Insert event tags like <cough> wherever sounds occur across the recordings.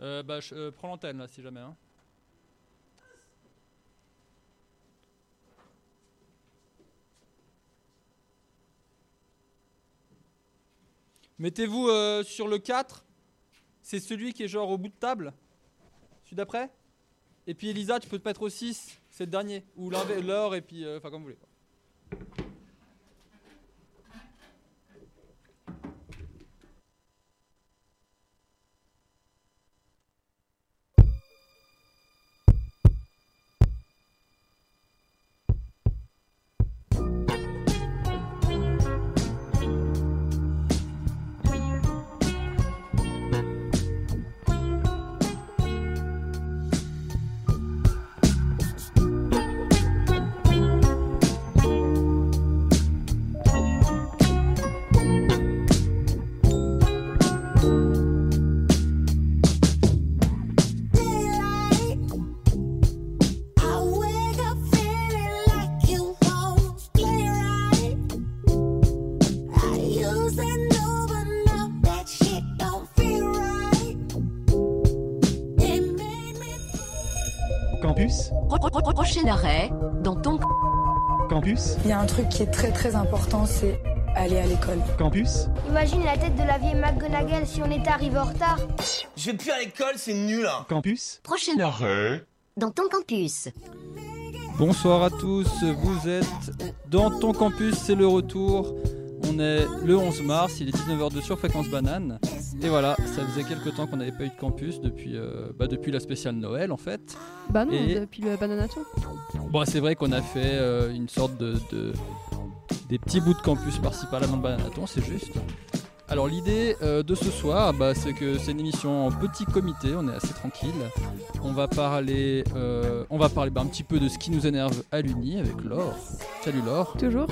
Euh, bah, je euh, prends l'antenne là si jamais. hein. Mettez-vous euh, sur le 4. C'est celui qui est genre au bout de table. Celui d'après. Et puis Elisa, tu peux te mettre au 6. C'est le dernier. Ou l'or et puis. Enfin, comme vous voulez. Arrêt, dans ton Campus Il y a un truc qui est très très important, c'est aller à l'école. Campus Imagine la tête de la vieille McGonagall si on était arrivé en retard. Je vais plus à l'école, c'est nul hein. Campus prochain arrêt, dans ton campus. Bonsoir à tous, vous êtes dans ton campus, c'est le retour. On est le 11 mars, il est 19h02 sur Fréquence Banane. Et voilà, ça faisait quelques temps qu'on n'avait pas eu de campus depuis, euh, bah, depuis la spéciale Noël en fait. Bah non, Et- depuis le bananaton. Bon, c'est vrai qu'on a fait euh, une sorte de, de- des petits bouts de campus par-ci par-là dans le Bananaton, c'est juste. Alors l'idée euh, de ce soir, bah, c'est que c'est une émission en petit comité, on est assez tranquille. On va parler, on va parler bah, un petit peu de ce qui nous énerve à l'Uni avec Laure. Salut Laure. Toujours.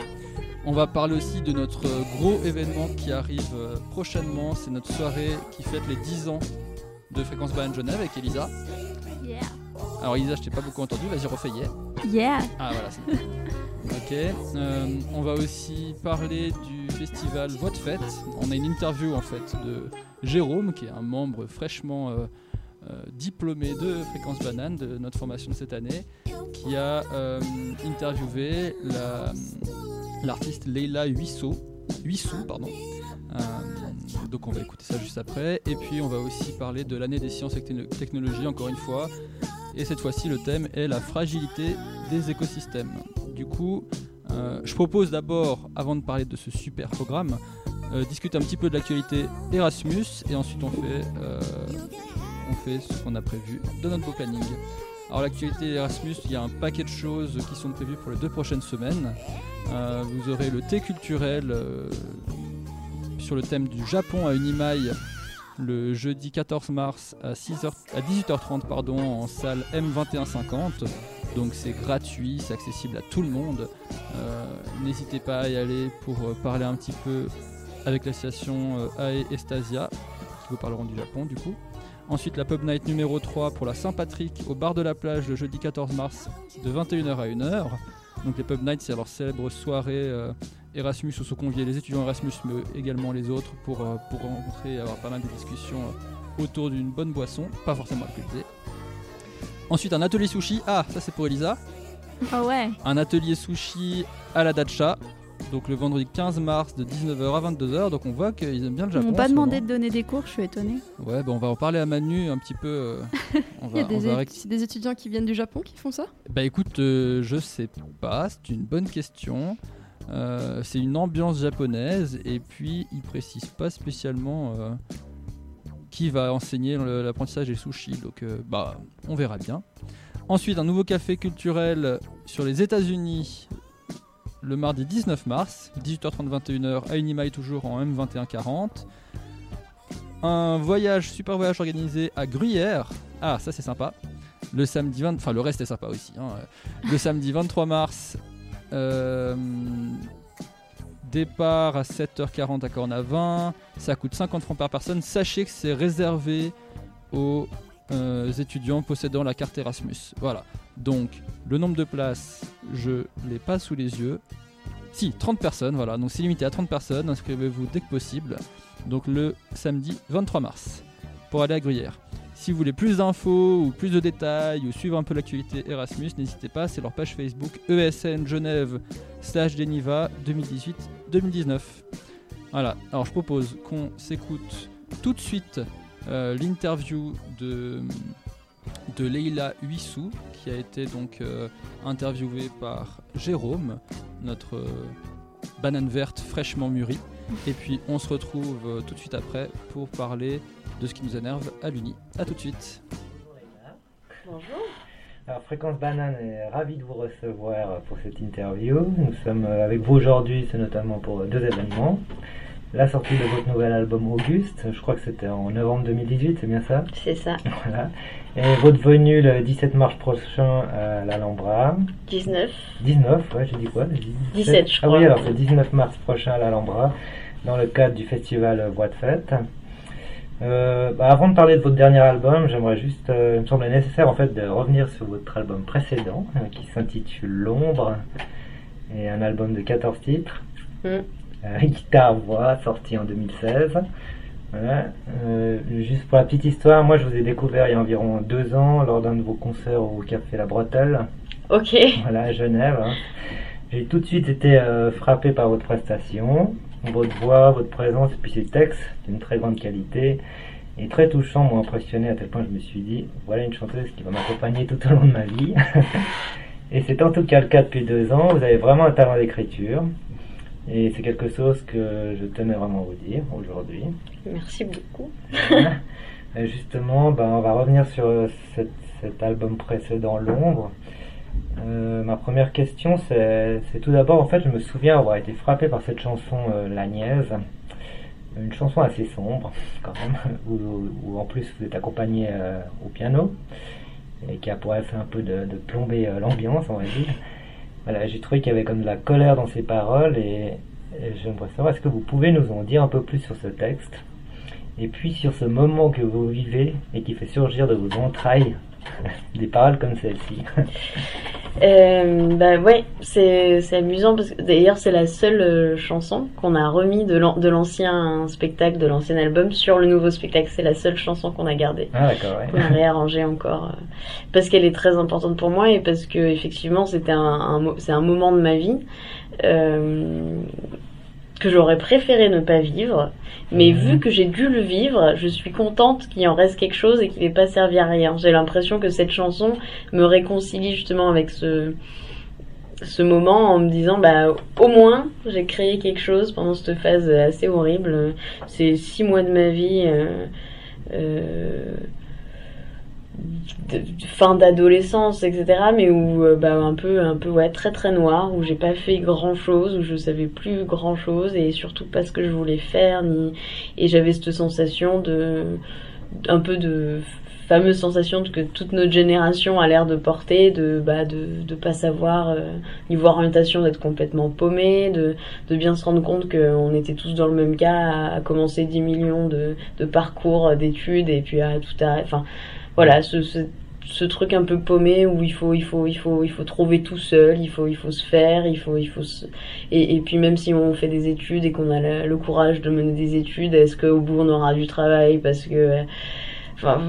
On va parler aussi de notre gros événement qui arrive euh, prochainement, c'est notre soirée qui fête les 10 ans de Fréquence Banane Genève avec Elisa. Yeah. Alors Elisa, je t'ai pas beaucoup entendu, vas-y refais yeah. Yeah. Ah voilà, c'est bon. <laughs> Ok. euh, on va aussi parler du festival Voix de Fête. On a une interview en fait de Jérôme, qui est un membre fraîchement euh, euh, diplômé de Fréquence Banane de notre formation de cette année, qui a interviewé la- l'artiste Leila Huisseau. Huissou, pardon. Euh, donc on va écouter ça juste après. Et puis on va aussi parler de l'année des sciences et techno- technologies, encore une fois. Et cette fois-ci, le thème est la fragilité des écosystèmes. Du coup, euh, je propose d'abord, avant de parler de ce super programme, euh, discuter un petit peu de l'actualité Erasmus et ensuite on fait, on fait ce qu'on a prévu de notre planning. Alors l'actualité Erasmus, il y a un paquet de choses qui sont prévues pour les deux prochaines semaines. Euh, vous aurez le thé culturel euh, sur le thème du Japon à Unimail le jeudi 14 mars à, 6h, à 18h30 pardon, en salle M2150. Donc c'est gratuit, c'est accessible à tout le monde. Euh, N'hésitez pas à y aller pour parler un petit peu avec l'association AE Estasia, qui vous parleront du Japon du coup. Ensuite la Pub Night numéro 3 pour la Saint-Patrick au bar de la plage le jeudi 14 mars de 21h à 1h. Donc les Pub Nights c'est leur célèbre soirée euh, Erasmus où sont conviés les étudiants Erasmus mais également les autres pour, euh, pour rencontrer et avoir pas mal de discussions euh, autour d'une bonne boisson, pas forcément alcoolisée. Ensuite un atelier sushi, ah ça c'est pour Elisa, Ah ouais. un atelier sushi à la Dacha, donc le vendredi 15 mars de 19h à 22h, donc on voit qu'ils aiment bien le Ils Japon. m'ont en pas demandé de donner des cours, je suis étonnée. Ouais, bah on va en parler à Manu un petit peu. euh, <laughs> on Il y a va- on des, va étudiants qui viennent du Japon qui font ça? Bah écoute, euh, je sais pas, c'est une bonne question. Euh, c'est une ambiance japonaise et puis ils précisent pas spécialement euh, qui va enseigner l'apprentissage des sushis, donc bah on verra bien. Ensuite, un nouveau café culturel sur les États-Unis le mardi 19 mars, 18h30 21h à Unimail toujours en M2140. Un voyage, super voyage organisé à Gruyère. Ah, ça c'est sympa. Le samedi 20, enfin le reste est sympa aussi. hein. Le samedi 23 mars, euh, départ à 7h40 à Cornavin. Ça coûte 50 francs par personne. Sachez que c'est réservé aux euh, étudiants possédant la carte Erasmus. Voilà. Donc le nombre de places, je l'ai pas sous les yeux. Si, 30 personnes, voilà. Donc c'est limité à 30 personnes. Inscrivez-vous dès que possible. Donc le samedi 23 mars pour aller à Gruyère. Si vous voulez plus d'infos ou plus de détails ou suivre un peu l'actualité Erasmus, n'hésitez pas, c'est leur page Facebook ESN Genève slash Deniva 2018-2019. Voilà, alors je propose qu'on s'écoute tout de suite euh, l'interview de, de Leila Huissou, qui a été donc euh, interviewée par Jérôme, notre euh, banane verte fraîchement mûrie. <laughs> Et puis on se retrouve euh, tout de suite après pour parler de ce qui nous énerve à l'Uni. A tout de suite. Bonjour. Alors Fréquence Banane est ravi de vous recevoir pour cette interview. Nous sommes avec vous aujourd'hui, c'est notamment pour deux événements. La sortie de votre nouvel album Auguste, je crois que c'était en novembre 2018, c'est bien ça? C'est ça. Voilà. Et votre venue le 17 mars prochain à l'Alhambra. 19. 19, ouais, j'ai dit quoi 17, 17, je Ah oui, crois. alors c'est 19 mars prochain à l'Alhambra, dans le cadre du festival Voix de Fête. Euh, bah, avant de parler de votre dernier album, j'aimerais juste, euh, il me semblait nécessaire en fait de revenir sur votre album précédent, euh, qui s'intitule L'ombre, et un album de 14 titres. Mm. Euh, guitare voix, sorti en 2016. Voilà. Euh, juste pour la petite histoire, moi je vous ai découvert il y a environ deux ans lors d'un de vos concerts au Café La Bretelle. Ok. Voilà, à Genève. hein. J'ai tout de suite été euh, frappé par votre prestation, votre voix, votre présence et puis ces textes d'une très grande qualité et très touchant, m'ont impressionné à tel point que je me suis dit, voilà une chanteuse qui va m'accompagner tout au long de ma vie. <laughs> et c'est en tout cas le cas depuis deux ans. Vous avez vraiment un talent d'écriture et c'est quelque chose que je tenais vraiment à vous dire aujourd'hui. Merci beaucoup. <laughs> Justement, ben, on va revenir sur euh, cet, album précédent, L'ombre. Euh, ma première question, c'est tout d'abord, en fait, je me souviens avoir été frappé par cette chanson euh, La Niaise, une chanson assez sombre, <laughs> quand même, <laughs> où, où en plus vous êtes accompagné euh, au piano, et qui a pour effet un peu de, de plomber l'ambiance, on va dire. Voilà, j'ai trouvé qu'il y avait comme de la colère dans ces paroles, et, et j'aimerais savoir, est-ce que vous pouvez nous en dire un peu plus sur ce texte et puis sur ce moment que vous vivez et qui fait surgir de vos entrailles? <laughs> des paroles comme celle-ci. <laughs> Euh, bah ouais, c'est c'est amusant parce que d'ailleurs c'est la seule euh, chanson qu'on a remis de l'an- de l'ancien spectacle, de l'ancien album sur le nouveau spectacle. C'est la seule chanson qu'on a gardée. Ah d'accord, qu'on a ouais. réarrangée encore euh, parce qu'elle est très importante pour moi et parce que effectivement c'était un, un mo- c'est un moment de ma vie euh, que j'aurais préféré ne pas vivre mais Mhm. vu que j'ai dû le vivre je suis contente qu'il en reste quelque chose et qu'il n'ait pas servi à rien j'ai l'impression que cette chanson me réconcilie justement avec ce ce moment en me disant bah au moins j'ai créé quelque chose pendant cette phase assez horrible c'est six mois de ma vie euh, euh, fin d'adolescence etc mais où euh, bah un peu un peu ouais très très noir où j'ai pas fait grand chose où je savais plus grand chose et surtout pas ce que je voulais faire ni et j'avais cette sensation de un peu de fameuse sensation que toute notre génération a l'air de porter de bah de de pas savoir euh, niveau orientation d'être complètement paumé de de bien se rendre compte qu'on était tous dans le même cas à, à commencer 10 millions de de parcours euh, d'études et puis à tout arrêter enfin voilà ce, ce ce truc un peu paumé où il faut il faut il faut il faut trouver tout seul il faut il faut se faire il faut il faut se... et, et puis même si on fait des études et qu'on a le, courage de mener des études est-ce qu'au bout on aura du travail parce que enfin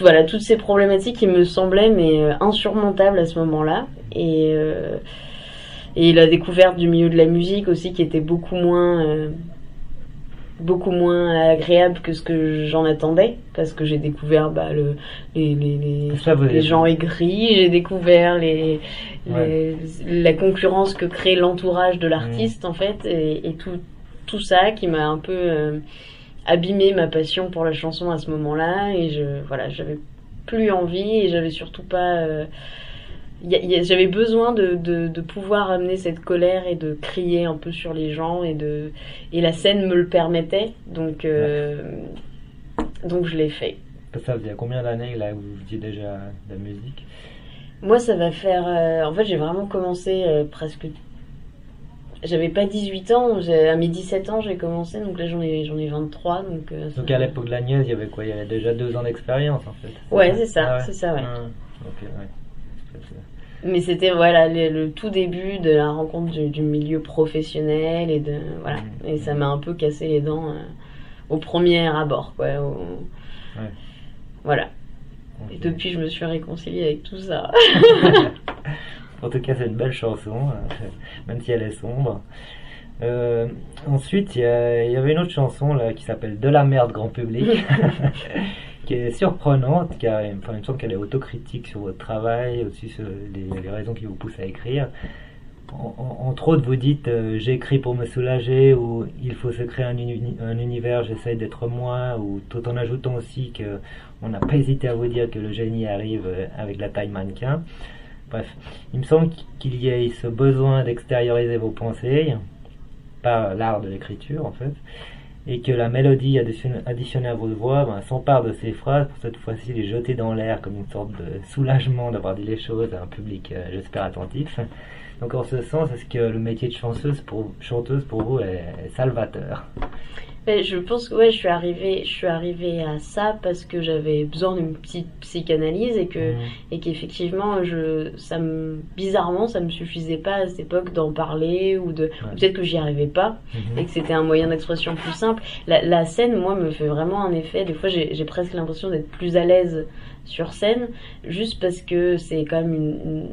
voilà toutes ces problématiques qui me semblaient mais euh, insurmontables à ce moment-là. Et euh, et la découverte du milieu de la musique aussi qui était beaucoup moins euh, beaucoup moins agréable que ce que j'en attendais parce que j'ai découvert bah, le, les, les, les, Ça, gens aigris, j'ai découvert les, Ouais. les- la concurrence que crée l'entourage de l'artiste en fait et, et tout, tout ça qui m'a un peu euh, abîmé ma passion pour la chanson à ce moment-là et je voilà j'avais plus envie et j'avais surtout pas euh, j'avais besoin de, de, de pouvoir amener cette colère et de crier un peu sur les gens et de et la scène me le permettait donc euh, donc je l'ai fait Ça faisait combien d'années là où vous faisiez déjà de la musique? Moi ça va faire euh, en fait j'ai vraiment commencé euh, presque j'avais pas 18 ans à mes 17 ans j'ai commencé donc là j'en ai j'en ai 23 donc euh, Donc à l'époque de la nièce, il y avait quoi? Il y avait déjà deux ans d'expérience en fait. Ouais, c'est ça, Ah c'est ça, ouais. Ah, ok, ouais. Mais c'était voilà le, le tout début de la rencontre du, du milieu professionnel et de voilà Mhm. et ça m'a un peu cassé les dents euh, au premier abord quoi. au- Ouais. Voilà. depuis, je me suis réconciliée avec tout ça. <laughs> En tout cas, c'est une belle chanson, euh, même si elle est sombre. Euh, ensuite, il y, avait une autre chanson là qui s'appelle De la merde grand public, <laughs> qui est surprenante, car enfin, il me semble qu'elle est autocritique sur votre travail, aussi sur les, les raisons qui vous poussent à écrire. En- en- entre autres, vous dites euh, j'écris pour me soulager ou il faut se créer un, uni- un univers, j'essaye d'être moi, ou tout en ajoutant aussi que on n'a pas hésité à vous dire que le génie arrive euh, avec la taille mannequin. Bref, il me semble qu'il y ait ce besoin d'extérioriser vos pensées par l'art de l'écriture en fait, et que la mélodie addition- additionnée à votre voix ben, s'empare de ces phrases pour cette fois-ci les jeter dans l'air comme une sorte de soulagement d'avoir dit les choses à un public, euh, j'espère, attentif. Donc en ce sens, est-ce que le métier de chanteuse pour, chanteuse pour vous est salvateur? Je pense que ouais, je suis arrivée, je suis arrivée à ça parce que j'avais besoin d'une petite psychanalyse et que Mhm. et qu'effectivement, je, ça me, bizarrement, ça me suffisait pas à cette époque d'en parler ou de, peut-être que j'y arrivais pas Mhm. et que c'était un moyen d'expression plus simple. La, la scène, moi, me fait vraiment un effet. Des fois, j'ai j'ai presque l'impression d'être plus à l'aise sur scène, juste parce que c'est quand même une,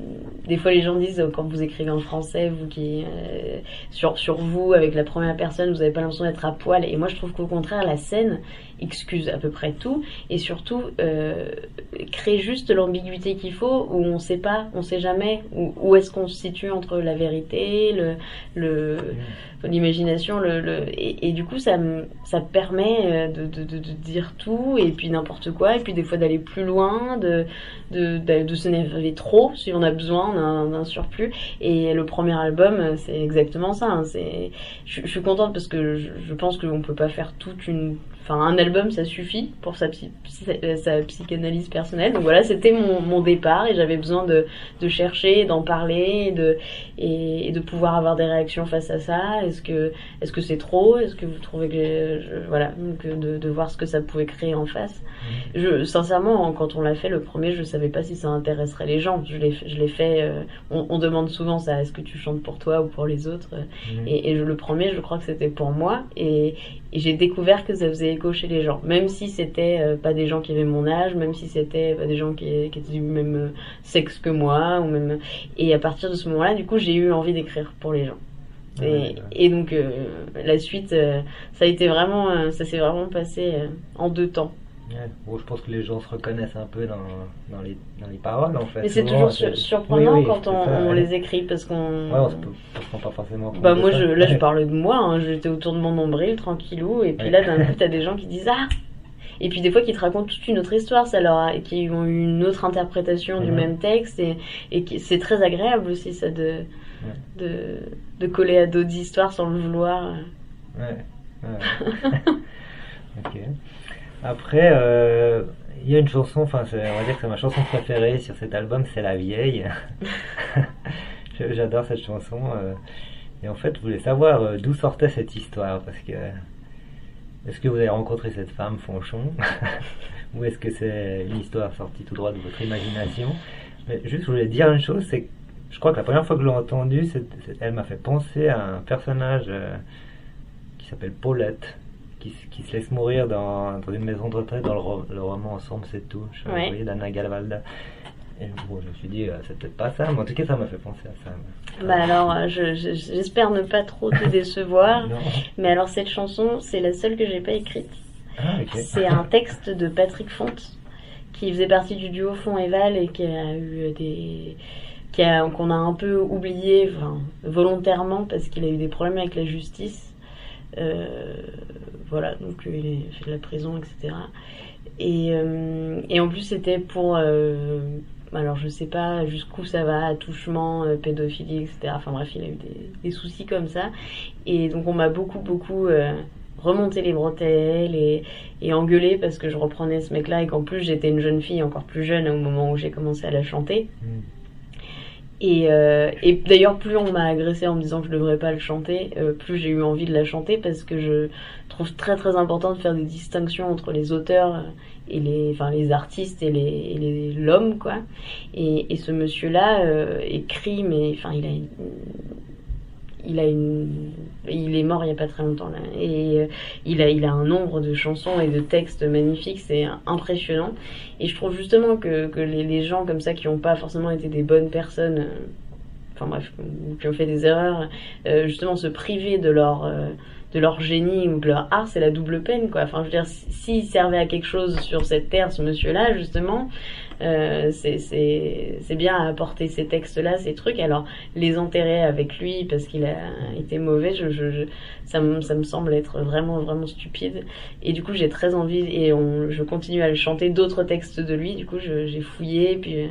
Des fois, les gens disent euh, quand vous écrivez en français, vous qui euh, sur sur vous avec la première personne, vous avez pas l'impression d'être à poil. Et moi, je trouve qu'au contraire, la scène excuse à peu près tout et surtout euh, crée juste l'ambiguïté qu'il faut où on sait pas, on sait jamais où, où est-ce qu'on se situe entre la vérité, le le l'imagination, le, le et, et du coup ça ça permet euh, de, de, de, de dire tout et puis n'importe quoi et puis des fois d'aller plus loin, de de de, s'énerver trop si on a besoin d'un surplus et le premier album c'est exactement ça. hein, c'est je, je suis contente parce que je, je pense qu'on peut pas faire toute une Enfin, un album, ça suffit pour sa, psy- sa psychanalyse personnelle. Donc voilà, c'était mon, mon départ et j'avais besoin de, de chercher, d'en parler et de, et, et de pouvoir avoir des réactions face à ça. Est-ce que est-ce que c'est trop? Est-ce que vous trouvez que je- voilà donc de, de voir ce que ça pouvait créer en face. Je sincèrement quand on l'a fait le premier, je savais pas si ça intéresserait les gens. Je l'ai je l'ai fait. euh, on, on demande souvent ça. Est-ce que tu chantes pour toi ou pour les autres? Mhm. Et, et je, le premier, je crois que c'était pour moi et, et j'ai découvert que ça faisait écho chez les gens, même si c'était euh, pas des gens qui avaient mon âge, même si c'était pas des gens qui, qui étaient du même euh, sexe que moi ou même. Et à partir de ce moment-là, du coup, j'ai eu envie d'écrire pour les gens. Ouais, Et, ouais. et donc euh, la suite, euh, ça a été vraiment, euh, ça s'est vraiment passé euh, en deux temps. Ouais. Bon, je pense que les gens se reconnaissent un peu dans, dans, les, dans les paroles en fait. Mais c'est toujours sur- surprenant Oui, oui, quand on, ça, on ouais. les écrit parce qu'on. Ouais, on se peut- on se rend pas forcément Bah moi je là je parle de moi, hein. j'étais autour de mon nombril tranquillou et puis là d'un coup t'as des gens qui disent ah et puis des fois qui te racontent toute une autre histoire, ça leur a, et qui ont eu une autre interprétation du même texte et, et c'est très agréable aussi ça de de, de coller à d'autres histoires sans le vouloir. Ouais. ouais. <laughs> <laughs> ok. Après, euh, il y a une chanson, enfin, on va dire que c'est ma chanson préférée sur cet album, c'est La Vieille. <laughs> J'adore cette chanson. euh, et en fait, je voulais savoir euh, d'où sortait cette histoire, parce que est-ce que vous avez rencontré cette femme, Fonchon, <laughs> ou est-ce que c'est une histoire sortie tout droit de votre imagination? Mais juste, je voulais dire une chose, c'est que je crois que la première fois que je l'ai entendue, elle m'a fait penser à un personnage qui s'appelle Paulette, qui, se laisse mourir dans, dans une maison de retraite dans le, ro- le roman Ensemble c'est tout, je Ouais. voyez, d'Anna Galvalda. Et bon, je me suis dit, euh, c'est peut-être pas ça, mais en tout cas, ça m'a fait penser à ça. Bah alors euh, je- je- j'espère ne pas trop te décevoir, <laughs> mais alors cette chanson c'est la seule que j'ai pas écrite. Ah. C'est un texte de Patrick Fonte qui faisait partie du duo Fond et Val et qui a eu des qui a qu'on a un peu oublié enfin, volontairement parce qu'il a eu des problèmes avec la justice. Euh, voilà, donc euh, il a fait de la prison, etc. Et, euh, et en plus c'était pour alors je sais pas jusqu'où ça va, attouchement, pédophilie, etc. Enfin bref, il a eu des, soucis comme ça. Et donc on m'a beaucoup beaucoup remonté les bretelles et, et engueulé parce que je reprenais ce mec-là et qu'en plus j'étais une jeune fille encore plus jeune au moment où j'ai commencé à la chanter. Mm. Et, euh, et d'ailleurs, plus on m'a agressé en me disant que je devrais pas le chanter, euh, plus j'ai eu envie de la chanter parce que je trouve très très important de faire des distinctions entre les auteurs et les, enfin les artistes et les, et les l'homme quoi. Et, et ce monsieur-là euh, écrit, mais enfin il a, une- il a une, il est mort il y a pas très longtemps là, et euh, il a, il a un nombre de chansons et de textes magnifiques, c'est impressionnant. Et je trouve justement que, que les, gens comme ça qui n'ont pas forcément été des bonnes personnes, euh, enfin bref, qui ont fait des erreurs, euh, justement se priver de leur euh, de leur génie ou de leur art, c'est la double peine, quoi. Enfin, je veux dire, si- s'il servait à quelque chose sur cette terre, ce monsieur-là, justement, euh, c'est c'est c'est bien à apporter ces textes-là, ces trucs. Alors, les enterrer avec lui parce qu'il a été mauvais, je, je, je- ça, me, ça me semble être vraiment, vraiment stupide. Et du coup, j'ai très envie, et on, je continue à le chanter, d'autres textes de lui. Du coup, j'ai fouillé, puis euh,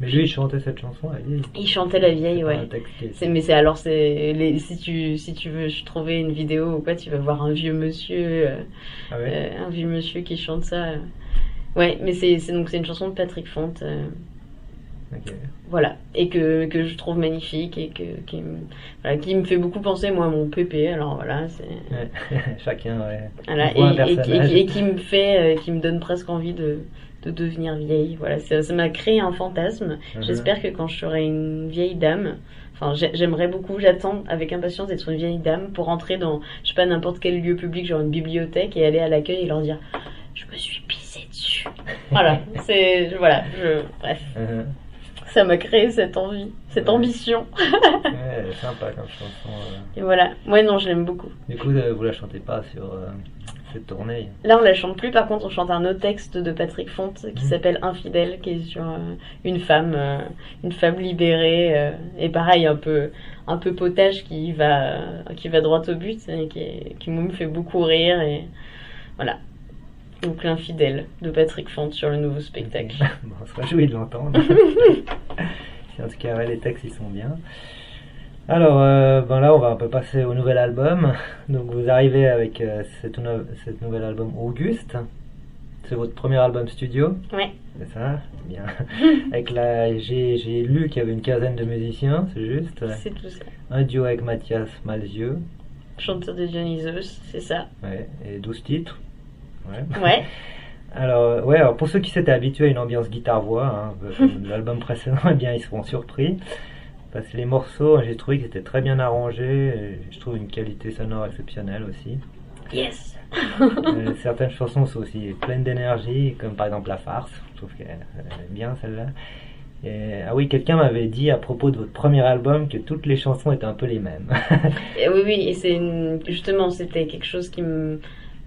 Mais lui, il chantait cette chanson, elle est. il chantait la vieille, ouais. qui mais c'est alors c'est les, si tu si tu veux trouver une vidéo ou quoi, tu vas voir un vieux monsieur, euh, Ah ouais? euh, un vieux monsieur qui chante ça. Ouais, mais c'est, donc c'est une chanson de Patrick Font, euh, voilà, et que que je trouve magnifique et que qui me, voilà, qui me fait beaucoup penser moi à mon pépé. Alors voilà, c'est Ouais. <laughs> Chacun, ouais. voilà, et, et, personnage. et- et qui me fait, euh, qui me donne presque envie de de devenir vieille. Voilà, ça m'a créé un fantasme. Mhm. J'espère que quand je serai une vieille dame, enfin j'ai- j'aimerais beaucoup, j'attends avec impatience d'être une vieille dame pour entrer dans, je sais pas, n'importe quel lieu public, genre une bibliothèque, et aller à l'accueil et leur dire, je me suis. <laughs> voilà, c'est, voilà, je, bref, Mhm. ça m'a créé cette envie, cette Ouais. ambition. <laughs> Ouais, elle est sympa comme chanson. euh. Et voilà, moi non, je l'aime beaucoup. Du coup, euh, vous la chantez pas sur euh, cette tournée? Là, on la chante plus. Par contre, on chante un autre texte de Patrick Font qui Mhm. s'appelle Infidèle, qui est sur une femme, une femme libérée, et pareil, un peu, un peu potage qui va, qui va droit au but et qui, qui me fait beaucoup rire et voilà. Donc l'infidèle de Patrick Font sur le nouveau spectacle. <laughs> Bon, on se réjouit de l'entendre. <laughs> En tout cas, ouais, les textes, ils sont bien. Alors, euh, ben là, on va un peu passer au nouvel album. Donc, vous arrivez avec euh, cet, nou- cet nouvel album Auguste. C'est votre premier album studio, Ouais, c'est ça? Bien. <laughs> avec la, j'ai, j'ai lu qu'il y avait une quinzaine de musiciens, c'est juste. c'est tout ça. Un duo avec Mathias Malzieux, Chanteur de Dionysos, c'est ça. ouais, et 12 titres. Ouais. Ouais. <laughs> Alors, euh, ouais, alors pour ceux qui s'étaient habitués à une ambiance guitare-voix, hein, <laughs> de l'album précédent, eh bien, ils seront surpris. Parce que les morceaux, j'ai trouvé qu'ils étaient très bien arrangés. et Je trouve une qualité sonore exceptionnelle aussi. Yes. Euh, <laughs> certaines chansons sont aussi pleines d'énergie, comme par exemple La Farce. Je trouve qu'elle elle est bien celle-là. Et, ah oui, quelqu'un m'avait dit à propos de votre premier album que toutes les chansons étaient un peu les mêmes. Et oui, oui, et c'est justement, c'était quelque chose qui me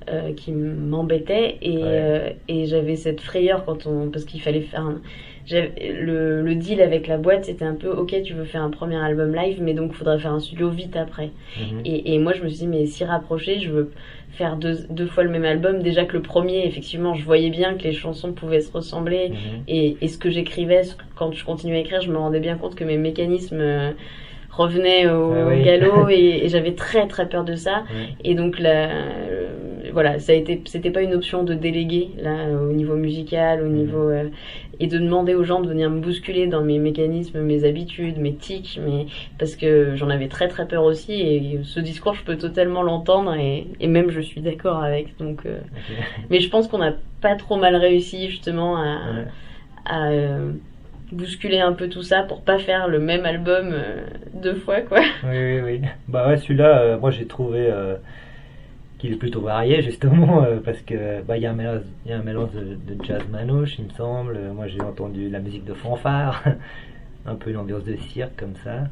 euh, qui m'embêtait et, Ouais. euh, et j'avais cette frayeur quand on parce qu'il fallait faire un, j'avais- le, le deal avec la boîte c'était un peu ok tu veux faire un premier album live mais donc il faudrait faire un studio vite après Mhm. et, et moi je me suis dit mais si rapproché je veux faire deux, deux fois le même album déjà que le premier effectivement je voyais bien que les chansons pouvaient se ressembler Mhm. et, et ce que j'écrivais, quand je continuais à écrire, je me rendais bien compte que mes mécanismes euh, revenaient au, Ah oui. galop <laughs> et, et j'avais très très peur de ça. Et donc là, euh, voilà, ça a été, c'était pas une option de déléguer là au niveau musical, au Mhm. niveau euh, et de demander aux gens de venir me bousculer dans mes mécanismes, mes habitudes, mes tics, mais parce que j'en avais très très peur aussi et ce discours je peux totalement l'entendre et, et même je suis d'accord avec. Donc, euh, mais je pense qu'on n'a pas trop mal réussi justement à, Ouais. à euh, bousculer un peu tout ça pour pas faire le même album euh, deux fois quoi. Oui, oui, oui. Bah ouais, celui-là, euh, moi j'ai trouvé euh, qu'il est plutôt varié justement parce que bah il y a un mélange, il y a un mélange de, de jazz manouche, il me semble. Moi j'ai entendu la musique de fanfare, <laughs> un peu une ambiance de cirque comme ça.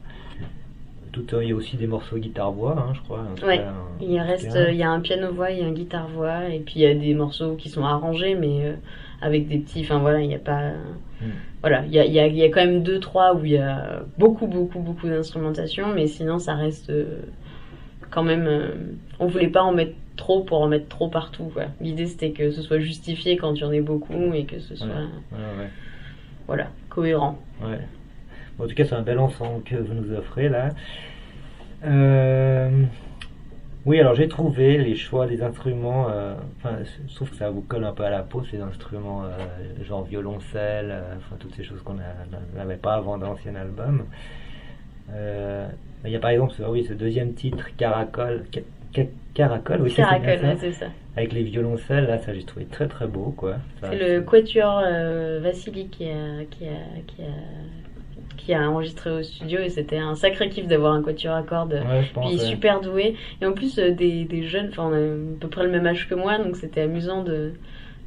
Tout il y a aussi des morceaux guitare voix, hein, je crois. Ouais. cas, Il reste, il y a un piano voix, il y a un guitare voix et puis il y a des morceaux qui sont arrangés mais avec des petits, enfin voilà, il n'y a pas, Hmm. voilà, il y a, il y, a, il y a quand même deux trois où il y a beaucoup beaucoup beaucoup d'instrumentation mais sinon ça reste euh, quand même, euh, on voulait pas en mettre trop pour en mettre trop partout. L'idée c'était que ce soit justifié quand il y en ait beaucoup et que ce soit, Ouais, ouais, ouais. voilà, cohérent. Ouais. Bon, en tout cas, c'est un bel ensemble que vous nous offrez là. Euh, Oui, alors j'ai trouvé les choix des instruments. euh, Enfin, je trouve que ça vous colle un peu à la peau ces instruments, euh, genre violoncelle, euh, enfin toutes ces choses qu'on n'avait pas avant dans l'ancien album. Il y a par exemple, ce, oui, ce deuxième titre, Caracol. Ca- ca- Caracol, oui, Caracol, c'est ça. Avec les violoncelles, là, ça j'ai trouvé très très beau, quoi. C'est le quatuor euh, Vassili qui a, qui, a, qui, a, qui a enregistré au studio et c'était un sacré kiff d'avoir un quatuor à cordes. Ouais, je pense. Puis ouais. super doué. Et en plus, euh, des, des jeunes, enfin, on a à peu près le même âge que moi, donc c'était amusant de,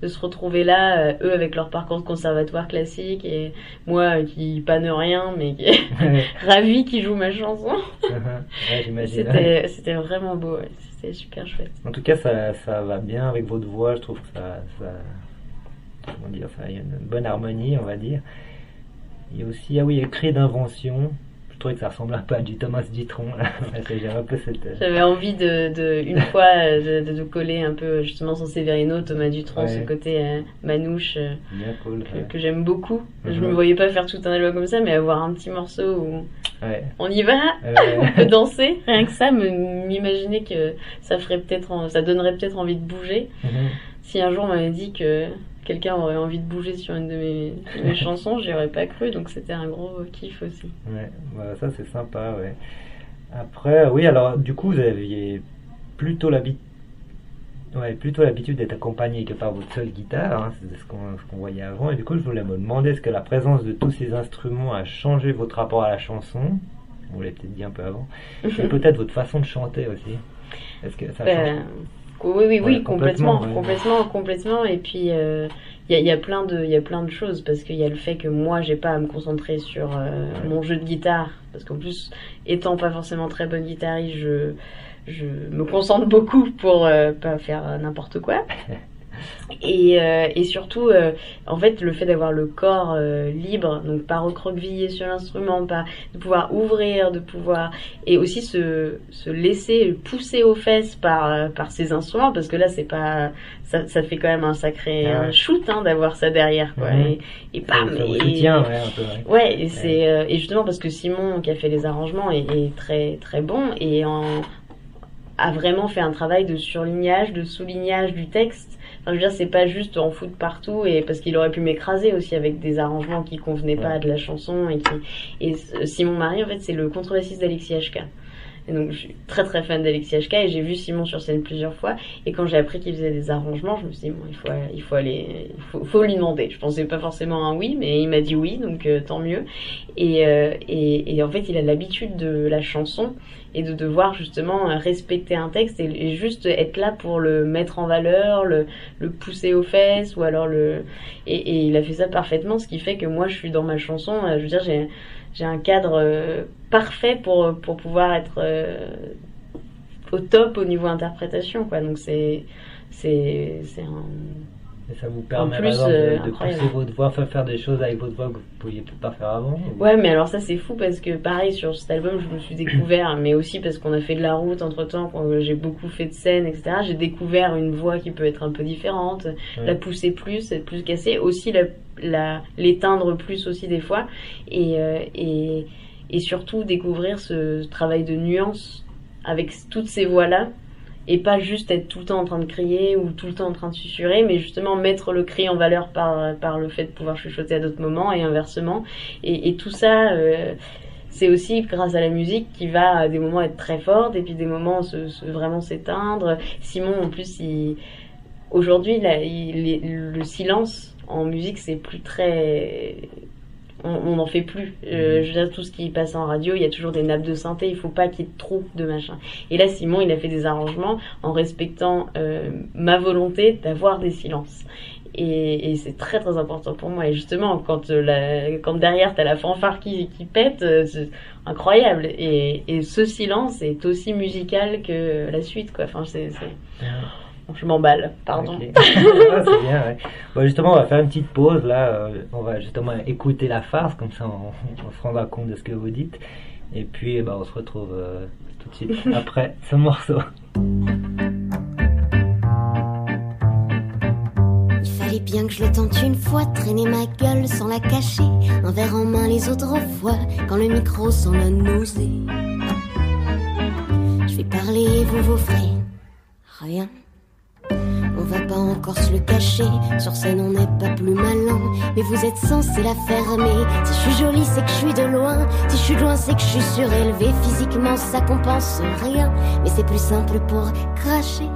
de se retrouver là, euh, eux avec leur parcours de conservatoire classique et moi euh, qui panne rien, mais qui est ravi qui joue ma chanson. ouais, j'imagine. C'était c'était vraiment beau, ouais. c'était super chouette. En tout cas, ça, ça va bien avec votre voix. Je trouve que ça, ça comment dire, ça, il y a une bonne harmonie, on va dire. Il y a aussi, ah oui, Cri d'invention. Je trouvais que ça ressemble un peu à du Thomas <laughs> cette. euh, J'avais envie de, de une <laughs> fois de, de, de coller un peu justement son Séverino, Thomas Dutronc, Ouais. ce côté euh, manouche. euh, cool. que, ouais. que j'aime beaucoup. Je Mhm. me voyais pas faire tout un album comme ça, mais avoir un petit morceau où Ouais. on y va, <laughs> on peut danser, rien que ça, me- m'imaginer que ça ferait peut-être, en- ça donnerait peut-être envie de bouger. mhm. Si un jour on m'avait dit que quelqu'un aurait envie de bouger sur une de mes, de mes <laughs> chansons, j'y aurais pas cru, donc c'était un gros kiff aussi. Ouais, voilà, ça c'est sympa, ouais. Après, oui, alors du coup, vous aviez plutôt l'habitude. Ouais, plutôt l'habitude d'être accompagné que par votre seule guitare, hein, c'est ce qu'on ce voyait avant. Et du coup, je voulais me demander est-ce que la présence de tous ces instruments a changé votre rapport à la chanson? Vous l'avez peut-être dit un peu avant. <laughs> Et peut-être votre façon de chanter aussi. Est-ce que ça change Ben, oui, oui, oui, Ouais, complètement, complètement, complètement, ouais. complètement, Et puis, euh, il y, a, il y a plein de, il y a plein de choses parce qu'il y a le fait que moi, j'ai pas à me concentrer sur euh, mon jeu de guitare, parce qu'en plus, étant pas forcément très bonne guitariste, je, je me concentre beaucoup pour euh, pas faire n'importe quoi. <laughs> Et, euh, et surtout, euh, en fait, le fait d'avoir le corps euh, libre, donc pas recroquevillé sur l'instrument, pas de pouvoir ouvrir, de pouvoir et aussi se, se laisser pousser aux fesses par par ces instruments, parce que là, c'est pas ça, ça fait quand même un sacré Ah ouais. shoot hein, d'avoir ça derrière, quoi. Mhm. Et, et bam, et- soutient, ouais, un peu, ouais. Ouais, et c'est et justement parce que Simon qui a fait les arrangements est, est très très bon et en, a vraiment fait un travail de surlignage, de soulignage du texte. Enfin, je veux dire, c'est pas juste en foutre partout et parce qu'il aurait pu m'écraser aussi avec des arrangements qui convenaient pas Ouais. de la chanson et qui et Simon Marie en fait c'est le contrebassiste d'Alexis HK. Et donc je suis très très fan d'Alexis HK et j'ai vu Simon sur scène plusieurs fois et quand j'ai appris qu'il faisait des arrangements, je me suis dit bon il faut il faut aller il faut, faut lui demander. Je pensais pas forcément un oui mais il m'a dit oui donc euh, tant mieux. Et, euh, et, et en fait il a l'habitude de la chanson et de devoir justement respecter un texte et, et juste être là pour le mettre en valeur, le, le pousser aux fesses ou alors le et, et il a fait ça parfaitement ce qui fait que moi je suis dans ma chanson euh, je veux dire j'ai j'ai un cadre euh, parfait pour pour pouvoir être euh, au top au niveau interprétation quoi. Donc c'est c'est un Et ça vous permet En plus, par exemple, euh, de, de incroyable. pousser votre voix, faire faire des choses avec votre voix que vous pouviez peut-être pas faire avant ou- Ouais, mais alors ça c'est fou parce que pareil sur cet album je me suis découvert, <clears throat> mais aussi parce qu'on a fait de la route entre temps, quand j'ai beaucoup fait de scènes, etc. J'ai découvert une voix qui peut être un peu différente, Ouais. la pousser plus, être plus cassée, aussi la, la l'éteindre plus aussi des fois, et, euh, et et surtout découvrir ce travail de nuance avec toutes ces voix là. Et pas juste être tout le temps en train de crier ou tout le temps en train de susurrer, mais justement mettre le cri en valeur par, par le fait de pouvoir chuchoter à d'autres moments et inversement. Et, et tout ça, euh, c'est aussi grâce à la musique qui va à des moments être très forte et puis des moments se, vraiment s'éteindre. Simon, en plus, il, aujourd'hui, là, il- le silence en musique, c'est plus très. On n'en fait plus. Euh, je veux dire, tout ce qui passe en radio, il y a toujours des nappes de synthé, il faut pas qu'il y ait trop de machin. Et là, Simon, il a fait des arrangements en respectant euh, ma volonté d'avoir des silences. Et, et c'est très très important pour moi. Et justement, quand, euh, la, quand derrière t'as la fanfare qui, qui pète, euh, c'est incroyable. Et, et ce silence est aussi musical que la suite, quoi. Enfin, c'est, c'est... Je m'emballe, pardon. Ah, <laughs> c'est bien, ouais. Bon, justement, on va faire une petite pause là. euh, on va justement écouter la farce, comme ça on, on se rendra compte de ce que vous dites. Et puis, bah, on se retrouve euh, tout de suite <laughs> après ce morceau. Il fallait bien que je le tente une fois, traîner ma gueule sans la cacher, un verre en main les autres fois, quand le micro sent la nausée. Je vais parler et vous vous ferez rien. On va pas encore se le cacher, sur scène on n'est pas plus malin, mais vous êtes censé la fermer. Si je suis jolie, c'est que je suis de loin, si je suis loin, c'est que je suis surélevée. Physiquement, ça compense rien, mais c'est plus simple pour cracher.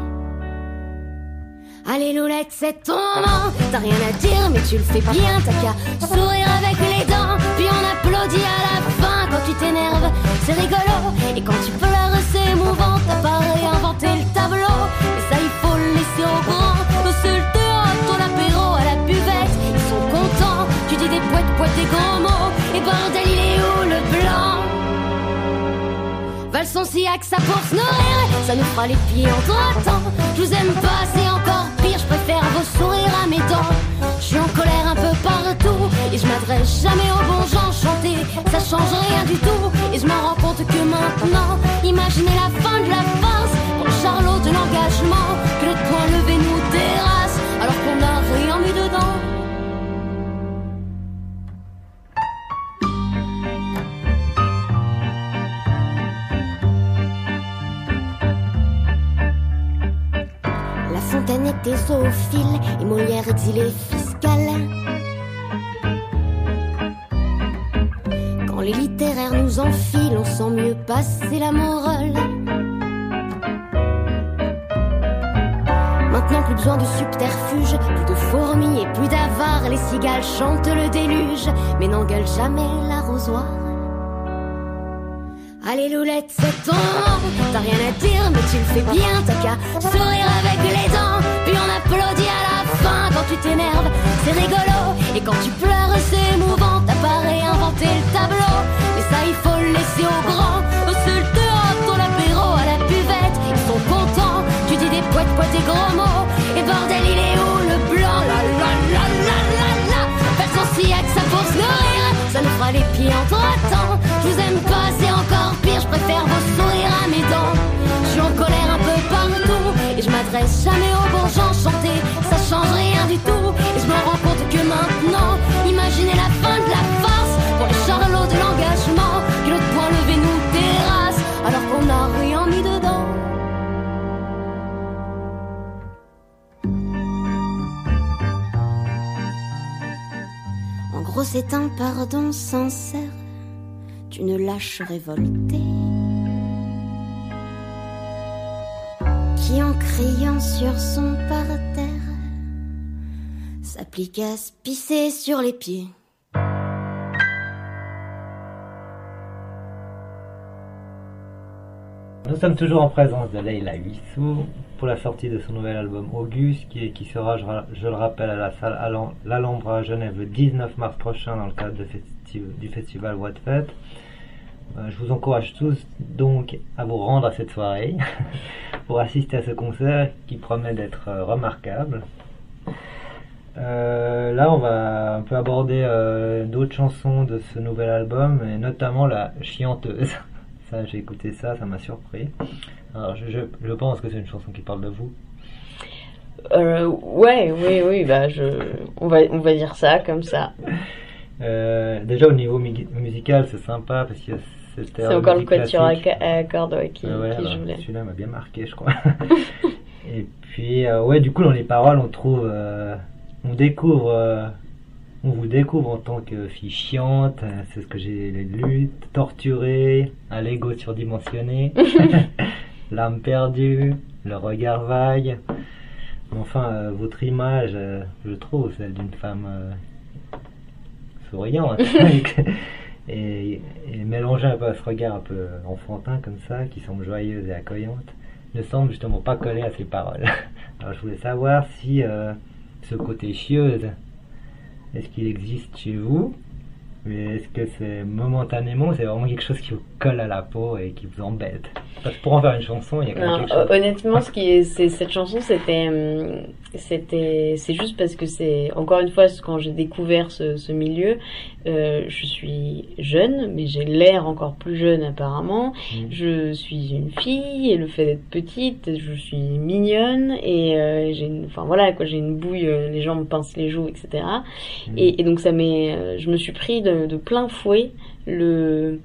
Allez Loulette, c'est ton moment. T'as rien à dire, mais tu le fais bien. T'as qu'à sourire avec les dents. Puis on applaudit à la fin quand tu t'énerves. C'est rigolo. Et quand tu pleures, c'est émouvant. T'as pas réinventé le tableau. Valsons si à que ça pour se nourrir Ça nous fera les pieds entre temps Je vous aime pas, c'est encore pire Je préfère vos sourires à mes dents. Je suis en colère un peu partout Et je m'adresse jamais aux bons gens Chanter, ça change rien du tout Et je me rends compte que maintenant Imaginez la fin de la farce. Pour Charlot de l'engagement Que notre point levé nous Et Molière exilé fiscal. Quand les littéraires nous enfilent, on sent mieux passer la morale. Maintenant plus besoin de subterfuge, plus de fourmis et plus d'avares. Les cigales chantent le déluge, mais n'engueulent jamais l'arrosoir. Allez Loulette, c'est ton moment. T'as rien à dire, mais tu le fais bien. T'as qu'à sourire avec les dents. Puis on applaudit à la fin quand tu t'énerves. C'est rigolo. Et quand tu pleures, c'est émouvant. T'as pas réinventé le tableau. Mais ça, il faut le laisser au grand. Au seul dehors, ton apéro à la buvette. Ils sont contents. Tu dis des poètes, poètes, des gros mots. Et bordel, il est où le blanc? La la la la la la. Personne s'y que ça pour se nourrir. Ça nous fera les pieds entre temps. C'est un pardon sincère. D'une lâche révoltée qui, en criant sur son parterre, s'applique à se pisser sur les pieds. Nous sommes toujours en présence de Leila Huissou pour la sortie de son nouvel album Auguste qui, sera, je, le rappelle, à la salle l'Alhambra à Genève le 19 mars prochain dans le cadre de festi- du festival Voix de Fête. Euh, je vous encourage tous donc à vous rendre à cette soirée <laughs> pour assister à ce concert qui promet d'être euh, remarquable. Euh, là, on va un peu aborder d'autres chansons de ce nouvel album, et notamment la chianteuse. <laughs> Ça, j'ai écouté ça, ça m'a surpris. Alors, je, je, je pense que c'est une chanson qui parle de vous. Euh, ouais, oui, oui, bah je, on va, on va dire ça comme ça. <laughs> Euh, déjà, au niveau mu- musical, c'est sympa parce que c'était C'est encore le quatuor à, à cordes ouais, qui, Ah ouais, qui alors, joue là. Celui-là m'a bien marqué, je crois. <laughs> Et puis, euh, ouais, du coup, dans les paroles, on trouve, euh, on découvre, euh, on vous découvre en tant que fille chiante, euh, c'est ce que j'ai lu, torturée, à l'ego surdimensionné, <laughs> l'âme perdue, le regard vague. Enfin, euh, votre image, euh, je trouve, celle d'une femme euh, souriante. <laughs> et, et mélanger un peu à ce regard un peu enfantin comme ça, qui semble joyeuse et accueillante, ne semble justement pas coller à ses paroles. <laughs> Alors je voulais savoir si ce côté chieuse, est-ce qu'il existe chez vous? Mais est-ce que c'est momentanément, c'est vraiment quelque chose qui vous colle à la peau et qui vous embête? Parce que pour en faire une chanson, il y a quand même Non, quelque chose. hon- honnêtement, ce qui est, c'est, cette chanson, c'était, hum, c'était, c'est juste parce que c'est, encore une fois, quand j'ai découvert ce, ce milieu, euh, je suis jeune, mais j'ai l'air encore plus jeune apparemment. Mm. Je suis une fille, et le fait d'être petite, je suis mignonne, et euh, j'ai une, enfin voilà, quoi, j'ai une bouille, euh, les gens me pincent les joues, etc. Mm. Et, et donc ça m'est, euh, je me suis pris de, de plein fouet le,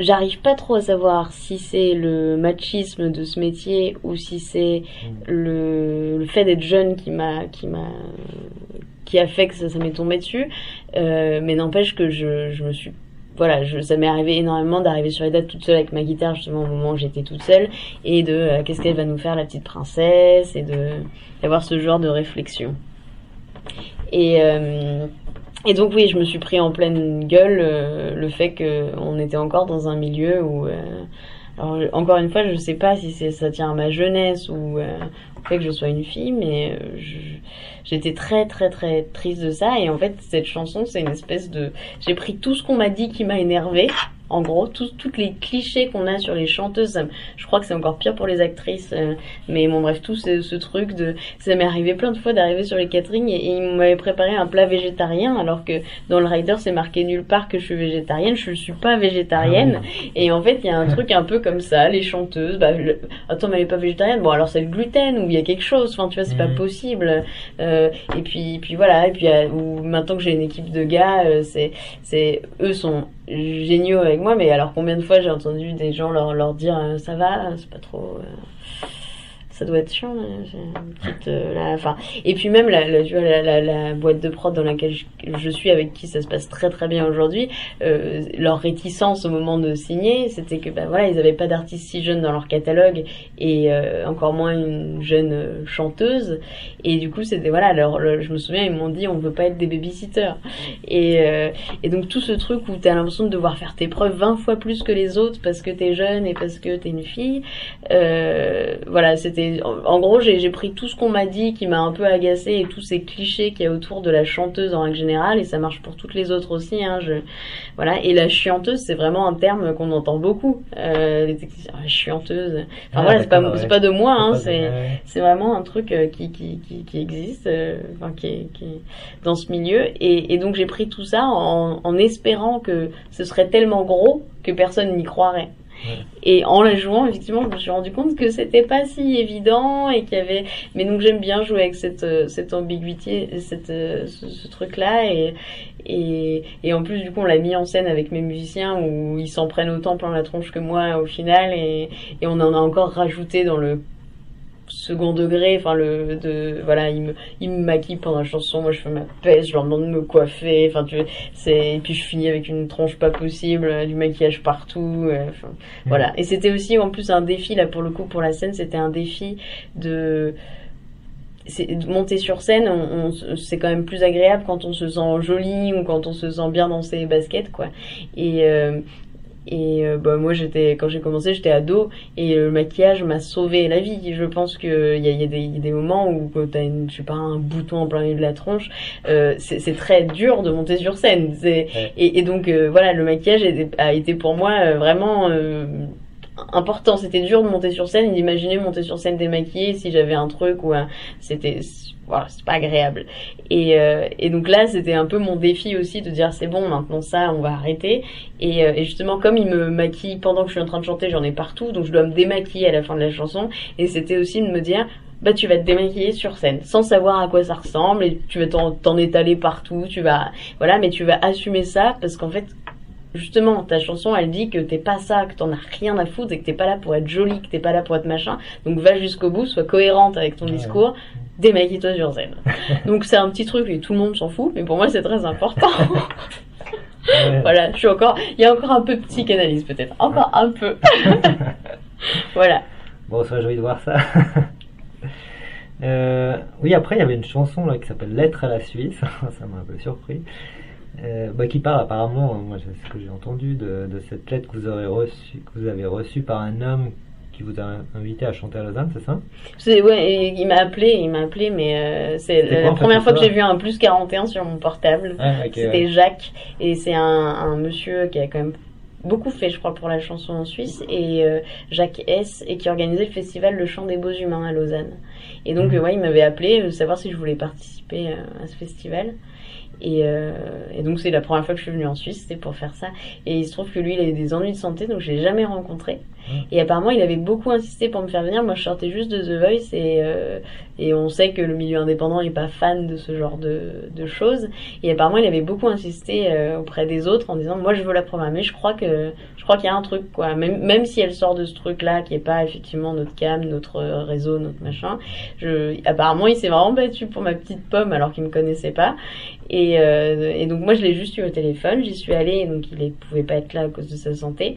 J'arrive pas trop à savoir si c'est le machisme de ce métier ou si c'est le, fait d'être jeune qui m'a qui m'a qui a fait que ça, m'est tombé dessus. Euh, mais n'empêche que je, me suis voilà, je, ça m'est arrivé énormément d'arriver sur les dates toute seule avec ma guitare justement au moment où j'étais toute seule et de euh, qu'est-ce qu'elle va nous faire la petite princesse et d'avoir ce genre de réflexion. Et euh, et donc oui, je me suis pris en pleine gueule euh, le fait que on était encore dans un milieu où euh, alors encore une fois, je sais pas si ça tient à ma jeunesse ou euh, au fait que je sois une fille, mais euh, j'étais très très très triste de ça. Et en fait, cette chanson, c'est une espèce de, j'ai pris tout ce qu'on m'a dit qui m'a énervé. En gros, tous toutes les clichés qu'on a sur les chanteuses, je crois que c'est encore pire pour les actrices. euh, mais bon, bref, tout ce, ce truc de, ça m'est arrivé plein de fois d'arriver sur les catering et, et ils m'avaient préparé un plat végétarien, alors que dans le rider c'est marqué nulle part que je suis végétarienne. Je ne suis pas végétarienne. Et en fait, il y a un truc un peu comme ça, les chanteuses, bah, le- attends, mais elle est pas végétarienne, bon, alors c'est le gluten, ou il y a quelque chose, enfin, tu vois, c'est pas Mhm. possible. Euh, et puis, puis voilà, et puis, euh, ou maintenant que j'ai une équipe de gars, euh, c'est, c'est, eux sont géniaux avec moi, mais alors combien de fois j'ai entendu des gens leur, leur dire, euh, ça va, c'est pas trop, euh, ça doit être chiant, petite, euh, et puis même la, tu boîte de prod dans laquelle je, suis, avec qui ça se passe très très bien aujourd'hui, euh, leur réticence au moment de signer, c'était que ben voilà, ils avaient pas d'artiste si jeune dans leur catalogue et euh, encore moins une jeune chanteuse. Et du coup, c'était voilà, leur, le- je me souviens, ils m'ont dit on veut pas être des babysitters. Et, et donc tout ce truc où t'as l'impression de devoir faire tes preuves 20 fois plus que les autres parce que t'es jeune et parce que t'es une fille. Voilà, c'était en, en gros, j'ai pris tout ce qu'on m'a dit qui m'a un peu agacé et tous ces clichés qu'il y a autour de la chanteuse en règle générale et ça marche pour toutes les autres aussi. Hein, je, voilà, et la chianteuse, c'est vraiment un terme qu'on entend beaucoup. Euh, les techniciens, ah, chianteuse. Enfin Ah, voilà, c'est pas c'est de moi, hein, c'est c'est vraiment un truc euh, qui qui qui, qui existe, euh, enfin qui est, qui est dans ce milieu. Et, et donc j'ai pris tout ça en, en espérant que ce serait tellement gros que personne n'y croirait. Et en la jouant, effectivement, je me suis rendu compte que c'était pas si évident et qu'il y avait. Mais donc j'aime bien jouer avec cette euh, cette ambiguïté, cette euh, ce, truc-là et et et en plus du coup on l'a mis en scène avec mes musiciens où ils s'en prennent autant plein la tronche que moi au final et et on en a encore rajouté dans le second degré enfin le de voilà il me il me maquille pendant la chanson moi je fais ma peste je leur demande de me coiffer enfin tu c'est et puis je finis avec une tronche pas possible euh, du maquillage partout euh, enfin, voilà. Et c'était aussi en plus un défi là pour le coup pour la scène c'était un défi de monter sur scène on, on- c'est quand même plus agréable quand on se sent joli ou quand on se sent bien dans ses baskets quoi. Et euh, et euh, bah, moi j'étais quand j'ai commencé j'étais ado. Et le maquillage m'a sauvé la vie. Je pense que il y a, y a des, il y a des moments où quand t'as une je sais pas un bouton en plein milieu de la tronche euh, c'est très dur de monter sur scène. Ouais. et, et donc euh, voilà le maquillage était- a été pour moi euh, vraiment euh, important. C'était dur de monter sur scène d'imaginer monter sur scène démaquillée si j'avais un truc ou un c'était voilà c'est pas agréable. Et, euh, et donc là c'était un peu mon défi aussi de dire c'est bon maintenant ça on va arrêter. Et, euh, et justement comme il me maquille pendant que je suis en train de chanter j'en ai partout donc je dois me démaquiller à la fin de la chanson. Et c'était aussi de me dire bah tu vas te démaquiller sur scène sans savoir à quoi ça ressemble et tu vas t'en étaler partout tu vas voilà mais tu vas assumer ça parce qu'en fait justement ta chanson elle dit que t'es pas ça que t'en as rien à foutre et que t'es pas là pour être jolie que t'es pas là pour être machin donc va jusqu'au bout sois cohérente avec ton Ouais. discours démaquille-toi sur scène <laughs> donc c'est un petit truc et tout le monde s'en fout mais pour moi c'est très important <laughs> Ouais. voilà je suis encore il y a encore un peu de psychanalyse peut-être encore un peu <laughs> voilà Bon, ça joie de voir ça. Euh, oui, après, il y avait une chanson là, qui s'appelle Lettre à la Suisse. ça m'a un peu surpris. Euh, bah, qui parle apparemment, moi c'est ce que j'ai entendu, de, de cette lettre que vous, aurez reçue, que vous avez reçue par un homme qui vous a invité à chanter à Lausanne, c'est ça? C'est ouais, et il m'a appelé, il m'a appelé, mais euh, c'est la, quoi, première fois que j'ai vu un plus 41 sur mon portable. Ah, C'était ouais. Jacques et c'est un, un monsieur qui a quand même beaucoup fait, je crois, pour la chanson en Suisse et euh, Jacques S et qui organisait le festival Le Chant des Beaux Humains à Lausanne. Et donc, euh, ouais, il m'avait appelé, euh, savoir si je voulais participer à ce festival. Et, euh, et donc c'est la première fois que je suis venue en Suisse, c'était pour faire ça. Et il se trouve que lui, il a eu des ennuis de santé, donc je l'ai jamais rencontré. Et apparemment, il avait beaucoup insisté pour me faire venir. Moi, je sortais juste de The Voice et, euh, et on sait que le milieu indépendant n'est pas fan de ce genre de, de choses. Et apparemment, il avait beaucoup insisté euh, auprès des autres en disant Moi, je veux la programmer. Je crois que je crois qu'il y a un truc, quoi. Même, même si elle sort de ce truc-là, qui est pas effectivement notre cam, notre réseau, notre machin. Je, apparemment, il s'est vraiment battu pour ma petite pomme alors qu'il me connaissait pas. Et, euh, et donc, moi, je l'ai juste eu au téléphone. J'y suis allée, donc il ne pouvait pas être là à cause de sa santé.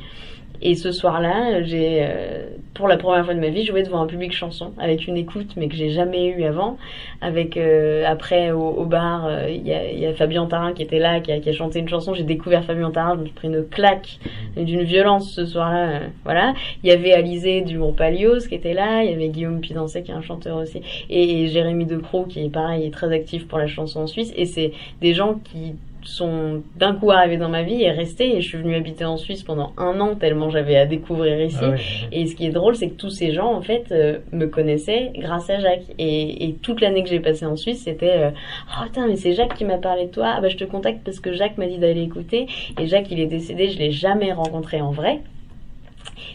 Et ce soir-là, j'ai, euh, pour la première fois de ma vie, joué devant un public chanson avec une écoute, mais que j'ai jamais eu avant. Avec euh, après au, bar, euh, il y, a, Fabien Tarin qui était là, qui a, chanté une chanson. J'ai découvert Fabien Tarin, suis pris une claque d'une violence ce soir-là. voilà. Il y avait Alizé du groupe Alios qui était là. Il y avait Guillaume Pidancet qui est un chanteur aussi, et, et Jérémy Decroix qui est pareil, est très actif pour la chanson en Suisse. Et c'est des gens qui sont d'un coup arrivés dans ma vie et restés et je suis venue habiter en Suisse pendant un an tellement j'avais à découvrir ici. Ah ouais. et ce qui est drôle c'est que tous ces gens en fait euh, me connaissaient grâce à Jacques. Et, et toute l'année que j'ai passée en Suisse c'était euh, oh putain mais c'est Jacques qui m'a parlé de toi. Ah bah je te contacte parce que Jacques m'a dit d'aller écouter. Et Jacques il est décédé. Je l'ai jamais rencontré en vrai.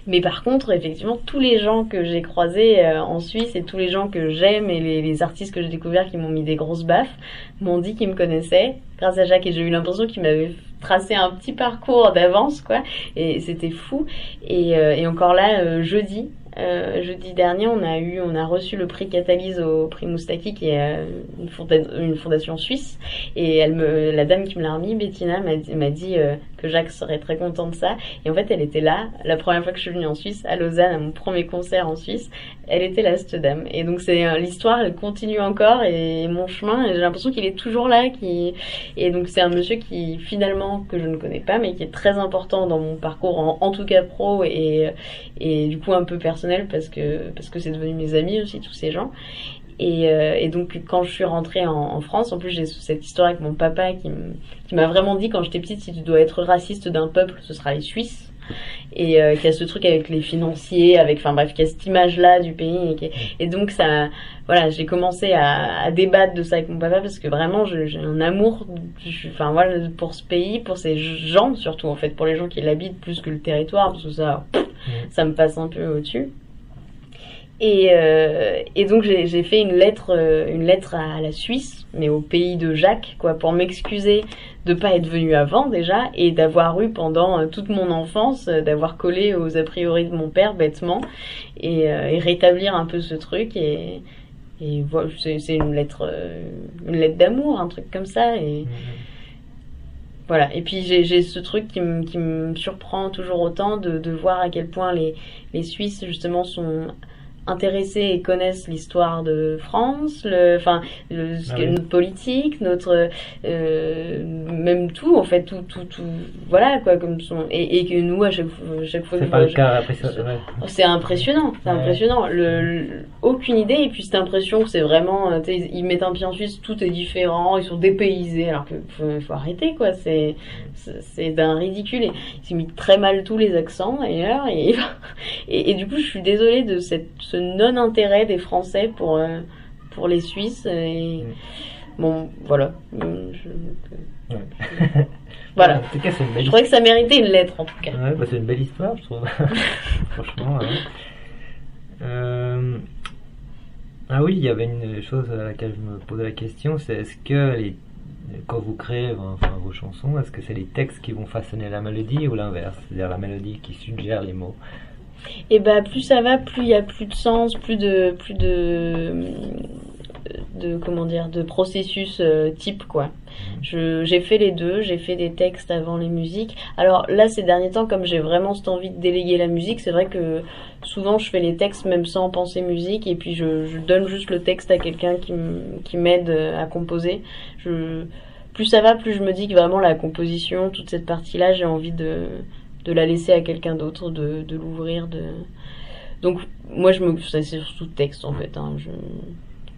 Mais par contre, effectivement, tous les gens que j'ai croisés euh, en Suisse et tous les gens que j'aime et les, les, artistes que j'ai découverts qui m'ont mis des grosses baffes m'ont dit qu'ils me connaissaient grâce à Jacques et j'ai eu l'impression qu'il m'avait tracé un petit parcours d'avance, quoi. Et c'était fou. Et, euh, et, encore là, euh, jeudi, euh, jeudi dernier, on a eu, on a reçu le prix Catalyse au prix Moustaki, qui est euh, une, fonda une, fondation suisse. Et elle me, la dame qui me l'a remis, Bettina, m'a dit, dit euh, que Jacques serait très content de ça. Et en fait, elle était là, la première fois que je suis venue en Suisse, à Lausanne, à mon premier concert en Suisse. Elle était là, cette dame. Et donc, c'est l'histoire, elle continue encore et mon chemin, j'ai l'impression qu'il est toujours là. Qui... Et donc, c'est un monsieur qui, finalement, que je ne connais pas, mais qui est très important dans mon parcours, en, tout cas pro et, et du coup un peu personnel parce que parce que c'est devenu mes amis aussi, tous ces gens. Et, euh, et, donc quand je suis rentrée en, en France, en plus j'ai cette histoire avec mon papa qui m'a vraiment dit quand j'étais petite si tu dois être raciste d'un peuple, ce sera les Suisses. Et euh, qui a ce truc avec les financiers, avec enfin bref, qui a cette image-là du pays. Et, et, donc ça, voilà, j'ai commencé à, à, débattre de ça avec mon papa parce que vraiment j'ai un amour, enfin voilà, pour ce pays, pour ces gens surtout en fait, pour les gens qui l'habitent plus que le territoire, parce que ça, pff, ça me passe un peu au-dessus. Et, euh, et, donc j'ai fait une lettre, euh, une lettre à la Suisse, mais au pays de Jacques, quoi, pour m'excuser de pas être venu avant déjà et d'avoir eu pendant euh, toute mon enfance, euh, d'avoir collé aux a priori de mon père bêtement et, euh, et rétablir un peu ce truc et, et voilà, c'est une lettre, une lettre d'amour, un truc comme ça et. Voilà. Et puis j'ai ce truc qui me, qui me surprend toujours autant de, de voir à quel point les, les Suisses justement sont intéressés et connaissent l'histoire de France, le, enfin, le, ah oui. notre politique, notre, euh, même tout, en fait, tout, tout, tout, voilà, quoi, comme son, et, et que nous, à chaque, chaque fois, c'est pas le cas, c'est impressionnant, c'est ouais. impressionnant, le, le, aucune idée, et puis cette impression que c'est vraiment, ils mettent un pied en Suisse, tout est différent, ils sont dépaysés, alors que faut, faut arrêter, quoi, c'est, c'est d'un ridicule, et ils imitent très mal tous les accents, d'ailleurs, et, <laughs> et, et, du coup, je suis désolée de cette, ce non-intérêt des Français pour, euh, pour les Suisses. Et... Mm. Bon, voilà. Je... Ouais. <laughs> voilà. En tout cas, une belle je trouvais que ça méritait une lettre, en tout cas. Ouais, bah, c'est une belle histoire, je trouve. <laughs> Franchement. Ouais. Euh... Ah oui, il y avait une chose à laquelle je me posais la question, c'est est-ce que les... quand vous créez enfin, vos chansons, est-ce que c'est les textes qui vont façonner la mélodie ou l'inverse? C'est-à-dire la mélodie qui suggère les mots et bah plus ça va, plus il y a plus de sens, plus de plus de comment dire de processus euh, type quoi. J'ai fait les deux, j'ai fait des textes avant les musiques. Alors là ces derniers temps comme j'ai vraiment cette envie de déléguer la musique, c'est vrai que souvent je fais les textes même sans penser musique et puis je, donne juste le texte à quelqu'un qui qui m'aide à composer. Plus ça va, plus je me dis que vraiment la composition, toute cette partie-là, j'ai envie de de la laisser à quelqu'un d'autre, de, de l'ouvrir, de donc moi je me c'est surtout texte en fait. Hein, je...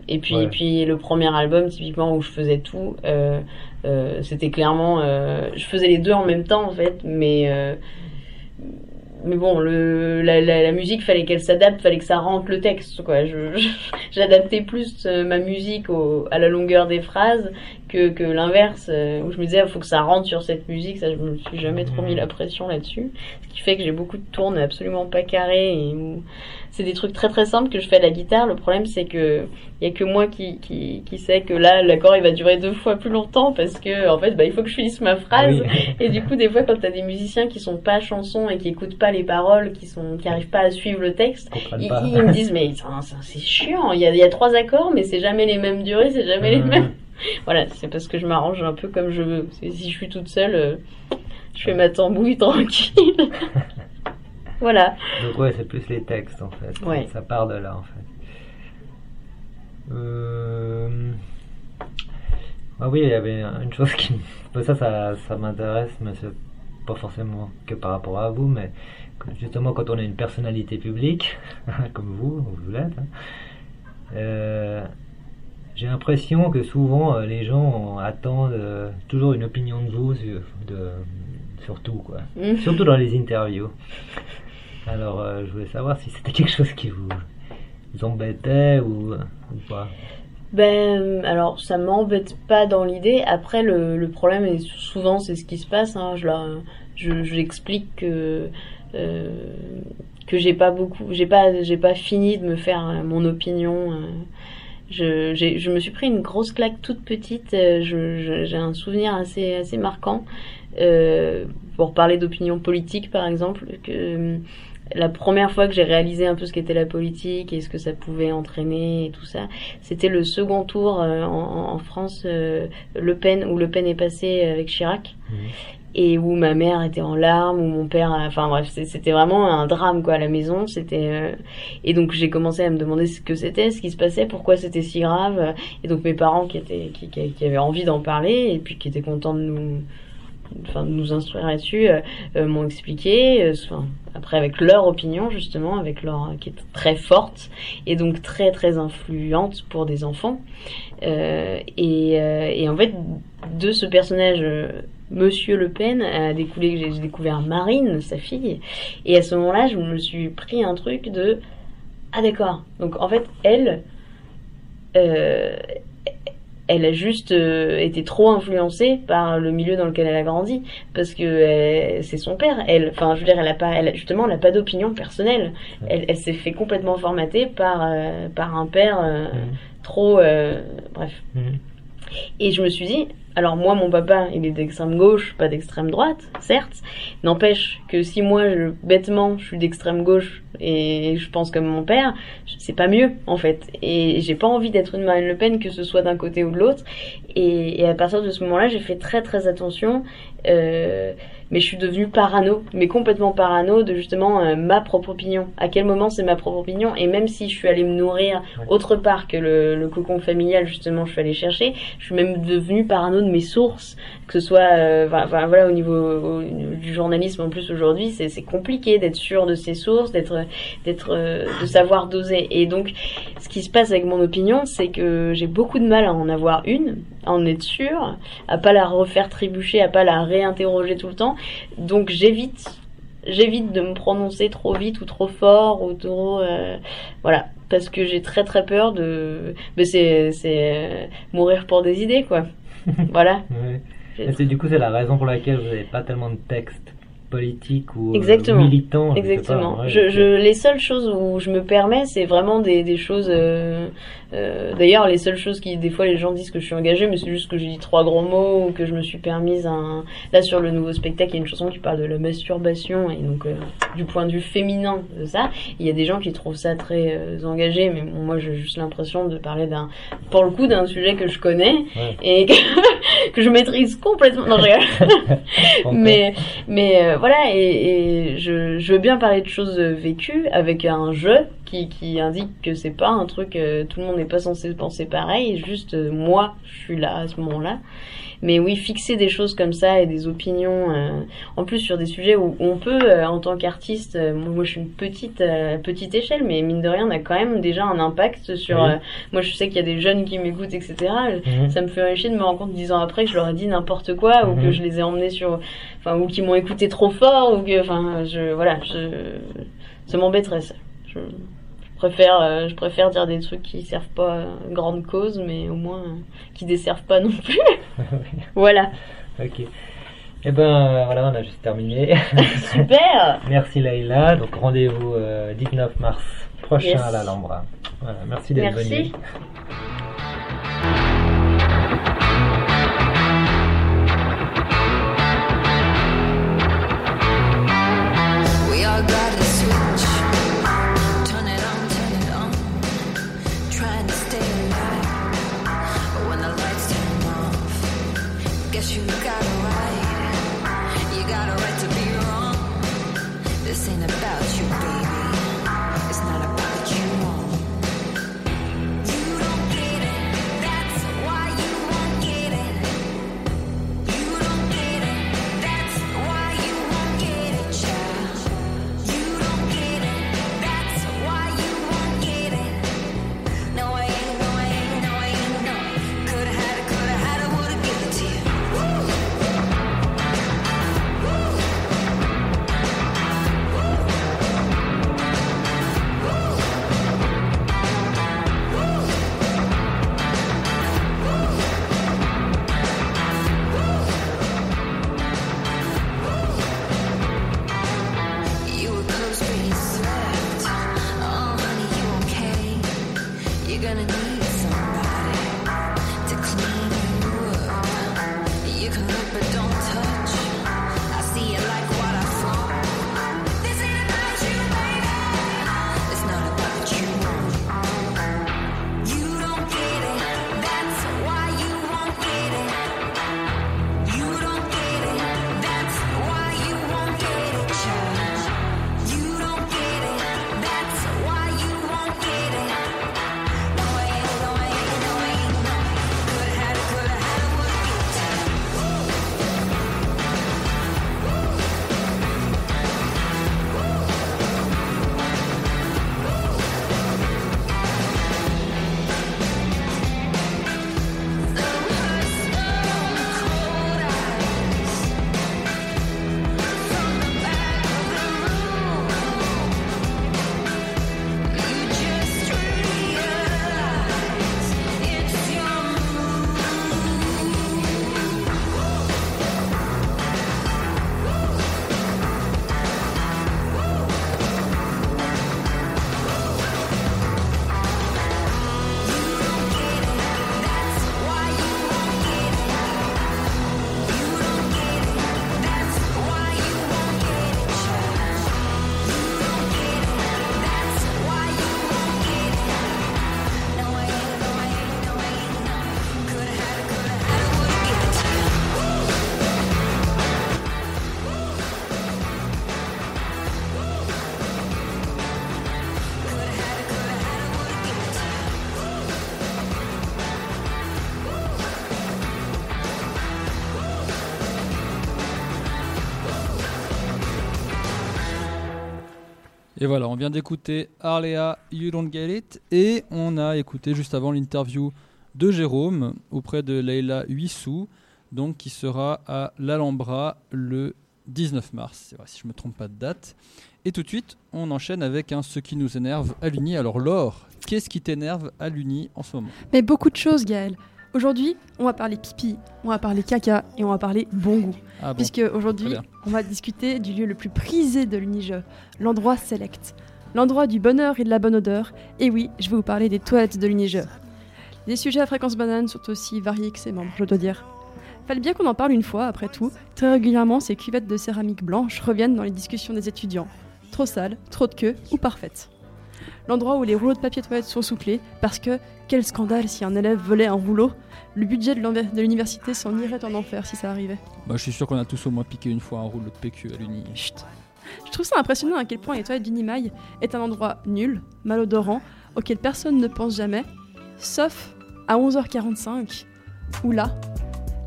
Et puis ouais. et puis le premier album typiquement où je faisais tout, euh, euh, c'était clairement euh, je faisais les deux en même temps en fait, mais mais bon, le, la, la, la musique, fallait qu'elle s'adapte, fallait que ça rentre le texte, quoi. Je, je- <laughs> j'adaptais plus ma musique au, à la longueur des phrases que, que l'inverse, euh, où je me disais, il faut que ça rentre sur cette musique, ça, je me suis jamais trop mis la pression là-dessus. Ce qui fait que j'ai beaucoup de tournes absolument pas carrées et où c'est des trucs très très simples que je fais à la guitare. Le problème, c'est que il y a que moi qui, qui, qui sait que là, l'accord, il va durer deux fois plus longtemps parce que, en fait, bah, il faut que je finisse ma phrase. Oui. Et du coup, des fois, quand t'as des musiciens qui sont pas chansons et qui écoutent pas les paroles, qui sont, qui arrivent pas à suivre le texte, ils, me disent, mais c'est chiant. Il y a, y a trois accords, mais c'est jamais les mêmes durées, c'est jamais les Mhm. mêmes. <laughs> Voilà, c'est parce que je m'arrange un peu comme je veux. Si je suis toute seule, euh, je fais ma tambouille <laughs> tranquille. <laughs> voilà. Donc ouais, c'est plus les textes en fait. Ouais. Ça part de là en fait. Euh... Ah oui, il y avait une chose qui... Ça, ça, ça m'intéresse, mais c'est pas forcément que par rapport à vous, mais justement quand on est une personnalité publique, comme vous, vous l'êtes, hein, euh, j'ai l'impression que souvent euh, les gens attendent euh, toujours une opinion de vous sur, de, sur tout, quoi. Mhm. Surtout dans les interviews. Alors, euh, je voulais savoir si c'était quelque chose qui vous, vous embêtait ou, ou pas. Ben, alors, ça m'embête pas dans l'idée. Après, le, le problème, et souvent, c'est ce qui se passe. Hein, je, leur- je, j'explique que que j'ai pas beaucoup, j'ai pas, j'ai pas fini de me faire mon opinion. Je, je me suis pris une grosse claque toute petite. euh, j'ai un souvenir assez, assez marquant. Euh, pour parler d'opinion politique, par exemple, que euh, la première fois que j'ai réalisé un peu ce qu'était la politique et ce que ça pouvait entraîner et tout ça, c'était le second tour euh, en, en France, euh, Le Pen, où Le Pen est passé avec Chirac. Et où ma mère était en larmes, où mon père, enfin bref, c'était vraiment un drame quoi à la maison. C'était euh, et donc j'ai commencé à me demander ce que c'était, ce qui se passait, pourquoi c'était si grave. Et donc mes parents qui étaient, qui, qui, avaient envie d'en parler et puis qui étaient contents de nous, enfin de nous instruire là-dessus, euh, euh, m'ont expliqué. euh, Enfin après avec leur opinion justement, avec leur qui est très forte et donc très très influente pour des enfants. Euh, et, euh, et en fait, de ce personnage, Monsieur Le Pen, a découlé que j'ai découvert Marine, sa fille. Et à ce moment-là, je me suis pris un truc de ah d'accord. Donc en fait, elle, euh, elle a juste euh, été trop influencée par le milieu dans lequel elle a grandi parce que euh, c'est son père. Elle enfin je veux dire elle a pas elle justement elle a pas d'opinion personnelle. Elle, elle s'est fait complètement formater par par un père trop bref et je me suis dit, alors moi, mon papa, il est d'extrême gauche, pas d'extrême droite, certes. N'empêche que si moi, je, bêtement, je suis d'extrême gauche et je pense comme mon père, c'est pas mieux, en fait. Et j'ai pas envie d'être une Marine Le Pen, que ce soit d'un côté ou de l'autre. Et, à partir de ce moment-là, j'ai fait très très attention. Euh, mais je suis devenue parano, mais complètement parano de justement euh, ma propre opinion. À quel moment c'est ma propre opinion? Et même si je suis allée me nourrir autre part que le, le cocon familial, justement, je suis allée chercher, je suis même devenue parano de mes sources, que ce soit, euh, enfin, voilà, au niveau au- du journalisme en plus aujourd'hui, c'est c'est compliqué d'être sûr de ses sources, d'être, d'être, euh, de savoir doser. Et donc, ce qui se passe avec mon opinion, c'est que j'ai beaucoup de mal à en avoir une, à en être sûr, à pas la refaire trébucher, à pas la réinterroger tout le temps. Donc j'évite j'évite de me prononcer trop vite ou trop fort ou trop euh, voilà parce que j'ai très très peur de mais c'est c'est euh, mourir pour des idées quoi <laughs> voilà Ouais. C'est du coup c'est la raison pour laquelle vous n'avez pas tellement de textes politiques ou euh, Exactement. militants. je sais pas, Exactement. je, je, les seules choses où je me permets, c'est vraiment des, des choses. euh, euh, D'ailleurs, les seules choses qui, des fois, les gens disent que je suis engagée, mais c'est juste que j'ai dit trois gros mots ou que je me suis permise un. Là, sur le nouveau spectacle, il y a une chanson qui parle de la masturbation et donc euh, du point de vue féminin de ça. Il y a des gens qui trouvent ça très euh, engagé, mais bon, moi, j'ai juste l'impression de parler d'un, pour le coup, d'un sujet que je connais Ouais. et que, <laughs> que je maîtrise complètement. Non, je <laughs> mais mais euh, voilà et, et je, je veux bien parler de choses vécues avec un jeu qui, qui indique que c'est pas un truc, euh, tout le monde n'est pas censé penser pareil, juste euh, moi, je suis là à ce moment-là. Mais oui, fixer des choses comme ça et des opinions, euh, en plus sur des sujets où on peut, en tant qu'artiste, moi je suis une petite petite échelle, mais mine de rien, on a quand même déjà un impact sur. Oui. moi, je sais qu'il y a des jeunes qui m'écoutent, etc. Mhm. Ça me fait chier de me rendre compte dix ans après que je leur ai dit n'importe quoi ou Mhm. que je les ai emmenés sur, enfin, ou qu'ils m'ont écouté trop fort ou que, enfin, je, voilà, je, ça m'embêterait ça. Je préfère, euh, je préfère dire des trucs qui servent pas à grande cause, mais au moins euh, qui desservent pas non plus. <laughs> voilà. Ok. Eh ben voilà, on a juste terminé. <laughs> Super. merci Leïla. Donc rendez-vous euh, 19 mars prochain Yes. à l'Alhambra. Voilà, merci d'être Merci. venu. We Et voilà, on vient d'écouter Arlea You Don't Get It et on a écouté juste avant l'interview de Jérôme auprès de Leila Huissou, donc qui sera à l'Alhambra le 19 mars, si je me trompe pas de date. Et tout de suite, on enchaîne avec ce qui nous énerve à l'Uni. Alors Laure, qu'est-ce qui t'énerve à l'Uni en ce moment? Mais beaucoup de choses, Gaël. Aujourd'hui, on va parler pipi, on va parler caca et on va parler bon goût. Ah bon, Puisque aujourd'hui, on va discuter du lieu le plus prisé de l'Unijeu, l'endroit select. L'endroit du bonheur et de la bonne odeur. Et oui, je vais vous parler des toilettes de l'Unijeu. Les sujets à fréquence banane sont aussi variés que ses membres, je dois dire. Fallait bien qu'on en parle une fois, après tout. Très régulièrement, ces cuvettes de céramique blanche reviennent dans les discussions des étudiants. Trop sales, trop de queue ou parfaites. L'endroit où les rouleaux de papier toilette sont soufflés, parce que quel scandale si un élève volait un rouleau. Le budget de l'université s'en irait en enfer si ça arrivait. Bah, je suis sûr qu'on a tous au moins piqué une fois un rouleau de PQ à l'Uni. Chut. Je trouve ça impressionnant à quel point les toilettes d'Unimail est un endroit nul, malodorant, auquel personne ne pense jamais, sauf à 11h45, où là,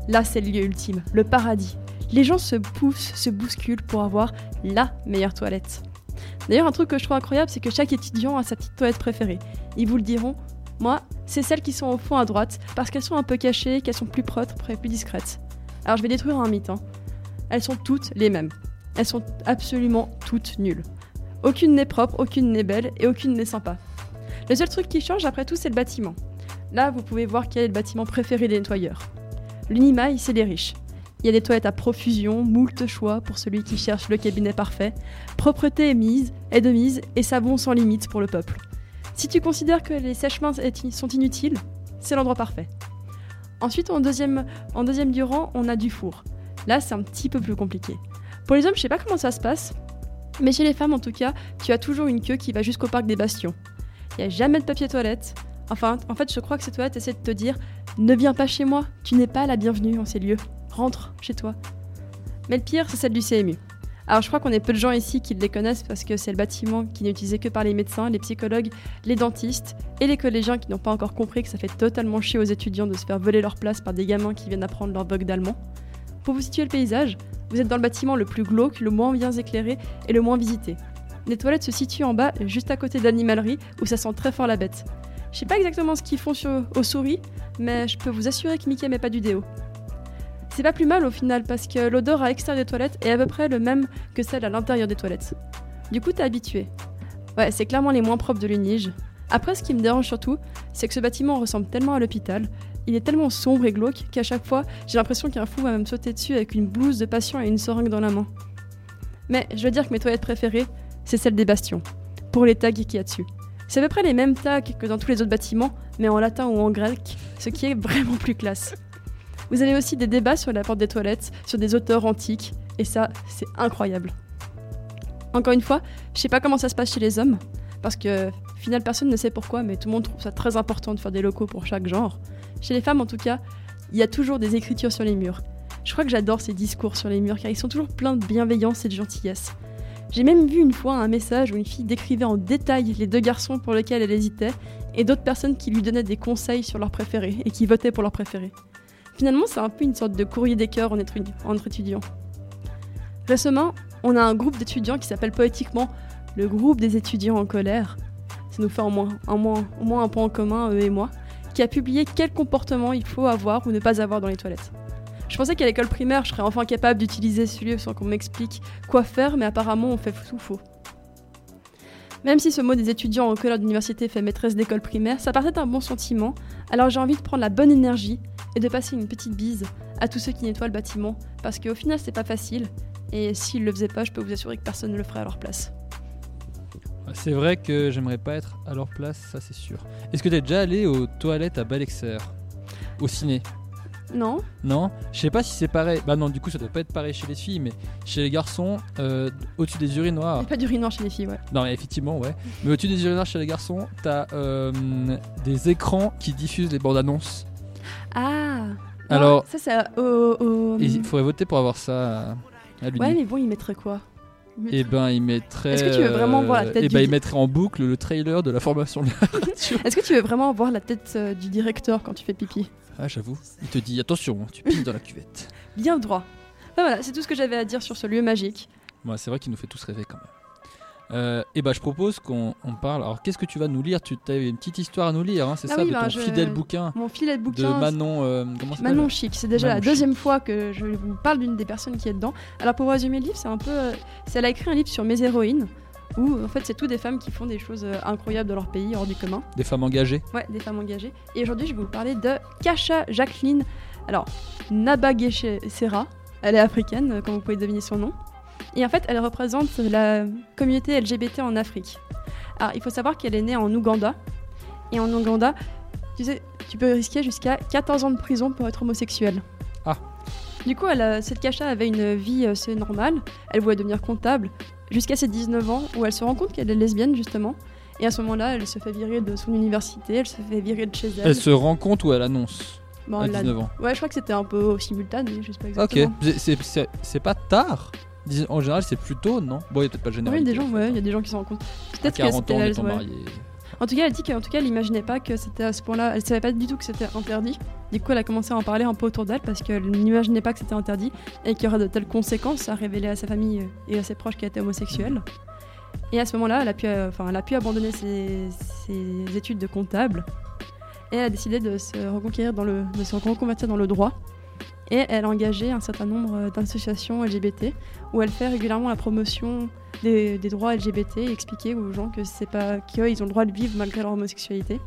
là c'est le lieu ultime, le paradis. Les gens se poussent, se bousculent pour avoir la meilleure toilette. D'ailleurs, un truc que je trouve incroyable, c'est que chaque étudiant a sa petite toilette préférée. Ils vous le diront, moi, c'est celles qui sont au fond à droite, parce qu'elles sont un peu cachées, qu'elles sont plus propres et plus discrètes. Alors je vais détruire un mythe. hein. Elles sont toutes les mêmes. Elles sont absolument toutes nulles. Aucune n'est propre, aucune n'est belle et aucune n'est sympa. Le seul truc qui change après tout, c'est le bâtiment. Là, vous pouvez voir quel est le bâtiment préféré des nettoyeurs. L'Unimail, c'est les riches. Il y a des toilettes à profusion, moult choix pour celui qui cherche le cabinet parfait. Propreté est mise, de mise et savon sans limite pour le peuple. Si tu considères que les sèche-mains est- sont inutiles, c'est l'endroit parfait. Ensuite, en deuxième, en deuxième du rang, on a du four. Là, c'est un petit peu plus compliqué. Pour les hommes, je sais pas comment ça se passe, mais chez les femmes, en tout cas, tu as toujours une queue qui va jusqu'au parc des Bastions. Il n'y a jamais de papier toilette. Enfin, en fait, je crois que ces toilettes essaient de te dire ne viens pas chez moi, tu n'es pas la bienvenue en ces lieux. Rentre chez toi. Mais le pire, c'est celle du CMU. Alors, je crois qu'on est peu de gens ici qui les connaissent parce que c'est le bâtiment qui n'est utilisé que par les médecins, les psychologues, les dentistes et les collégiens qui n'ont pas encore compris que ça fait totalement chier aux étudiants de se faire voler leur place par des gamins qui viennent apprendre leur vogue d'allemand. Pour vous situer le paysage, vous êtes dans le bâtiment le plus glauque, le moins bien éclairé et le moins visité. Les toilettes se situent en bas, juste à côté d'animalerie, où ça sent très fort la bête. Je sais pas exactement ce qu'ils font sur, aux souris, mais je peux vous assurer que Mickey met pas du déo. C'est pas plus mal au final, parce que l'odeur à l'extérieur des toilettes est à peu près le même que celle à l'intérieur des toilettes. Du coup, t'es habitué. Ouais, c'est clairement les moins propres de l'Unige. Après, ce qui me dérange surtout, c'est que ce bâtiment ressemble tellement à l'hôpital, il est tellement sombre et glauque qu'à chaque fois, j'ai l'impression qu'un fou va me sauter dessus avec une blouse de patient et une seringue dans la main. Mais je veux dire que mes toilettes préférées, c'est celle des bastions, pour les tags qu'il y a dessus. C'est à peu près les mêmes tags que dans tous les autres bâtiments, mais en latin ou en grec, ce qui est vraiment plus classe. Vous avez aussi des débats sur la porte des toilettes, sur des auteurs antiques, et ça, c'est incroyable. Encore une fois, je sais pas comment ça se passe chez les hommes, parce que, final, personne ne sait pourquoi, mais tout le monde trouve ça très important de faire des locaux pour chaque genre. Chez les femmes, en tout cas, il y a toujours des écritures sur les murs. Je crois que j'adore ces discours sur les murs, car ils sont toujours pleins de bienveillance et de gentillesse. J'ai même vu une fois un message où une fille décrivait en détail les deux garçons pour lesquels elle hésitait, et d'autres personnes qui lui donnaient des conseils sur leurs préférés, et qui votaient pour leurs préférés. Finalement, c'est un peu une sorte de courrier des cœurs entre, étudiants. Récemment, on a un groupe d'étudiants qui s'appelle poétiquement le groupe des étudiants en colère. Ça nous fait au moins, un moins, au moins un point en commun, eux et moi, qui a publié quel comportement il faut avoir ou ne pas avoir dans les toilettes. Je pensais qu'à l'école primaire, je serais enfin capable d'utiliser ce lieu sans qu'on m'explique quoi faire, mais apparemment on fait tout faux. Même si ce mot des étudiants en colère d'université fait maîtresse d'école primaire, ça partait d'un bon sentiment, alors j'ai envie de prendre la bonne énergie et de passer une petite bise à tous ceux qui nettoient le bâtiment, parce qu'au final c'est pas facile, et s'ils le faisaient pas, je peux vous assurer que personne ne le ferait à leur place. C'est vrai que j'aimerais pas être à leur place, ça c'est sûr. Est-ce que t'es déjà allé aux toilettes à Balexer Au ciné? Non Non Je sais pas si c'est pareil. Bah non, du coup ça doit pas être pareil chez les filles, mais chez les garçons, euh, au-dessus des urinoirs. Il y a pas d'urinoir chez les filles, ouais. Non, mais effectivement, ouais. Mais au-dessus des urinoirs chez les garçons, t'as euh, des écrans qui diffusent les bandes annonces. Ah Alors- Ça, c'est au. au- Et il faudrait voter pour avoir ça à, l'Uni. Ouais, mais bon, ils mettraient quoi? Et ben, il mettrait. Est-ce que tu veux vraiment voir la tête du ben, il mettrait en boucle le trailer de la formation de la radio. <laughs> Est-ce que tu veux vraiment voir la tête euh, du directeur quand tu fais pipi? Ah, j'avoue. Il te dit attention, tu pisses dans la cuvette. <laughs> Bien droit. Enfin, voilà, c'est tout ce que j'avais à dire sur ce lieu magique. Ouais, c'est vrai qu'il nous fait tous rêver quand même. Euh, et bah, je propose qu'on on parle. Alors, qu'est-ce que tu vas nous lire? Tu as une petite histoire à nous lire, hein, c'est Ah ça, oui, de bah, ton je- fidèle bouquin Mon filet de de bouquin. Manon. euh, comment Manon Chic, c'est déjà Manon la Chic. deuxième fois que je vous parle d'une des personnes qui est dedans. Alors pour résumer le livre, c'est un peu, euh, c'est elle a écrit un livre sur mes héroïnes, où en fait c'est tout des femmes qui font des choses euh, incroyables dans leur pays, hors du commun. Des femmes engagées. Ouais, des femmes engagées. Et aujourd'hui, je vais vous parler de Kasha Jacqueline. Alors, Nabagesera. Elle est africaine, euh, comme vous pouvez deviner son nom. Et en fait, elle représente la communauté LGBT en Afrique. Alors, il faut savoir qu'elle est née en Ouganda. Et en Ouganda, tu sais, tu peux risquer jusqu'à 14 ans de prison pour être homosexuel. Ah. Du coup, elle a- cette Kasha avait une vie assez normale. Elle voulait devenir comptable jusqu'à ses 19 ans, où elle se rend compte qu'elle est lesbienne, justement. Et à ce moment-là, elle se fait virer de son université, elle se fait virer de chez elle. Elle se rend compte ou elle annonce Bon, à elle a- 19 ans? Ouais, je crois que c'était un peu simultané, je sais pas Ok. exactement. C'est- c'est- pas tard? En général, c'est plus tôt, non? Bon, il y a peut-être pas de Oui, gens, ouais, il y a des gens qui compte. À Peut-être que 40 c'était en tout cas, elle dit qu'en tout cas, elle n'imaginait pas que c'était à ce point-là. Elle savait pas du tout que c'était interdit. Du coup, elle a commencé à en parler un peu autour d'elle parce qu'elle n'imaginait pas que c'était interdit et qu'il y aurait de telles conséquences à révéler à sa famille et à ses proches qu'elle était homosexuelle. Et à ce moment-là, elle a pu, euh, elle a pu abandonner ses, ses études de comptable et elle a décidé de se reconquérir dans le, de se reconvertir dans le droit. Et elle a engagé un certain nombre d'associations LGBT où elle fait régulièrement la promotion des, droits LGBT et expliquer aux gens que c'est pas ont le droit de vivre malgré leur homosexualité.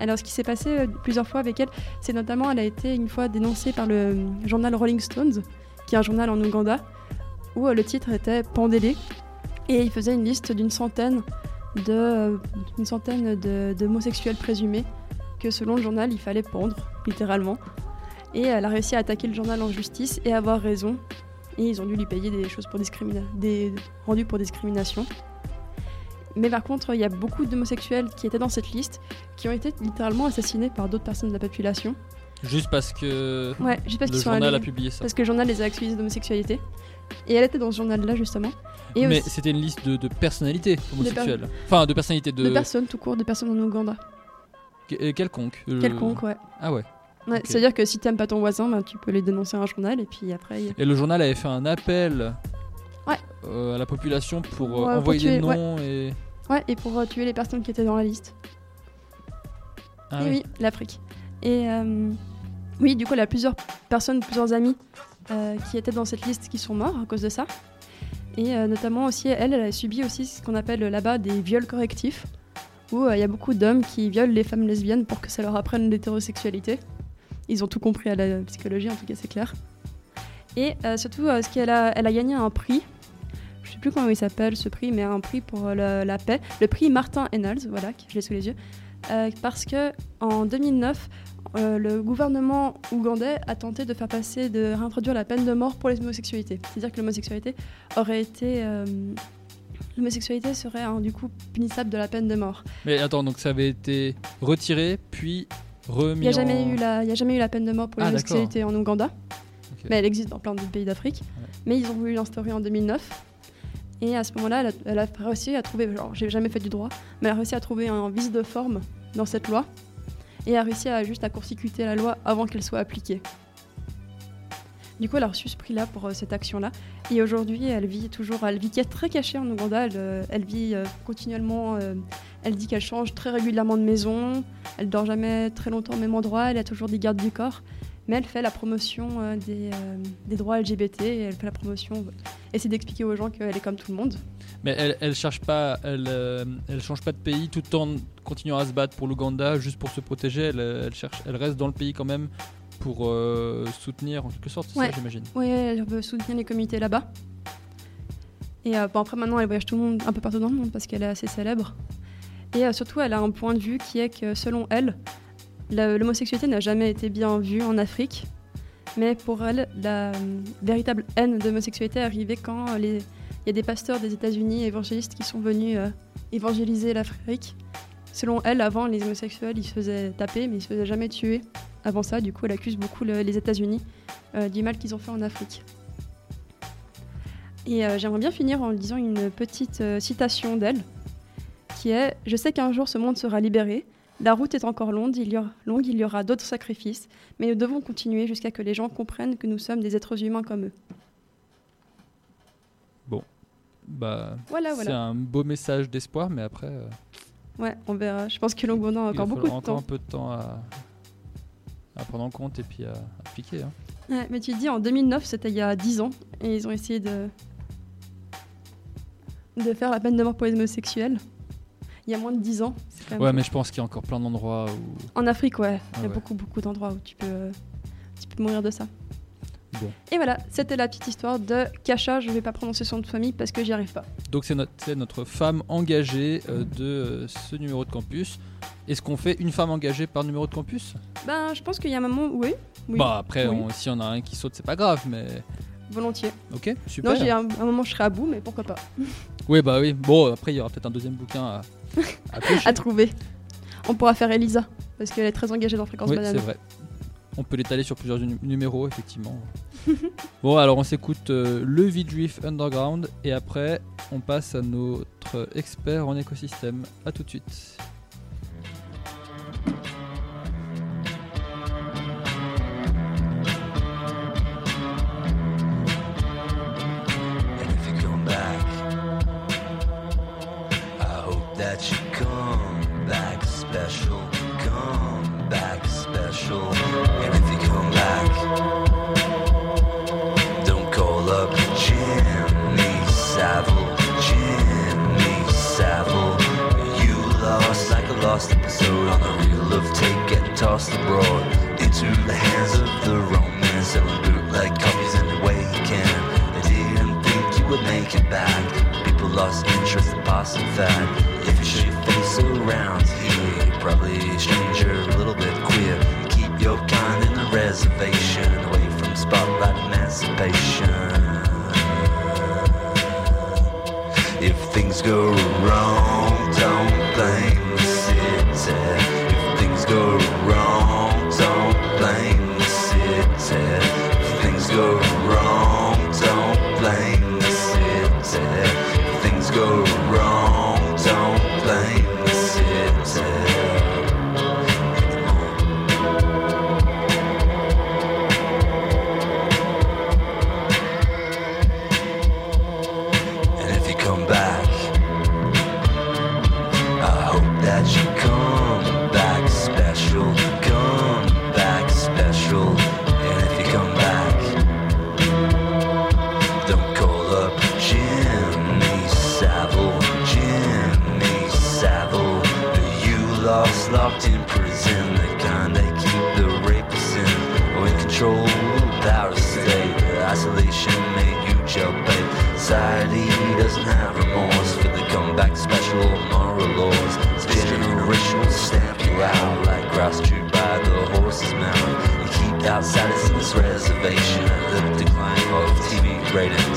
Alors, ce qui s'est passé euh, plusieurs fois avec elle, c'est notamment elle a été une fois dénoncée par le euh, journal Rolling Stones, qui est un journal en Ouganda, où euh, le titre était Pandélé, et il faisait une liste d'une centaine de une d'homosexuels présumés que selon le journal il fallait pendre littéralement. Et elle a réussi à attaquer le journal en justice et avoir raison. Et ils ont dû lui payer des choses pour discrimination, des rendus pour discrimination. Mais par contre, il y a beaucoup d'homosexuels qui étaient dans cette liste qui ont été littéralement assassinés par d'autres personnes de la population. Juste parce que Ouais, juste parce le qu'ils sont journal allés- a publié ça. Parce que le journal les a accusés d'homosexualité. Et elle était dans ce journal-là justement. Et Mais aussi c'était une liste de, de personnalités homosexuelles. Enfin, de personnalités de. de personnes tout court, de personnes en Ouganda. Euh, quelconque. euh, Quelconque, ouais. Ah ouais. Ouais. C'est-à-dire que si t'aimes pas ton voisin, bah, tu peux les dénoncer à un journal et puis après. il- Et le journal avait fait un appel Ouais. euh, à la population pour euh, Ouais, pour envoyer des tuer, ouais. noms et. Ouais, et pour euh, tuer les personnes qui étaient dans la liste. Ah et oui. oui, l'Afrique. Et oui, du coup, elle a plusieurs personnes, plusieurs amis qui étaient dans cette liste qui sont morts à cause de ça. Et notamment aussi, elle, elle a subi aussi ce qu'on appelle là-bas des viols correctifs, où il y a beaucoup d'hommes qui violent les femmes lesbiennes pour que ça leur apprenne l'hétérosexualité. Ils ont tout compris à la psychologie, en tout cas, c'est clair. Et euh, surtout, euh, ce qu'elle a, elle a gagné un prix. Je sais plus comment il s'appelle ce prix, mais un prix pour euh, la, paix. Le prix Martin Ennals, voilà, que je l'ai sous les yeux. Parce que en 2009, euh, le gouvernement ougandais a tenté de faire passer, de réintroduire la peine de mort pour les homosexualités. C'est-à-dire que l'homosexualité aurait été. L'homosexualité serait hein, du coup punissable de la peine de mort. Mais attends, donc ça avait été retiré puis remis. Il n'y a, jamais en- eu la- il y a jamais eu la peine de mort pour Ah, l'homosexualité en Ouganda. Mais elle existe dans plein d'autres pays d'Afrique. Mais ils ont voulu l'instaurer en 2009. Et à ce moment-là, elle a, elle a réussi à trouver, genre, j'ai jamais fait du droit, mais elle a réussi à trouver un vice de forme dans cette loi. Et a réussi à juste à court-circuiter la loi avant qu'elle soit appliquée. Du coup, elle a reçu ce prix-là pour euh, cette action-là. Et aujourd'hui, elle vit toujours, elle vit très cachée en Ouganda. Elle, euh, elle vit euh, continuellement. Elle dit qu'elle change très régulièrement de maison. Elle dort jamais très longtemps au même endroit. Elle a toujours des gardes du corps. Mais elle fait la promotion euh, des, euh, des droits LGBT. Et elle fait la promotion. Essaie d'expliquer aux gens qu'elle est comme tout le monde. Mais elle, elle cherche pas, elle, euh, elle change pas de pays tout en continuant à se battre pour l'Ouganda juste pour se protéger. Elle, elle cherche, elle reste dans le pays quand même pour euh, soutenir en quelque sorte, Ouais. ça j'imagine. Oui, elle veut soutenir les communautés là-bas. Et euh, bon, après, maintenant, elle voyage tout le monde, un peu partout dans le monde parce qu'elle est assez célèbre. Et euh, surtout, elle a un point de vue qui est que, selon elle, l'homosexualité n'a jamais été bien vue en Afrique. Mais pour elle, la euh, véritable haine de l'homosexualité est arrivée quand euh, il y a des pasteurs des États-Unis évangélistes qui sont venus évangéliser l'Afrique. Selon elle, avant, les homosexuels, ils se faisaient taper, mais ils se faisaient jamais tuer. Avant ça, du coup, elle accuse beaucoup le- les États-Unis euh, du mal qu'ils ont fait en Afrique. Et j'aimerais bien finir en disant une petite citation d'elle, qui est Je sais qu'un jour ce monde sera libéré. La route est encore longue, il y aura, longue, il y aura d'autres sacrifices, mais nous devons continuer jusqu'à que les gens comprennent que nous sommes des êtres humains comme eux. Bah, Voilà, c'est voilà. un beau message d'espoir, mais après, euh, Ouais, on verra. Je pense que Longbonnet a encore beaucoup de encore temps. un peu de temps à, à prendre en compte et puis à, à appliquer. hein. Ouais, mais tu dis en 2009, c'était il y a 10 ans, et ils ont essayé de de faire la peine de mort pour les homosexuels. Il y a moins de 10 ans. quand même Ouais, mais je pense qu'il y a encore plein d'endroits où. En Afrique, ouais. Il y Ah a ouais. beaucoup, beaucoup d'endroits où tu peux, euh, tu peux mourir de ça. Bon. Et voilà, c'était la petite histoire de Kasha. Je vais pas prononcer son nom de famille parce que j'y arrive pas. Donc c'est notre, femme engagée euh, de euh, ce numéro de campus. Est-ce qu'on fait une femme engagée par numéro de campus? Ben, je pense qu'il y a un moment où oui. oui Bah après, oui, on- si on a un qui saute, c'est pas grave, mais volontiers. ok, super. Non, j'ai un, un moment, je serai à bout, mais pourquoi pas <laughs> Oui, bah oui. Bon, après, il y aura peut-être un deuxième bouquin à, à <laughs> piocher. À trouver. On pourra faire Elisa parce qu'elle est très engagée dans Fréquence Oui, Banane. c'est vrai. On peut l'étaler sur plusieurs nu- numéros, effectivement. <laughs> bon, alors on s'écoute euh, le Underground et après on passe à notre expert en écosystème. A tout de suite. outside of this Reservation, the decline of TV ratings.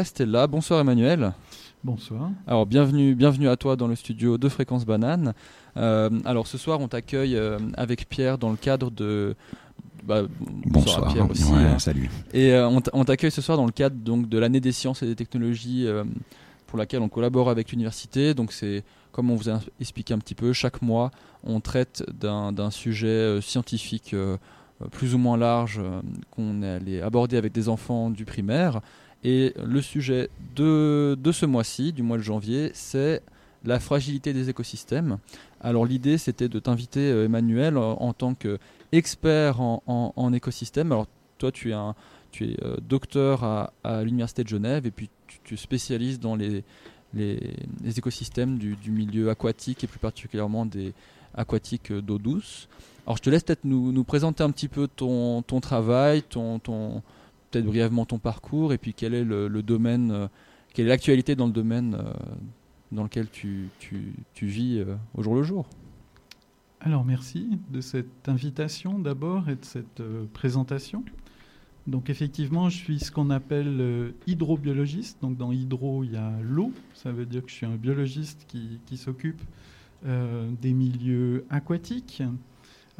Castella. Bonsoir Emmanuel. Bonsoir. Alors, bienvenue, bienvenue à toi dans le studio de Fréquence Banane. Euh, alors, ce soir, on t'accueille euh, avec Pierre dans le cadre de. bah, bonsoir à Pierre aussi. Ouais, hein. salut. Et euh, on t'accueille ce soir dans le cadre donc, de l'année des sciences et des technologies euh, pour laquelle on collabore avec l'université. Donc c'est, comme on vous a expliqué un petit peu, chaque mois on traite d'un sujet euh, scientifique plus ou moins large euh, qu'on est allé aborder avec des enfants du primaire. Et le sujet de, de ce mois-ci, du mois de janvier, c'est la fragilité des écosystèmes. Alors l'idée c'était de t'inviter euh, Emmanuel en, tant qu'expert en, en, en écosystème. Alors toi tu es un, tu es euh, docteur à, à l'université de Genève et puis tu spécialises dans les, les, les écosystèmes du, du milieu aquatique et plus particulièrement des aquatiques d'eau douce. Alors je te laisse peut-être nous, nous présenter un petit peu ton, ton travail, ton, ton, peut-être brièvement ton parcours et puis quel est le, domaine, euh, quelle est l'actualité dans le domaine euh, dans lequel tu, tu, vis euh, au jour le jour? Alors merci de cette invitation d'abord et de cette présentation. Donc effectivement, je suis ce qu'on appelle hydrobiologiste. Donc dans hydro, il y a l'eau. Ça veut dire que je suis un biologiste qui, qui s'occupe des milieux aquatiques.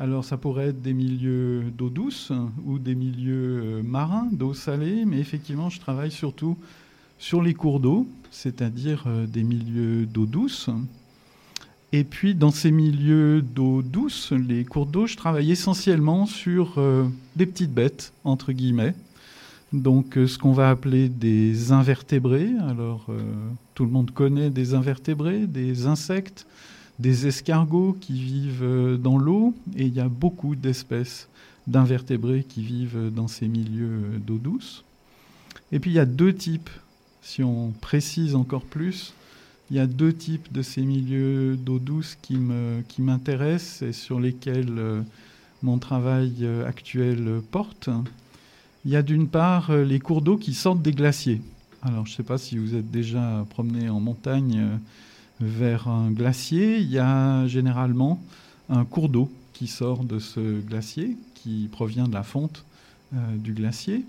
Alors ça pourrait être des milieux d'eau douce ou des milieux euh, marins, d'eau salée, mais effectivement, je travaille surtout sur les cours d'eau, c'est-à-dire euh, des milieux d'eau douce. Et puis dans ces milieux d'eau douce, les cours d'eau, je travaille essentiellement sur euh, des petites bêtes, entre guillemets. Donc ce qu'on va appeler des invertébrés. Alors tout le monde connaît des invertébrés, des insectes, des escargots qui vivent euh, dans l'eau. Et il y a beaucoup d'espèces d'invertébrés qui vivent dans ces milieux euh, d'eau douce. Et puis il y a deux types, si on précise encore plus, il y a deux types de ces milieux d'eau douce qui m'intéressent et sur lesquels euh, mon travail euh, actuel euh, porte. Il y a d'une part euh, les cours d'eau qui sortent des glaciers. Alors je ne sais pas si vous êtes déjà promené en montagne euh, vers un glacier. Il y a généralement un cours d'eau qui sort de ce glacier, qui provient de la fonte euh, du glacier.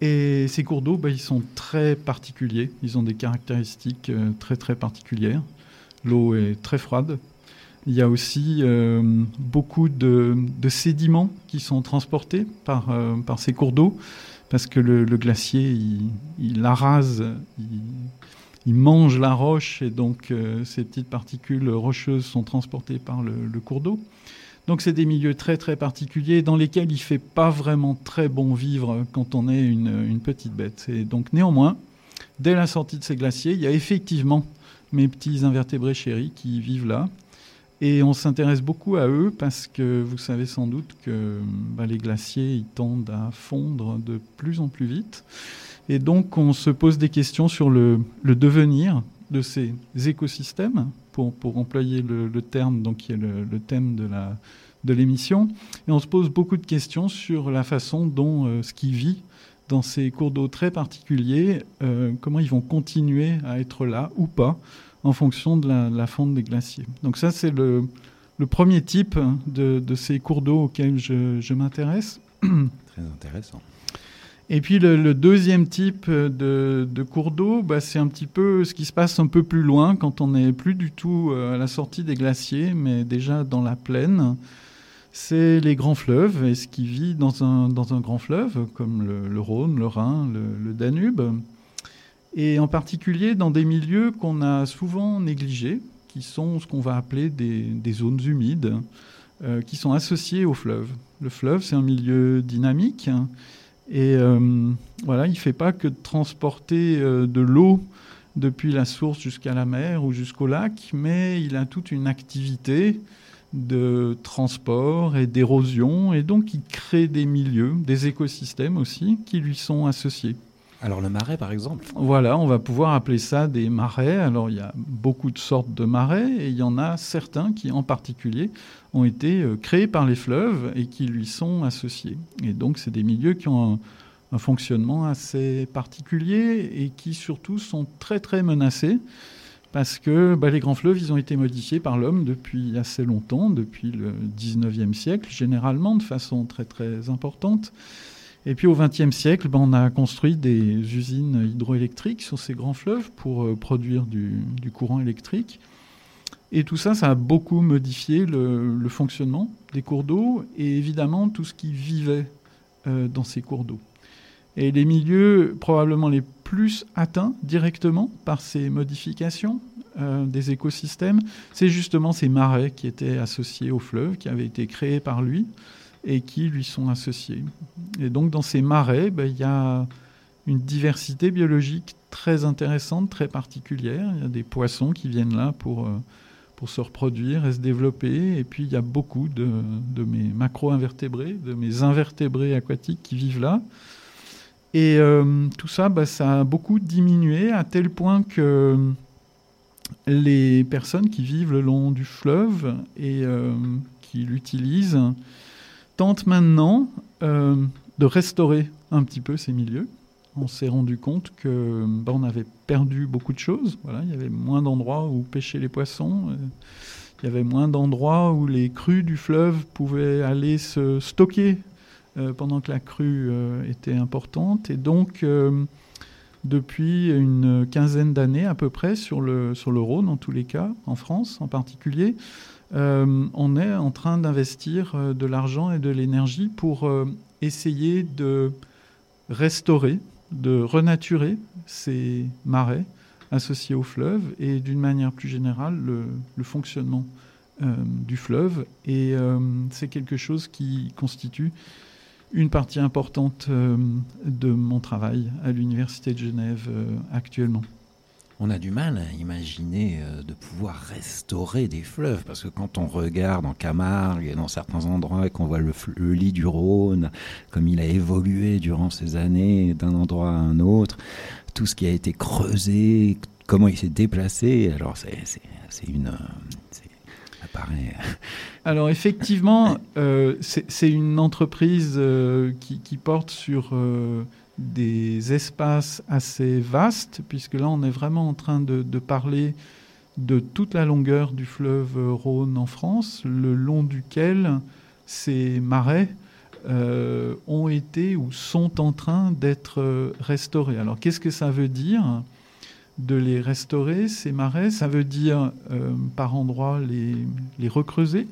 Et ces cours d'eau, bah, ils sont très particuliers. Ils ont des caractéristiques euh, très très particulières. L'eau est très froide. Il y a aussi euh, beaucoup de, sédiments qui sont transportés par, ces cours d'eau parce que le, glacier, il, il, il mange la roche et donc euh, ces petites particules rocheuses sont transportées par le, cours d'eau. Donc c'est des milieux très très particuliers dans lesquels il fait pas vraiment très bon vivre quand on est une, une petite bête. Et donc néanmoins, dès la sortie de ces glaciers, il y a effectivement mes petits invertébrés chéris qui vivent là. Et on s'intéresse beaucoup à eux parce que vous savez sans doute que bah, les glaciers ils tendent à fondre de plus en plus vite. Et donc on se pose des questions sur le, devenir de ces écosystèmes, pour, pour employer le, terme donc, qui est le, thème de la de l'émission. Et on se pose beaucoup de questions sur la façon dont euh, ce qui vit dans ces cours d'eau très particuliers, euh, comment ils vont continuer à être là ou pas en fonction de la, la fonte des glaciers. Donc ça, c'est le, le premier type de, de ces cours d'eau auxquels je, je m'intéresse. Très intéressant. Et puis le, deuxième type de, de cours d'eau, bah, c'est un petit peu ce qui se passe un peu plus loin quand on n'est plus du tout euh, à la sortie des glaciers, mais déjà dans la plaine. C'est les grands fleuves et ce qui vit dans un, dans un grand fleuve comme le, Rhône, le Rhin, le, Danube. Et en particulier dans des milieux qu'on a souvent négligés, qui sont ce qu'on va appeler des, zones humides, euh, qui sont associées au fleuve. Le fleuve, c'est un milieu dynamique. Et euh, voilà, il ne fait pas que de transporter euh, de l'eau depuis la source jusqu'à la mer ou jusqu'au lac, mais il a toute une activité de transport et d'érosion, et donc il crée des milieux, des écosystèmes aussi, qui lui sont associés. Alors le marais, par exemple Voilà, on va pouvoir appeler ça des marais. Alors il y a beaucoup de sortes de marais, et il y en a certains qui en particulier ont été euh, créés par les fleuves et qui lui sont associés. Et donc c'est des milieux qui ont un, fonctionnement assez particulier et qui surtout sont très très menacés parce que bah, les grands fleuves, ils ont été modifiés par l'homme depuis assez longtemps, depuis le 19e siècle, généralement de façon très très importante. Et puis au XXe siècle, bah, on a construit des usines hydroélectriques sur ces grands fleuves pour euh, produire du, du courant électrique. Et tout ça, ça a beaucoup modifié le, fonctionnement des cours d'eau et évidemment tout ce qui vivait euh, dans ces cours d'eau. Et les milieux probablement les plus atteints directement par ces modifications euh, des écosystèmes, c'est justement ces marais qui étaient associés au fleuve, qui avaient été créés par lui et qui lui sont associés. Et donc dans ces marais, ben, il y a une diversité biologique très intéressante, très particulière. Il y a des poissons qui viennent là pour, euh, pour se reproduire et se développer. Et puis il y a beaucoup de, de mes macro-invertébrés, de mes invertébrés aquatiques qui vivent là. Et euh, tout ça, bah, ça a beaucoup diminué à tel point que les personnes qui vivent le long du fleuve et euh, qui l'utilisent tentent maintenant euh, de restaurer un petit peu ces milieux. On s'est rendu compte que bah, on avait perdu beaucoup de choses. Voilà, il y avait moins d'endroits où pêcher les poissons. euh, il y avait moins d'endroits où les crues du fleuve pouvaient aller se stocker euh, pendant que la crue euh, était importante. Et donc, depuis une quinzaine d'années à peu près, sur le, sur le Rhône en tous les cas, en France en particulier, on est en train d'investir de l'argent et de l'énergie pour essayer de restaurer, de renaturer ces marais associés au fleuve et d'une manière plus générale le, fonctionnement euh, du fleuve. Et euh, c'est quelque chose qui constitue une partie importante euh, de mon travail à l'Université de Genève actuellement. On a du mal à imaginer euh, de pouvoir restaurer des fleuves, parce que quand on regarde en Camargue et dans certains endroits et qu'on voit le, lit du Rhône, comme il a évolué durant ces années d'un endroit à un autre, tout ce qui a été creusé, comment il s'est déplacé, alors c'est une... euh. Alors effectivement, euh, c'est une entreprise qui, porte sur des espaces assez vastes, puisque là on est vraiment en train de, parler de toute la longueur du fleuve Rhône en France, le long duquel ces marais euh, ont été ou sont en train d'être restaurés. Alors qu'est-ce que ça veut dire de les restaurer, ces marais? Ça veut dire euh, par endroits les, les recreuser,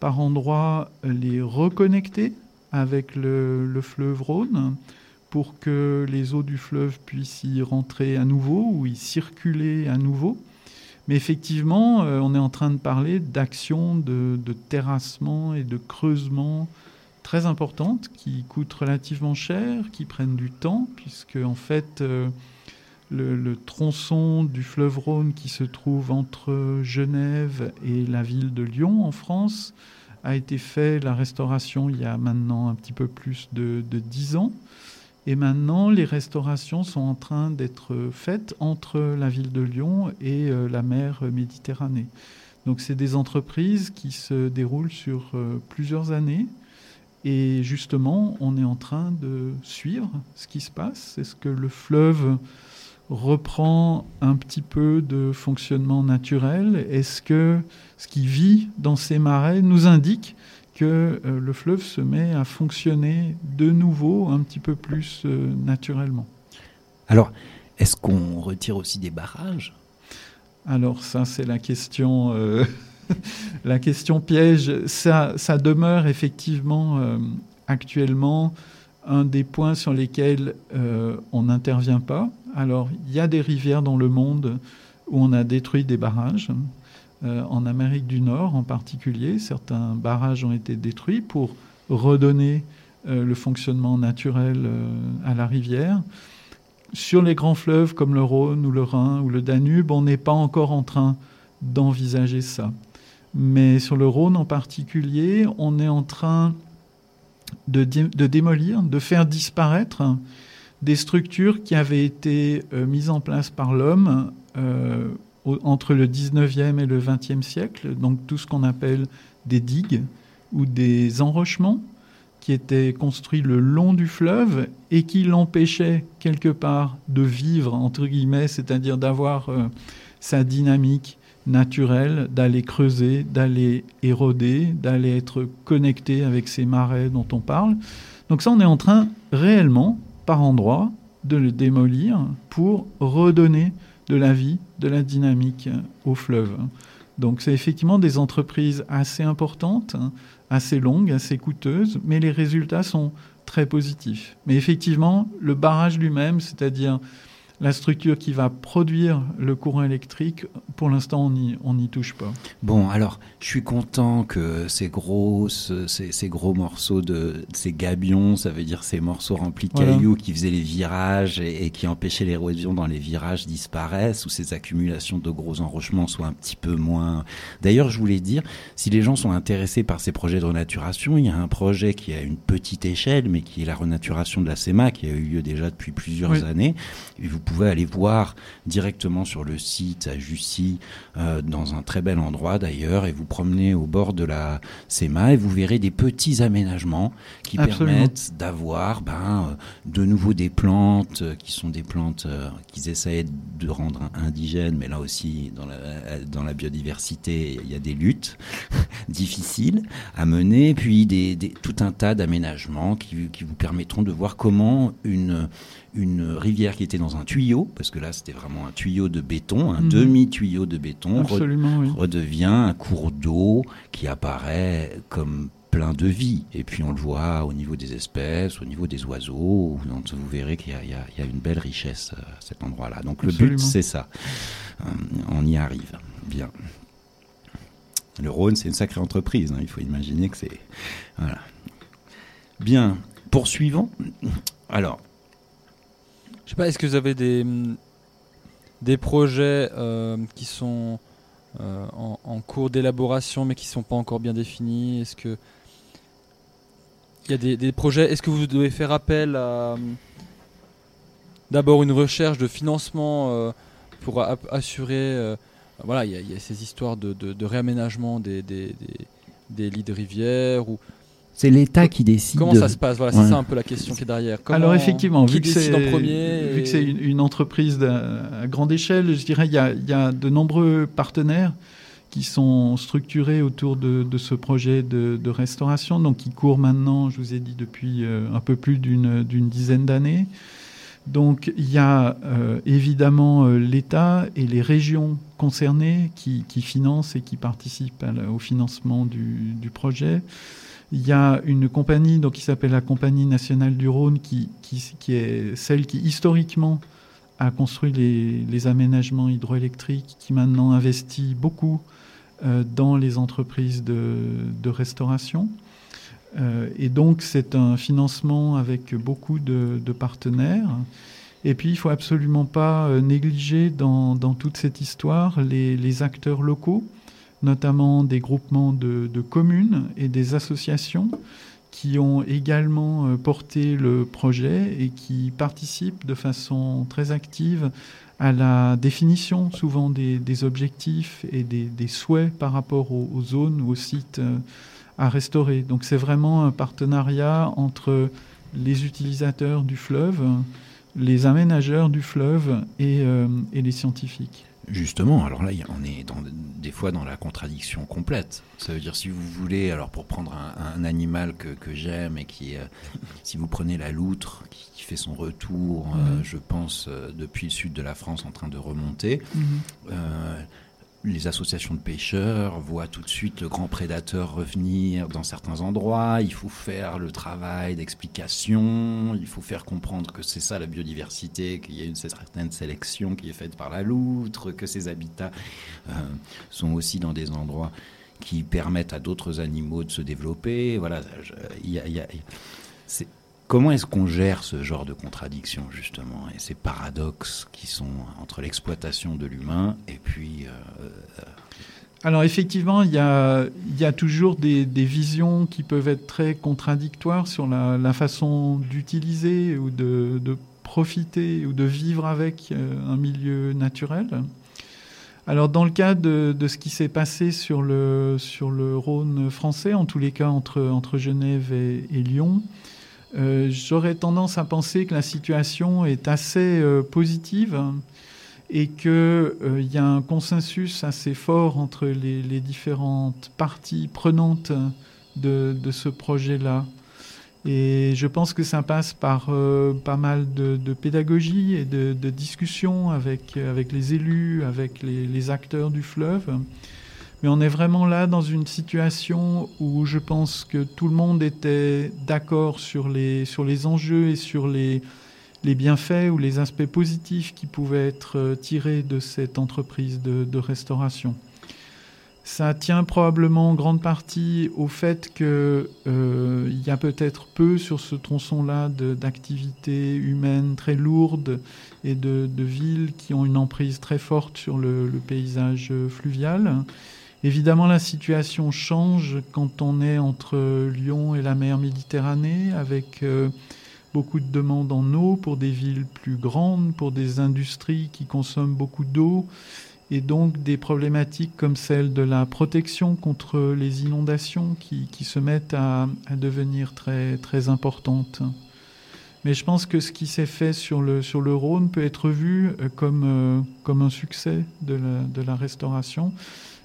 par endroits les reconnecter avec le fleuve Rhône pour que les eaux du fleuve puissent y rentrer à nouveau ou y circuler à nouveau. Mais effectivement, euh, on est en train de parler d'actions de, terrassement et de creusement très importantes qui coûtent relativement cher, qui prennent du temps, puisque en fait, euh, le, tronçon du fleuve Rhône qui se trouve entre Genève et la ville de Lyon en France a été fait, la restauration, il y a maintenant un petit peu plus de, 10 ans. Et maintenant, les restaurations sont en train d'être faites entre la ville de Lyon et euh, la mer Méditerranée. Donc, c'est des entreprises qui se déroulent sur euh, plusieurs années. Et justement, on est en train de suivre ce qui se passe. Est-ce que le fleuve reprend un petit peu de fonctionnement naturel Est-ce que ce qui vit dans ces marais nous indique que euh, le fleuve se met à fonctionner de nouveau un petit peu plus euh, naturellement Alors, est-ce qu'on retire aussi des barrages? Alors ça, c'est la question, euh, <laughs> la question piège. Ça, ça demeure effectivement euh, actuellement un des points sur lesquels euh, on n'intervient pas. Alors, il y a des rivières dans le monde où on a détruit des barrages. Euh, en Amérique du Nord, en particulier, certains barrages ont été détruits pour redonner euh, le fonctionnement naturel euh, à la rivière. Sur les grands fleuves comme le Rhône ou le Rhin ou le Danube, on n'est pas encore en train d'envisager ça. Mais sur le Rhône en particulier, on est en train de, de démolir, de faire disparaître des structures qui avaient été mises en place par l'homme entre le 19e et le 20e siècle, donc tout ce qu'on appelle des digues ou des enrochements qui étaient construits le long du fleuve et qui l'empêchaient quelque part de vivre, entre guillemets, c'est-à-dire d'avoir euh, sa dynamique naturelle, d'aller creuser, d'aller éroder, d'aller être connecté avec ces marais dont on parle. Donc ça, on est en train réellement, par endroits, de le démolir pour redonner de la vie, de la dynamique euh, au fleuve. Donc c'est effectivement des entreprises assez importantes, hein, assez longues, assez coûteuses, mais les résultats sont très positifs. Mais effectivement, le barrage lui-même, c'est-à-dire la structure qui va produire le courant électrique, pour l'instant, on n'y touche pas. Bon, alors, je suis content que ces gros, ce- ces, ces gros morceaux de ces gabions, ça veut dire ces morceaux remplis de Voilà. cailloux qui faisaient les virages et, et qui empêchaient l'érosion dans les virages disparaissent, ou ces accumulations de gros enrochements soient un petit peu moins. D'ailleurs, je voulais dire, si les gens sont intéressés par ces projets de renaturation, il y a un projet qui est à une petite échelle, mais qui est la renaturation de la SEMA, qui a eu lieu déjà depuis plusieurs Oui. années. Et vous pouvez aller voir directement sur le site à Jussy, euh, dans un très bel endroit d'ailleurs, et vous promenez au bord de la SEMA et vous verrez des petits aménagements qui Absolument. permettent d'avoir ben, euh, de nouveau des plantes euh, qui sont des plantes euh, qu'ils essaient de rendre indigènes, mais là aussi dans la, dans la biodiversité il y a des luttes <laughs> difficiles à mener, puis des, des- tout un tas d'aménagements qui, qui vous permettront de voir comment une, une rivière qui était dans un tuyau, parce que là c'était vraiment un tuyau de béton, un Mhm. demi-tuyau de béton, re- Absolument, oui. redevient un cours d'eau qui apparaît comme plein de vie. Et puis on le voit au niveau des espèces, au niveau des oiseaux, vous verrez qu'il y, a- y y une belle richesse euh, à cet endroit-là. Donc le but c'est ça. Euh, on y arrive. Bien. Le Rhône, c'est une sacrée entreprise. hein. Il faut imaginer que c'est. Voilà. Bien. Poursuivons. Alors, Je sais pas, est-ce que vous avez des, hum, des projets euh, qui sont euh, en, cours d'élaboration mais qui sont pas encore bien définis? Est-ce que il y a des, des projets Est-ce que vous devez faire appel à hum, d'abord une recherche de financement euh, pour assurer voilà il y, a- ces histoires de, de- de réaménagement des, des, des- des lits de rivière ou c'est l'État qui décide. comment ça se passe voilà Ouais. c'est ça un peu la question qui est derrière Comment- Alors effectivement, qui vu que c'est en premier vu et- que c'est une, une entreprise à grande échelle, je dirais il y a, il y a de nombreux partenaires qui sont structurés autour de, de ce projet de, de restauration, donc qui court maintenant, je vous ai dit, depuis euh, un peu plus d'une d'une dizaine d'années. Donc il y a euh, évidemment euh, l'État et les régions concernées qui, qui financent et qui participent à au financement du, du projet. Il y a une compagnie donc, qui s'appelle la Compagnie nationale du Rhône, qui, qui, est celle qui historiquement a construit les, les aménagements hydroélectriques, qui maintenant investit beaucoup euh, dans les entreprises de, de restauration. Euh, et donc c'est un financement avec beaucoup de, partenaires. Et puis il faut absolument pas euh, négliger dans, dans toute cette histoire les, les acteurs locaux, notamment des groupements de, communes et des associations qui ont également euh, porté le projet et qui participent de façon très active à la définition souvent des, objectifs et des, souhaits par rapport aux, aux zones ou aux sites euh, à restaurer. Donc c'est vraiment un partenariat entre les utilisateurs du fleuve, les aménageurs du fleuve et, euh, et les scientifiques. Justement, alors là, on est dans, des fois dans la contradiction complète. Ça veut dire, si vous voulez, alors pour prendre un, un animal que, que j'aime et qui, euh, <laughs> si vous prenez la loutre qui, qui fait son retour, euh, Mhm. je pense, euh, depuis le sud de la France en train de remonter, Mhm. Les associations de pêcheurs voient tout de suite le grand prédateur revenir dans certains endroits. Il faut faire le travail d'explication. Il faut faire comprendre que c'est ça la biodiversité, qu'il y a une certaine sélection qui est faite par la loutre, que ces habitats euh, sont aussi dans des endroits qui permettent à d'autres animaux de se développer. Voilà, il y a- y a- c'est- Comment est-ce qu'on gère ce genre de contradictions, justement, et ces paradoxes qui sont entre l'exploitation de l'humain et puis... euh, Alors effectivement, il y a, il y a toujours des, visions qui peuvent être très contradictoires sur la, façon d'utiliser ou de, profiter ou de vivre avec euh, un milieu naturel. Alors dans le cas de, de ce qui s'est passé sur le, sur le Rhône français, en tous les cas entre, entre Genève et Lyon, euh, j'aurais tendance à penser que la situation est assez euh, positive et qu'il il y a un consensus assez fort entre les, différentes parties prenantes de, ce projet-là. Et je pense que ça passe par euh, pas mal de, pédagogie et de, discussion avec, avec les élus, avec les acteurs du fleuve. Mais on est vraiment là dans une situation où je pense que tout le monde était d'accord sur les, sur les enjeux et sur les, les bienfaits ou les aspects positifs qui pouvaient être euh, tirés de cette entreprise de, restauration. Ça tient probablement en grande partie au fait qu'il euh, y a peut-être peu sur ce tronçon-là d'activités humaines très lourdes et de, villes qui ont une emprise très forte sur le, paysage fluvial. Évidemment, la situation change quand on est entre Lyon et la mer Méditerranée, avec euh, beaucoup de demandes en eau pour des villes plus grandes, pour des industries qui consomment beaucoup d'eau, et donc des problématiques comme celle de la protection contre les inondations qui, se mettent à, devenir très, très importantes. Mais je pense que ce qui s'est fait sur le, sur le Rhône peut être vu euh, comme, euh, comme un succès de la restauration,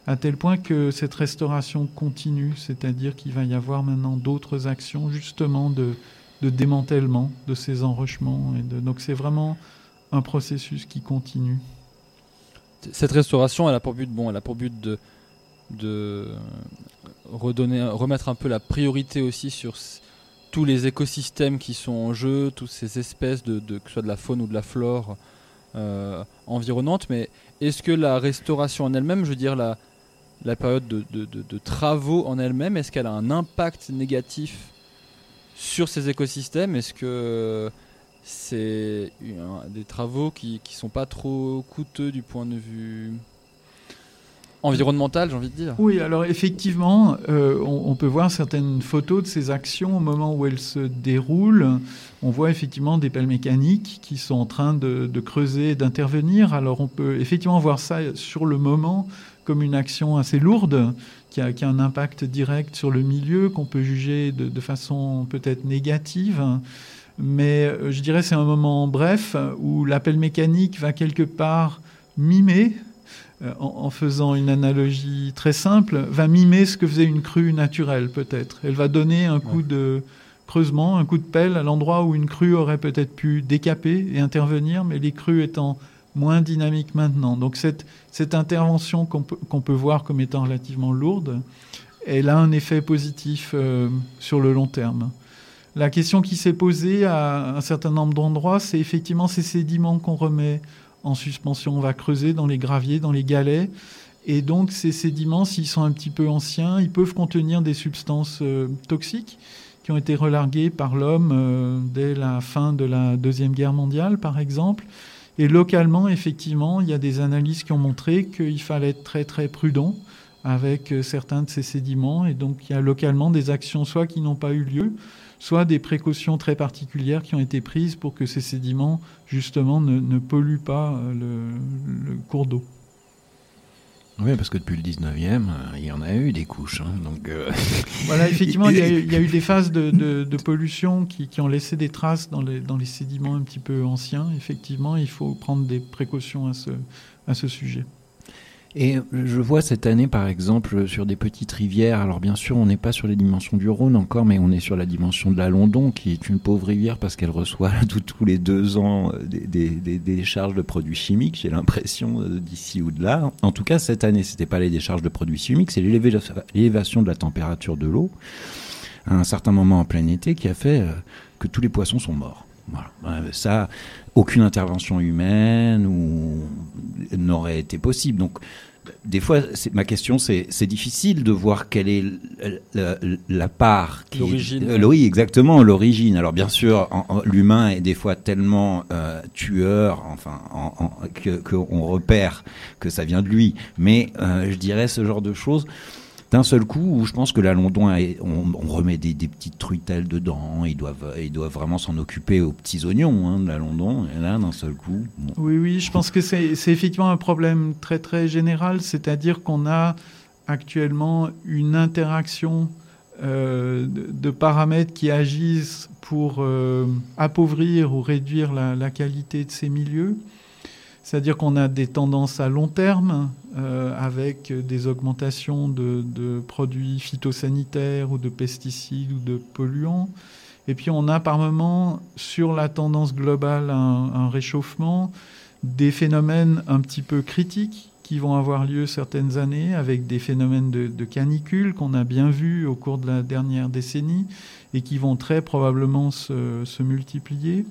à tel point que cette restauration continue, c'est-à-dire qu'il va y avoir maintenant d'autres actions justement de, de démantèlement de ces enrochements. Donc c'est vraiment un processus qui continue. Cette restauration, elle a pour but, bon, elle a pour but de, de redonner, remettre un peu la priorité aussi sur tous les écosystèmes qui sont en jeu, toutes ces espèces de- que ce soit de la faune ou de la flore euh, environnante. Mais est-ce que la restauration en elle-même, je veux dire la, la période de, de- travaux en elle-même, est-ce qu'elle a un impact négatif sur ces écosystèmes? Est-ce que c'est des travaux qui qui sont pas trop coûteux du point de vue environnemental, j'ai envie de dire? Oui, alors effectivement, euh, on, peut voir certaines photos de ces actions au moment où elles se déroulent. On voit effectivement des pelles mécaniques qui sont en train de, de creuser d'intervenir. Alors on peut effectivement voir ça sur le moment comme une action assez lourde qui a, qui a un impact direct sur le milieu qu'on peut juger de, de façon peut-être négative. Mais euh, je dirais c'est un moment bref où la pelle mécanique va quelque part mimer euh, en faisant une analogie très simple, va mimer ce que faisait une crue naturelle, peut-être. Elle va donner un coup de creusement, un coup de pelle à l'endroit où une crue aurait peut-être pu décaper et intervenir, mais les crues étant moins dynamiques maintenant. Donc cette, cette intervention qu'on peut, qu'on peut voir comme étant relativement lourde, elle a un effet positif euh, sur le long terme. La question qui s'est posée à un certain nombre d'endroits, c'est effectivement ces sédiments qu'on remet en suspension. On va creuser dans les graviers, dans les galets. Et donc ces sédiments, s'ils sont un petit peu anciens, ils peuvent contenir des substances euh, toxiques qui ont été relarguées par l'homme euh, dès la fin de la Deuxième Guerre mondiale, par exemple. Et localement, effectivement, il y a des analyses qui ont montré qu'il fallait être très très prudent avec euh, certains de ces sédiments. Et donc il y a localement des actions soit qui n'ont pas eu lieu, soit des précautions très particulières qui ont été prises pour que ces sédiments, justement, ne, polluent pas euh, le cours d'eau. Oui, parce que depuis le 19e, euh, il y en a eu des couches. hein, donc, euh, <laughs> Voilà, effectivement, il y, a eu, il y a eu des phases de, de- de <laughs> pollution qui, qui ont laissé des traces dans les, dans les sédiments un petit peu anciens. Effectivement, il faut prendre des précautions à ce, à ce sujet. Et je vois cette année, par exemple, sur des petites rivières. Alors, bien sûr, on n'est pas sur les dimensions du Rhône encore, mais on est sur la dimension de la London, qui est une pauvre rivière parce qu'elle reçoit <laughs> tous les deux ans euh, des, des- des- décharges de produits chimiques. J'ai l'impression euh, d'ici ou de là. En tout cas, cette année, c'était pas les décharges de produits chimiques, c'est l'éléva- l'élévation de la température de l'eau à un certain moment en plein été qui a fait euh, que tous les poissons sont morts. Voilà. Ça, aucune intervention humaine ou n'aurait été possible. Donc, des fois, c'est- ma question, c'est c'est difficile de voir quelle est l- la, la part. qui est- L'origine. Euh, oui, exactement, l'origine. Alors, bien sûr, l'humain est des fois tellement euh, tueur, enfin, en- en- que qu'on repère que ça vient de lui. Mais euh, je dirais ce genre de choses d'un seul coup où je pense que la London, on, remet des, petites truitelles dedans, ils doivent, ils doivent vraiment s'en occuper aux petits oignons hein, de la London, et là, d'un seul coup. Oui, oui, je pense que c'est effectivement un problème très très général, c'est-à-dire qu'on a actuellement une interaction euh, de, paramètres qui agissent pour euh, appauvrir ou réduire la qualité de ces milieux. C'est-à-dire qu'on a des tendances à long terme euh, avec des augmentations de, produits phytosanitaires ou de pesticides ou de polluants. Et puis on a par moment, sur la tendance globale, un, un réchauffement, des phénomènes un petit peu critiques qui vont avoir lieu certaines années, avec des phénomènes de, de canicule qu'on a bien vus au cours de la dernière décennie et qui vont très probablement se multiplier.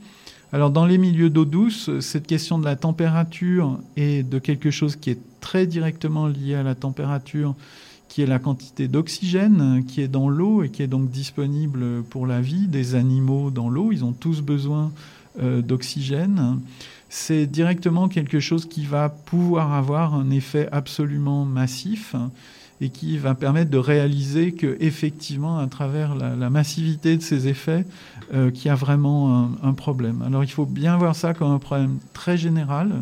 Alors dans les milieux d'eau douce, cette question de la température est de quelque chose qui est très directement lié à la température, qui est la quantité d'oxygène qui est dans l'eau et qui est donc disponible pour la vie des animaux dans l'eau. Ils ont tous besoin euh, d'oxygène. C'est directement quelque chose qui va pouvoir avoir un effet absolument massif et qui va permettre de réaliser que effectivement à travers la, la massivité de ces effets euh, qu'il y a vraiment un, un, problème. Alors il faut bien voir ça comme un problème très général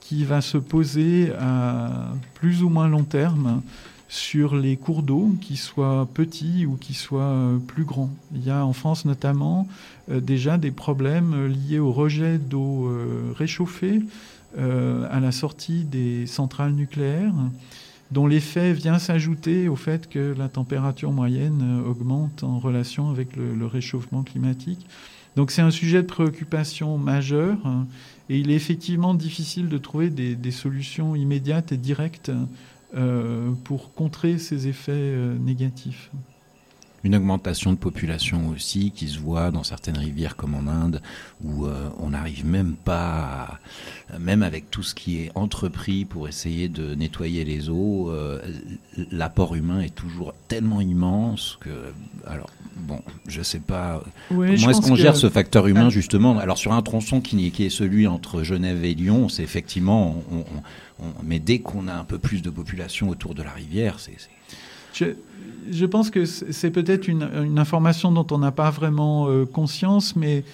qui va se poser à plus ou moins long terme sur les cours d'eau, qu'ils soient petits ou qu'ils soient euh, plus grands. Il y a en France notamment euh, déjà des problèmes liés au rejet d'eau euh, réchauffée euh, à la sortie des centrales nucléaires dont l'effet vient s'ajouter au fait que la température moyenne euh, augmente en relation avec le, réchauffement climatique. Donc c'est un sujet de préoccupation majeur et il est effectivement difficile de trouver des, des solutions immédiates et directes euh, pour contrer ces effets euh, négatifs. Une augmentation de population aussi qui se voit dans certaines rivières comme en Inde où euh, on n'arrive même pas, à, même avec tout ce qui est entrepris pour essayer de nettoyer les eaux, euh, l'apport humain est toujours tellement immense que, alors bon, je sais pas comment est-ce qu'on que- gère ce facteur humain Ah. justement? Alors sur un tronçon qui, qui est celui entre Genève et Lyon, c'est effectivement, on, on- on- mais dès qu'on a un peu plus de population autour de la rivière, c'est- Je, pense que c'est peut-être une, information dont on n'a pas vraiment euh, conscience, mais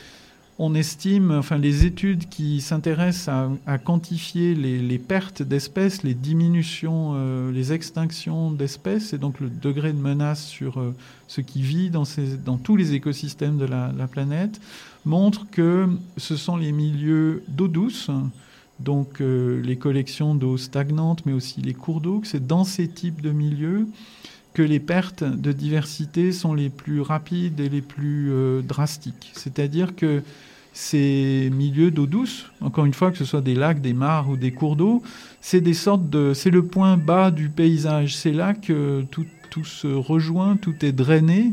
on estime, enfin les études qui s'intéressent à, quantifier les, pertes d'espèces, les diminutions, euh, les extinctions d'espèces, et donc le degré de menace sur euh, ce qui vit dans, tous les écosystèmes de la planète, montrent que ce sont les milieux d'eau douce, donc euh, les collections d'eau stagnante, mais aussi les cours d'eau, c'est dans ces types de milieux que les pertes de diversité sont les plus rapides et les plus euh, drastiques. C'est-à-dire que ces milieux d'eau douce, encore une fois, que ce soit des lacs, des mares ou des cours d'eau, c'est des sortes de, c'est le point bas du paysage. C'est là que tout, tout se rejoint, tout est drainé,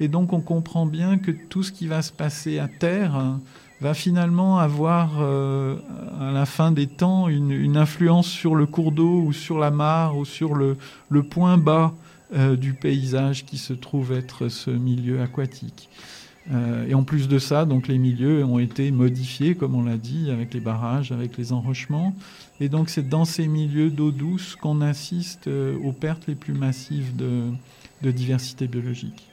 et donc on comprend bien que tout ce qui va se passer à terre va finalement avoir euh, à la fin des temps une, une influence sur le cours d'eau ou sur la mare ou sur le, le point bas euh, du paysage qui se trouve être ce milieu aquatique. Euh, et en plus de ça, donc les milieux ont été modifiés, comme on l'a dit, avec les barrages, avec les enrochements. Et donc c'est dans ces milieux d'eau douce qu'on assiste euh, aux pertes les plus massives de, de diversité biologique.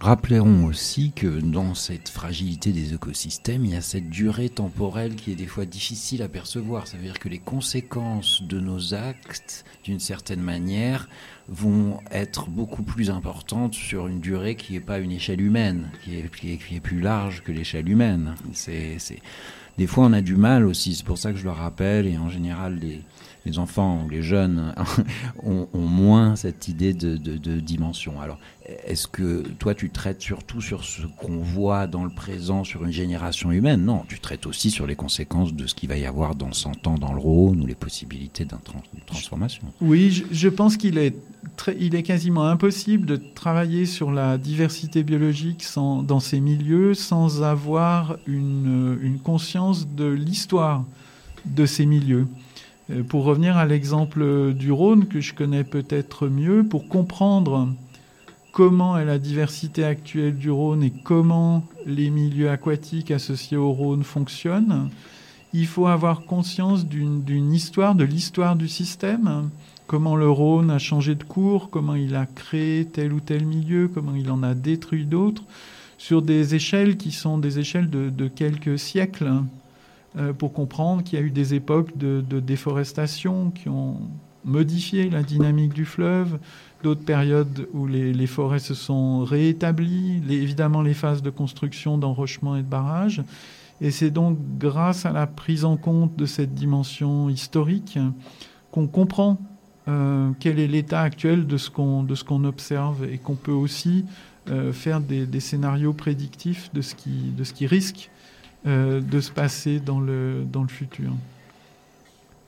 Rappelons aussi que dans cette fragilité des écosystèmes, il y a cette durée temporelle qui est des fois difficile à percevoir. Ça veut dire que les conséquences de nos actes, d'une certaine manière, vont être beaucoup plus importantes sur une durée qui n'est pas une échelle humaine, qui est, qui est, plus large que l'échelle humaine. C'est... Des fois, on a du mal aussi, c'est pour ça que je le rappelle, et en général, les, les enfants ou les jeunes <laughs> ont, moins cette idée de, dimension. Alors, est-ce que toi, tu traites surtout sur ce qu'on voit dans le présent, sur une génération humaine? Non, tu traites aussi sur les conséquences de ce qu'il va y avoir dans 100 ans dans le Rhône ou les possibilités d'une trans transformation. Oui, je, pense qu'il est, est quasiment impossible de travailler sur la diversité biologique sans, dans ces milieux sans avoir une conscience de l'histoire de ces milieux. Euh, Pour revenir à l'exemple du Rhône, que je connais peut-être mieux, pour comprendre comment est la diversité actuelle du Rhône et comment les milieux aquatiques associés au Rhône fonctionnent, il faut avoir conscience d'une histoire, de l'histoire du système, comment le Rhône a changé de cours, comment il a créé tel ou tel milieu, comment il en a détruit d'autres, sur des échelles qui sont des échelles de, de quelques siècles, pour comprendre qu'il y a eu des époques de, déforestation qui ont modifié la dynamique du fleuve, d'autres périodes où les, forêts se sont réétablies, évidemment les phases de construction, d'enrochement et de barrage. Et c'est donc grâce à la prise en compte de cette dimension historique qu'on comprend euh, quel est l'état actuel de ce qu'on observe et qu'on peut aussi euh, faire des, scénarios prédictifs de ce qui risque euh, de se passer dans le dans le futur.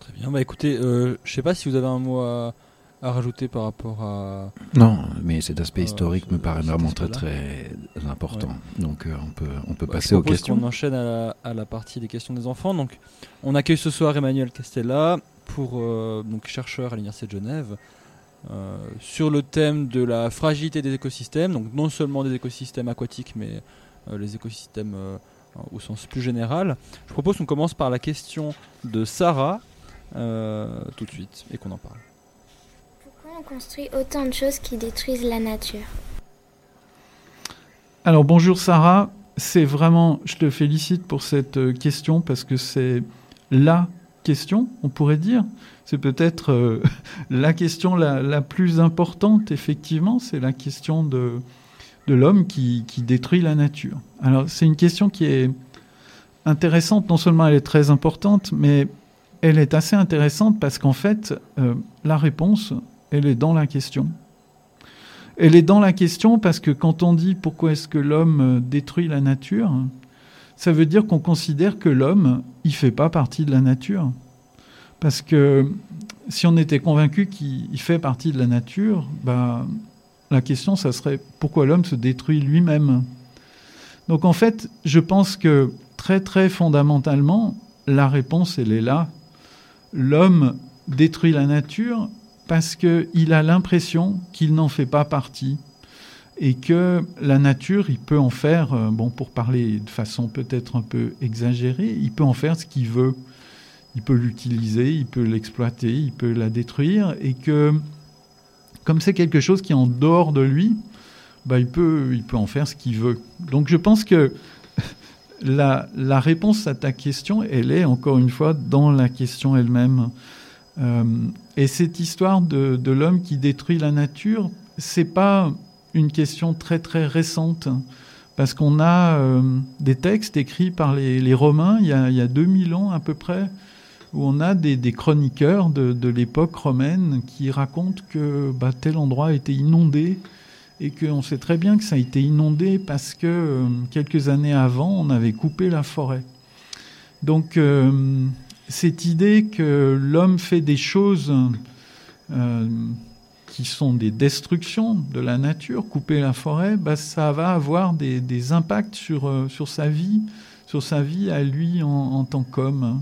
Très bien. Bah écoutez, euh, je sais pas si vous avez un mot à, à rajouter par rapport à. Non, mais cet aspect euh, historique ce- me paraît vraiment très très important. Donc euh, on peut on peut Bah, passer je aux questions. qu'on enchaîne à la, à la partie des questions des enfants. Donc, on accueille ce soir Emmanuel Castella, pour, euh, donc chercheur à l'Université de Genève, euh, sur le thème de la fragilité des écosystèmes. Donc, non seulement des écosystèmes aquatiques, mais euh, les écosystèmes euh, au sens plus général. Je propose qu'on commence par la question de Sarah euh, tout de suite et qu'on en parle. Pourquoi on construit autant de choses qui détruisent la nature? Alors bonjour Sarah, c'est vraiment, je te félicite pour cette euh, question parce que c'est la question, on pourrait dire. C'est peut-être euh, <laughs> la question la, la plus importante, effectivement, c'est la question de, de l'homme qui, détruit la nature. Alors c'est une question qui est intéressante, non seulement elle est très importante, mais elle est assez intéressante parce qu'en fait, euh, la réponse, elle est dans la question. Elle est dans la question parce que quand on dit pourquoi est-ce que l'homme euh, détruit la nature, ça veut dire qu'on considère que l'homme, il fait pas partie de la nature. Parce que si on était convaincu qu'il il fait partie de la nature, bah, la question, ça serait pourquoi l'homme se détruit lui-même. Donc en fait, je pense que très très fondamentalement, la réponse, elle est là. L'homme détruit la nature parce qu'il a l'impression qu'il n'en fait pas partie et que la nature, il peut en faire, euh, bon, pour parler de façon peut-être un peu exagérée, il peut en faire ce qu'il veut. Il peut l'utiliser, il peut l'exploiter, il peut la détruire, et que comme c'est quelque chose qui est en dehors de lui, bah, il, peut, il peut en faire ce qu'il veut. Donc je pense que <laughs> la, la réponse à ta question, elle est encore une fois dans la question elle-même. Euh, et cette histoire de, de l'homme qui détruit la nature, c'est pas une question très très récente, parce qu'on a euh, des textes écrits par les, les Romains il y, a, il y a 2000 ans à peu près, où on a des, chroniqueurs de, l'époque romaine qui racontent que bah, tel endroit a été inondé, et qu'on sait très bien que ça a été inondé parce que euh, quelques années avant, on avait coupé la forêt. Donc euh, cette idée que l'homme fait des choses euh, qui sont des destructions de la nature, couper la forêt, bah, ça va avoir des, impacts sur, sa vie, sur sa vie à lui en tant qu'homme.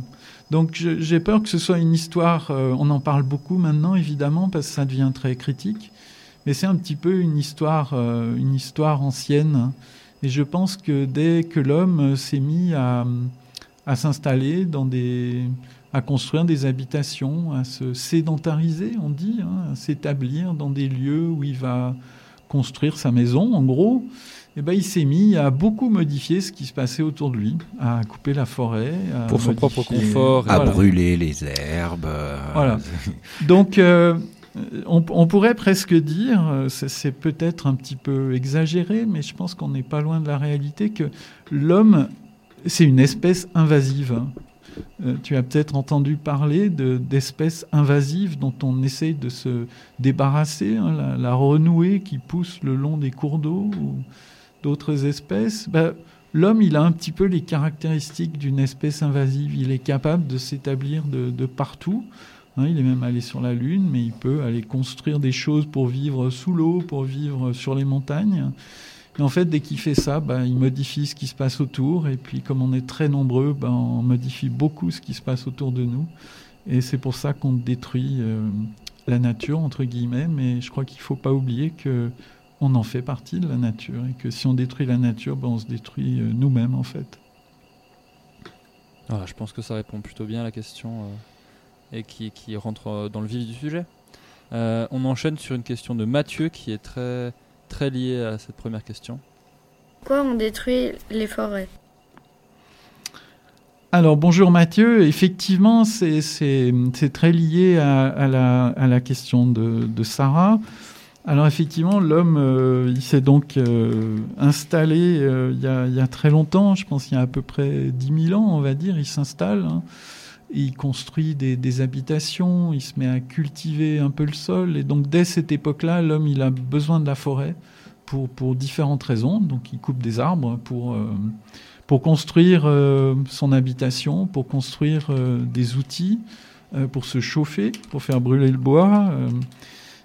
Donc j'ai peur que ce soit une histoire, euh, on en parle beaucoup maintenant évidemment parce que ça devient très critique, mais c'est un petit peu une histoire, euh, une histoire ancienne. Et je pense que dès que l'homme euh, s'est mis à, à s'installer dans des, à construire des habitations, à se sédentariser, on dit, hein, à s'établir dans des lieux où il va construire sa maison, en gros, eh ben, il s'est mis à beaucoup modifier ce qui se passait autour de lui, à couper la forêt. à Pour son propre confort À Voilà. brûler les herbes. euh, Voilà. <laughs> Donc, euh, on, on pourrait presque dire, euh, c'est peut-être un petit peu exagéré, mais je pense qu'on n'est pas loin de la réalité, que l'homme, c'est une espèce invasive. hein. Euh, tu as peut-être entendu parler de- d'espèces invasives dont on essaye de se débarrasser, hein, la, la renouée qui pousse le long des cours d'eau ou d'autres espèces. Ben, L'homme, il a un petit peu les caractéristiques d'une espèce invasive. Il est capable de s'établir de, partout. Hein, il est même allé sur la Lune, mais il peut aller construire des choses pour vivre sous l'eau, pour vivre sur les montagnes. Et en fait, dès qu'il fait ça, ben, il modifie ce qui se passe autour. Et puis, comme on est très nombreux, ben, on modifie beaucoup ce qui se passe autour de nous. Et c'est pour ça qu'on détruit euh, la nature, entre guillemets. Mais je crois qu'il ne faut pas oublier que on en fait partie de la nature. Et que si on détruit la nature, ben, on se détruit euh, nous-mêmes, en fait. Voilà, je pense que ça répond plutôt bien à la question euh, et qui, qui rentre euh, dans le vif du sujet. Euh, on enchaîne sur une question de Mathieu qui est très, très liée à cette première question. Pourquoi on détruit les forêts? Alors bonjour Mathieu, effectivement c'est très lié à, à la, à la question de, de Sarah. Alors effectivement l'homme euh, il s'est donc euh, installé euh, il, y a, il y a très longtemps, je pense qu'il y a à peu près 10 000 ans on va dire, il s'installe. hein. il construit des, habitations, il se met à cultiver un peu le sol. Et donc dès cette époque-là, l'homme il a besoin de la forêt pour, pour différentes raisons. Donc il coupe des arbres pour... pour construire son habitation, pour construire des outils, pour se chauffer, pour faire brûler le bois.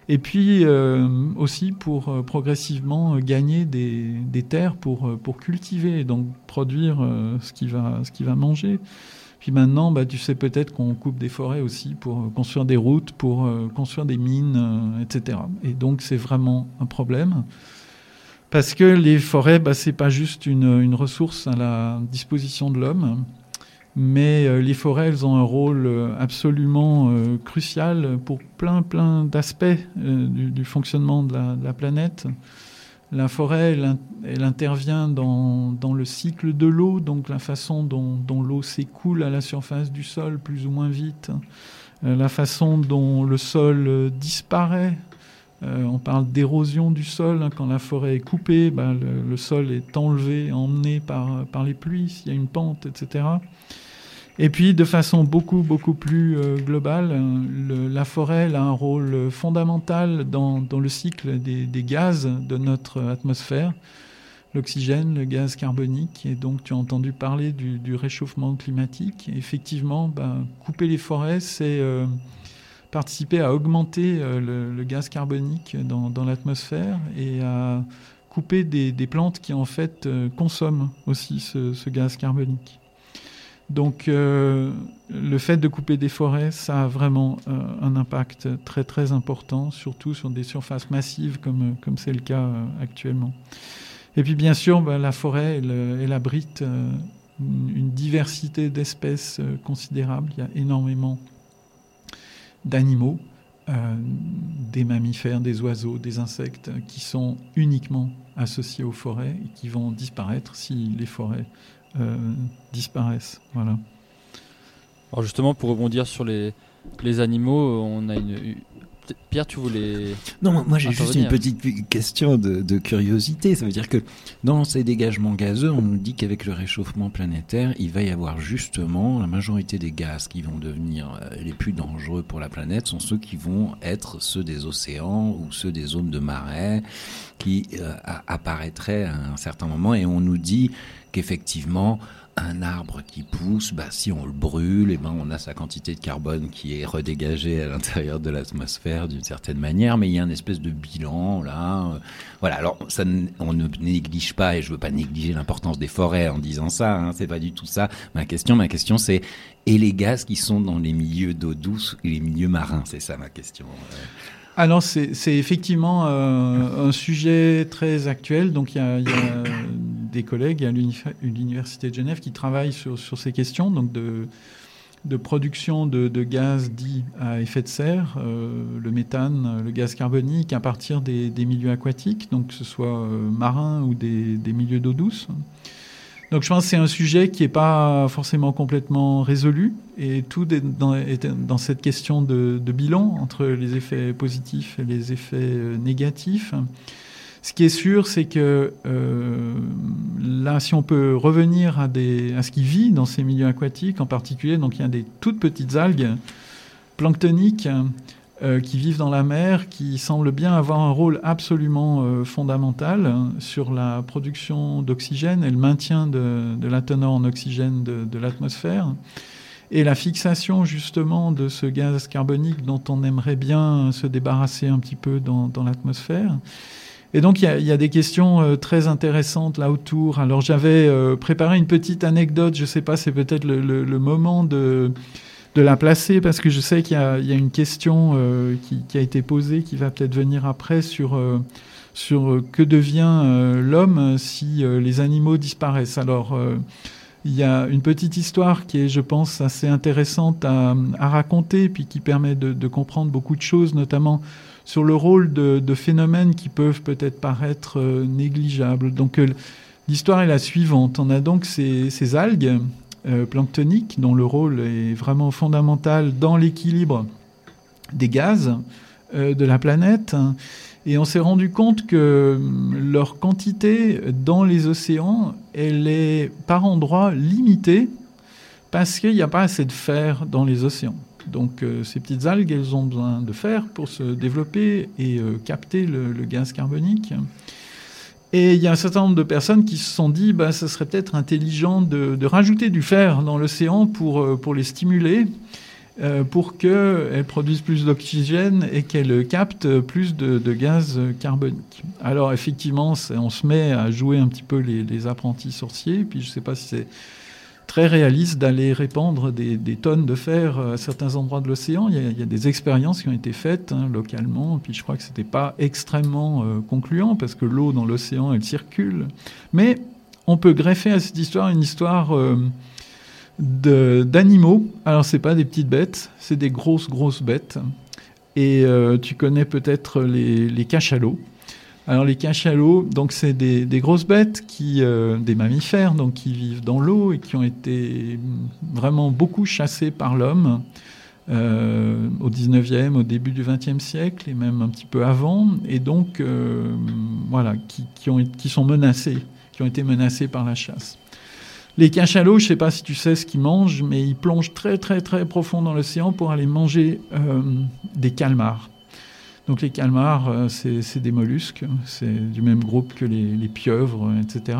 Et puis euh, aussi pour euh, progressivement gagner des, terres pour, euh, pour cultiver, donc produire ce qu'il va, ce qu'il va manger. Puis maintenant, bah, tu sais peut-être qu'on coupe des forêts aussi pour construire des routes, pour construire des mines, etc. Et donc c'est vraiment un problème. Parce que les forêts, bah, c'est pas juste une, une ressource à la disposition de l'homme, mais euh, les forêts, elles ont un rôle euh, absolument euh, crucial pour plein, plein d'aspects du, fonctionnement de la, planète. La forêt, elle, in- elle intervient dans, le cycle de l'eau, donc la façon dont, l'eau s'écoule à la surface du sol plus ou moins vite, la façon dont le sol disparaît. On parle d'érosion du sol. hein. Quand la forêt est coupée, bah, le, le sol est enlevé, emmené par, par les pluies, s'il y a une pente, etc. Et puis, de façon beaucoup, beaucoup plus euh, globale, euh, le- la forêt a un rôle fondamental dans, le cycle des, gaz de notre atmosphère. L'oxygène, le gaz carbonique, et donc tu as entendu parler du, réchauffement climatique. Effectivement, bah, couper les forêts, c'est euh, participer à augmenter le, gaz carbonique dans, l'atmosphère et à couper des, plantes qui en fait consomment aussi ce gaz carbonique. Donc euh, le fait de couper des forêts, ça a vraiment euh, un impact très très important, surtout sur des surfaces massives comme comme c'est le cas euh, actuellement. Et puis bien sûr, bah, la forêt, elle, euh, abrite euh, une, une diversité d'espèces euh, considérable. Il y a énormément d'animaux, euh, des mammifères, des oiseaux, des insectes euh, qui sont uniquement associés aux forêts et qui vont disparaître si les forêts euh, disparaissent. Voilà. Alors justement, pour rebondir sur les, les animaux, on a une... Pierre, tu voulais... Non, moi, j'ai juste une petite question de, de curiosité. Ça veut dire que dans ces dégagements gazeux, on nous dit qu'avec le réchauffement planétaire, il va y avoir justement la majorité des gaz qui vont devenir euh, les plus dangereux pour la planète sont ceux qui vont être ceux des océans ou ceux des zones de marais qui euh, apparaîtraient à un certain moment. Et on nous dit qu'effectivement, un arbre qui pousse, bah, si on le brûle, et ben, on a sa quantité de carbone qui est redégagée à l'intérieur de l'atmosphère d'une certaine manière, mais il y a un espèce de bilan là. euh, voilà. Alors, ça, on ne néglige pas, et je veux pas négliger l'importance des forêts en disant ça. Hein, c'est pas du tout ça. Ma question, ma question, c'est et les gaz qui sont dans les milieux d'eau douce et les milieux marins, c'est ça ma question. Euh, Alors c'est c'est effectivement euh, un sujet très actuel. Donc il y a, y a <coughs> des collègues à l'uni- l'université de Genève qui travaillent sur, ces questions, donc de, production de, gaz dits à effet de serre, euh, le méthane, le gaz carbonique à partir des, milieux aquatiques, donc que ce soit euh, marins ou des milieux d'eau douce. Donc je pense que c'est un sujet qui n'est pas forcément complètement résolu et tout est dans, cette question de, bilan entre les effets positifs et les effets euh, négatifs. Ce qui est sûr, c'est que euh, là, si on peut revenir à, à ce qui vit dans ces milieux aquatiques, en particulier, donc il y a des toutes petites algues planctoniques euh, qui vivent dans la mer, qui semblent bien avoir un rôle absolument euh, fondamental hein, sur la production d'oxygène et le maintien de, de la teneur en oxygène de, de l'atmosphère. Et la fixation justement de ce gaz carbonique dont on aimerait bien se débarrasser un petit peu dans, dans l'atmosphère. Et donc il y, y a des questions euh, très intéressantes là autour. Alors j'avais euh, préparé une petite anecdote, je sais pas, c'est peut-être le, le- le moment de, de la placer parce que je sais qu'il y a, une question euh, qui, a été posée qui va peut-être venir après sur, euh, sur euh, que devient euh, l'homme si euh, les animaux disparaissent. Alors il y a une petite histoire qui est, je pense, assez intéressante à, à raconter, puis qui permet de, comprendre beaucoup de choses, notamment sur le rôle de, de phénomènes qui peuvent peut-être paraître négligeables. Donc l'histoire est la suivante. On a donc ces, ces algues euh, dont le rôle est vraiment fondamental dans l'équilibre des gaz euh, de la planète. Et on s'est rendu compte que hum, leur quantité dans les océans, elle est par endroits limitée parce qu'il n'y a pas assez de fer dans les océans. Donc euh, ces petites algues, elles ont besoin de fer pour se développer et euh, capter le gaz carbonique. Et il y a un certain nombre de personnes qui se sont dit, bah, ce serait peut-être intelligent de, rajouter du fer dans l'océan pour, euh, pour les stimuler. euh, pour qu'elles produisent plus d'oxygène et qu'elles captent plus de, gaz carbonique. Alors effectivement, on se met à jouer un petit peu les, les apprentis sorciers, puis je ne sais pas si c'est très réaliste d'aller répandre des, tonnes de fer à certains endroits de l'océan. Il, y a- des expériences qui ont été faites hein, localement, puis je crois que ce n'était pas extrêmement euh, concluant, parce que l'eau dans l'océan, elle circule. Mais on peut greffer à cette histoire une histoire... euh, d'animaux. Alors, c'est pas des petites bêtes, c'est des grosses, grosses bêtes. Et euh, tu connais peut-être les cachalots. Alors, les cachalots, donc, c'est des, grosses bêtes, qui, euh, des mammifères, donc, qui vivent dans l'eau et qui ont été vraiment beaucoup chassés par l'homme euh, au 19e, au début du 20e siècle et même un petit peu avant. Et donc, euh, voilà, qui, qui ont, qui sont menacés, qui ont été menacés par la chasse. Les cachalots, je ne sais pas si tu sais ce qu'ils mangent, mais ils plongent très très très profond dans l'océan pour aller manger des calmars. Donc les calmars, euh, c'est des mollusques, c'est du même groupe que les, pieuvres, etc.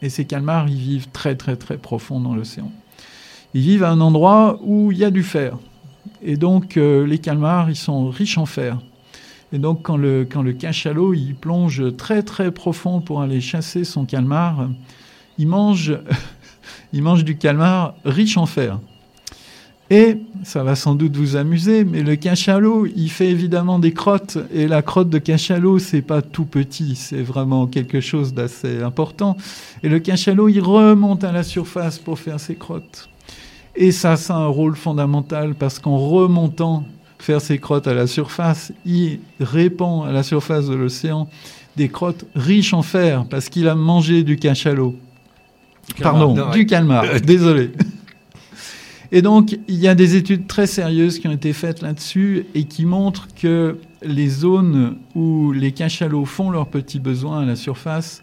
Et ces calmars, ils vivent très très très profond dans l'océan. Ils vivent à un endroit où il y a du fer. Et donc euh, les calmars, ils sont riches en fer. Et donc quand le, quand le cachalot, il plonge très très profond pour aller chasser son calmar, il mange, <laughs> il mange du calmar riche en fer. Et ça va sans doute vous amuser, mais le cachalot, il fait évidemment des crottes. Et la crotte de cachalot, c'est pas tout petit, c'est vraiment quelque chose d'assez important. Et le cachalot, il remonte à la surface pour faire ses crottes. Et ça, ça a un rôle fondamental parce qu'en remontant faire ses crottes à la surface, il répand à la surface de l'océan des crottes riches en fer parce qu'il a mangé du cachalot. calmar. Pardon, Non, du calmar, désolé. <laughs> Et donc, il y a des études très sérieuses qui ont été faites là-dessus et qui montrent que les zones où les cachalots font leurs petits besoins à la surface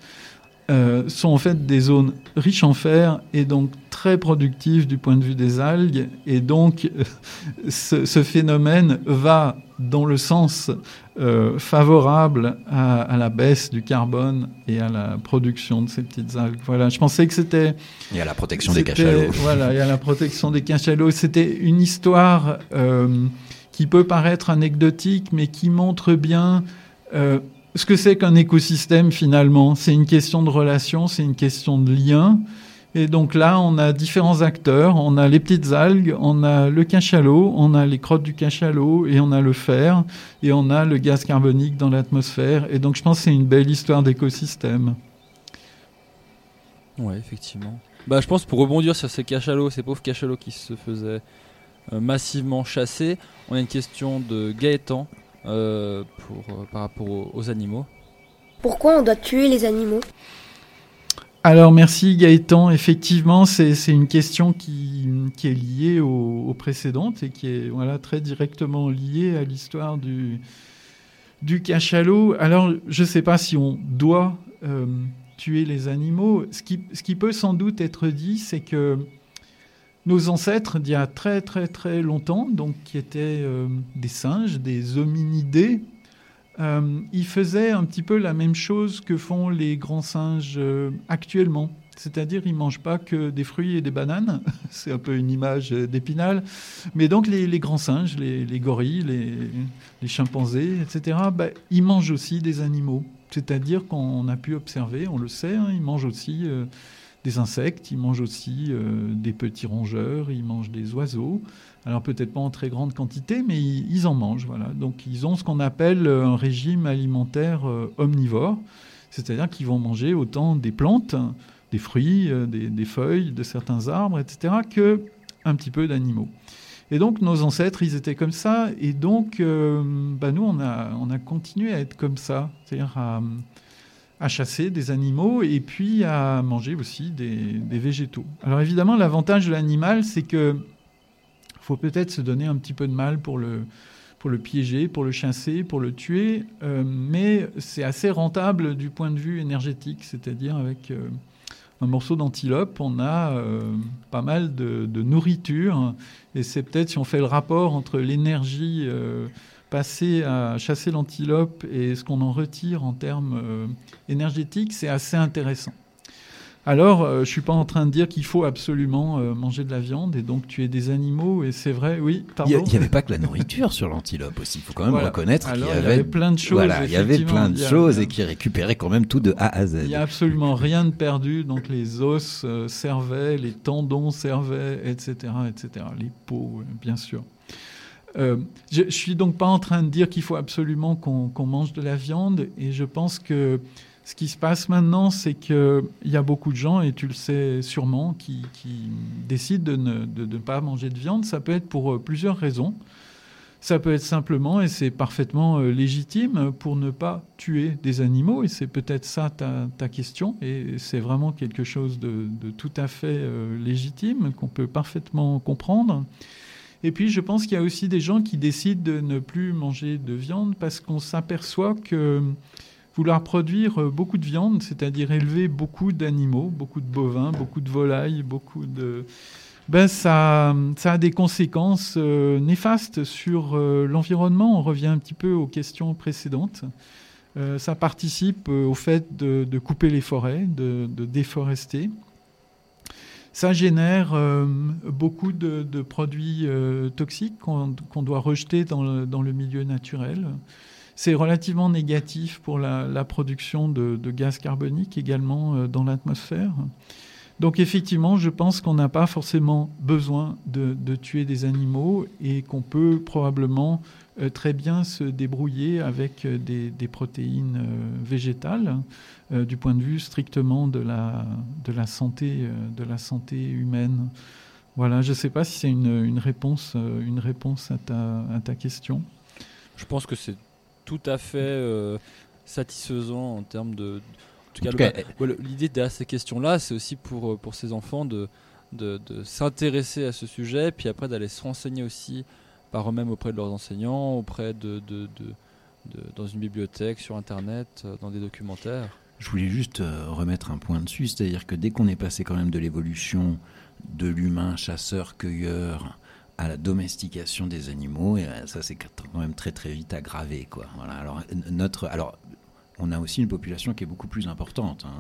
euh, sont en fait des zones riches en fer et donc très productives du point de vue des algues. Et donc, <laughs> ce, ce phénomène va dans le sens euh, favorable à, à la baisse du carbone et à la production de ces petites algues. Voilà, je pensais que c'était... Et à la protection des cachalots. <laughs> Voilà, et à la protection des cachalots. C'était une histoire euh, qui peut paraître anecdotique, mais qui montre bien euh, ce que c'est qu'un écosystème finalement. C'est une question de relation, c'est une question de lien. Et donc là, on a différents acteurs. On a les petites algues, on a le cachalot, on a les crottes du cachalot, et on a le fer, et on a le gaz carbonique dans l'atmosphère. Et donc je pense que c'est une belle histoire d'écosystème. Ouais, effectivement. Bah, je pense pour rebondir sur ces cachalots, ces pauvres cachalots qui se faisaient euh, massivement chasser, on a une question de Gaëtan euh, pour, euh, par rapport aux, aux animaux. Pourquoi on doit tuer les animaux? Alors merci Gaëtan, effectivement c'est une question qui, est liée aux, précédentes et qui est très directement liée à l'histoire du, du cachalot. Alors je ne sais pas si on doit euh, tuer les animaux. Ce qui, ce qui peut sans doute être dit, c'est que nos ancêtres d'il y a très très très longtemps, donc qui étaient euh, des singes, des hominidés, euh, ils faisaient un petit peu la même chose que font les grands singes euh, actuellement. C'est-à-dire, ils mangent pas que des fruits et des bananes. <laughs> C'est un peu une image euh, d'épinal. Mais donc, les, grands singes, les, les gorilles, les, chimpanzés, etc., bah, ils mangent aussi des animaux. C'est-à-dire qu'on a pu observer, on le sait, hein, ils mangent aussi euh, des insectes, ils mangent aussi des petits rongeurs, ils mangent des oiseaux. Alors peut-être pas en très grande quantité, mais ils, en mangent. Voilà. Donc ils ont ce qu'on appelle euh, un régime alimentaire euh, omnivore, c'est-à-dire qu'ils vont manger autant des plantes, des fruits, euh, des, feuilles de certains arbres, etc., que un petit peu d'animaux. Et donc nos ancêtres, ils étaient comme ça, et donc bah, nous, on a, on a continué à être comme ça, c'est-à-dire à, à chasser des animaux et puis à manger aussi des, des végétaux. Alors évidemment, l'avantage de l'animal, c'est que faut peut-être se donner un petit peu de mal pour le, pour le piéger, pour le chasser, pour le tuer, euh, mais c'est assez rentable du point de vue énergétique, c'est-à-dire avec euh, un morceau d'antilope, on a euh, pas mal de, nourriture, et c'est peut-être si on fait le rapport entre l'énergie passée à chasser l'antilope et ce qu'on en retire en termes énergétiques, c'est assez intéressant. Alors euh, je suis pas en train de dire qu'il faut absolument euh, manger de la viande et donc tuer des animaux. Et c'est vrai, oui. Il Pardon. n'y avait pas que la nourriture sur l'antilope aussi. Il faut quand même Voilà. reconnaître qu'il y, il avait plein de choses, Voilà, il y avait plein de Il choses et qui récupéraient quand même tout de A à Z. Il n'y a absolument rien de perdu, donc les os euh, servaient, les tendons servaient, etc., etc., les peaux, euh, bien sûr. Euh, je, je suis donc pas en train de dire qu'il faut absolument qu'on qu'on mange de la viande, et je pense que ce qui se passe maintenant, c'est qu'il y a beaucoup de gens, et tu le sais sûrement, qui, décident de ne, pas manger de viande. Ça peut être pour euh, plusieurs raisons. Ça peut être simplement, et c'est parfaitement euh, légitime, pour ne pas tuer des animaux, et c'est peut-être ça ta, question, et c'est vraiment quelque chose de, de tout à fait euh, légitime, qu'on peut parfaitement comprendre. Et puis je pense qu'il y a aussi des gens qui décident de ne plus manger de viande parce qu'on s'aperçoit que vouloir produire euh, beaucoup de viande, c'est-à-dire élever beaucoup d'animaux, beaucoup de bovins, beaucoup de volailles, beaucoup de ben ça, ça a des conséquences euh, néfastes sur euh, l'environnement. On revient un petit peu aux questions précédentes. Ça participe au fait de, couper les forêts, de, déforester. Ça génère beaucoup de, produits toxiques qu'on doit rejeter dans le milieu naturel. C'est relativement négatif pour la, production de, gaz carbonique également euh, dans l'atmosphère. Donc effectivement, je pense qu'on n'a pas forcément besoin de, tuer des animaux et qu'on peut probablement euh, très bien se débrouiller avec euh, des, protéines végétales du point de vue strictement de la, santé, de la santé humaine. Voilà, je ne sais pas si c'est une, réponse, une réponse à, ta, à ta question. Je pense que c'est tout à fait euh, satisfaisant en termes de. En tout cas, ouais, l'idée derrière ces questions-là, c'est aussi pour, euh, pour ces enfants de, de, de s'intéresser à ce sujet, puis après d'aller se renseigner aussi par eux-mêmes auprès de leurs enseignants, auprès de, de, de- dans une bibliothèque, sur Internet, euh, dans des documentaires. Je voulais juste remettre un point dessus, c'est-à-dire que dès qu'on est passé quand même de l'évolution de l'humain chasseur-cueilleur à la domestication des animaux, et euh, ça c'est quand même très très vite aggravé, quoi. Voilà. Alors n- notre, alors on a aussi une population qui est beaucoup plus importante hein,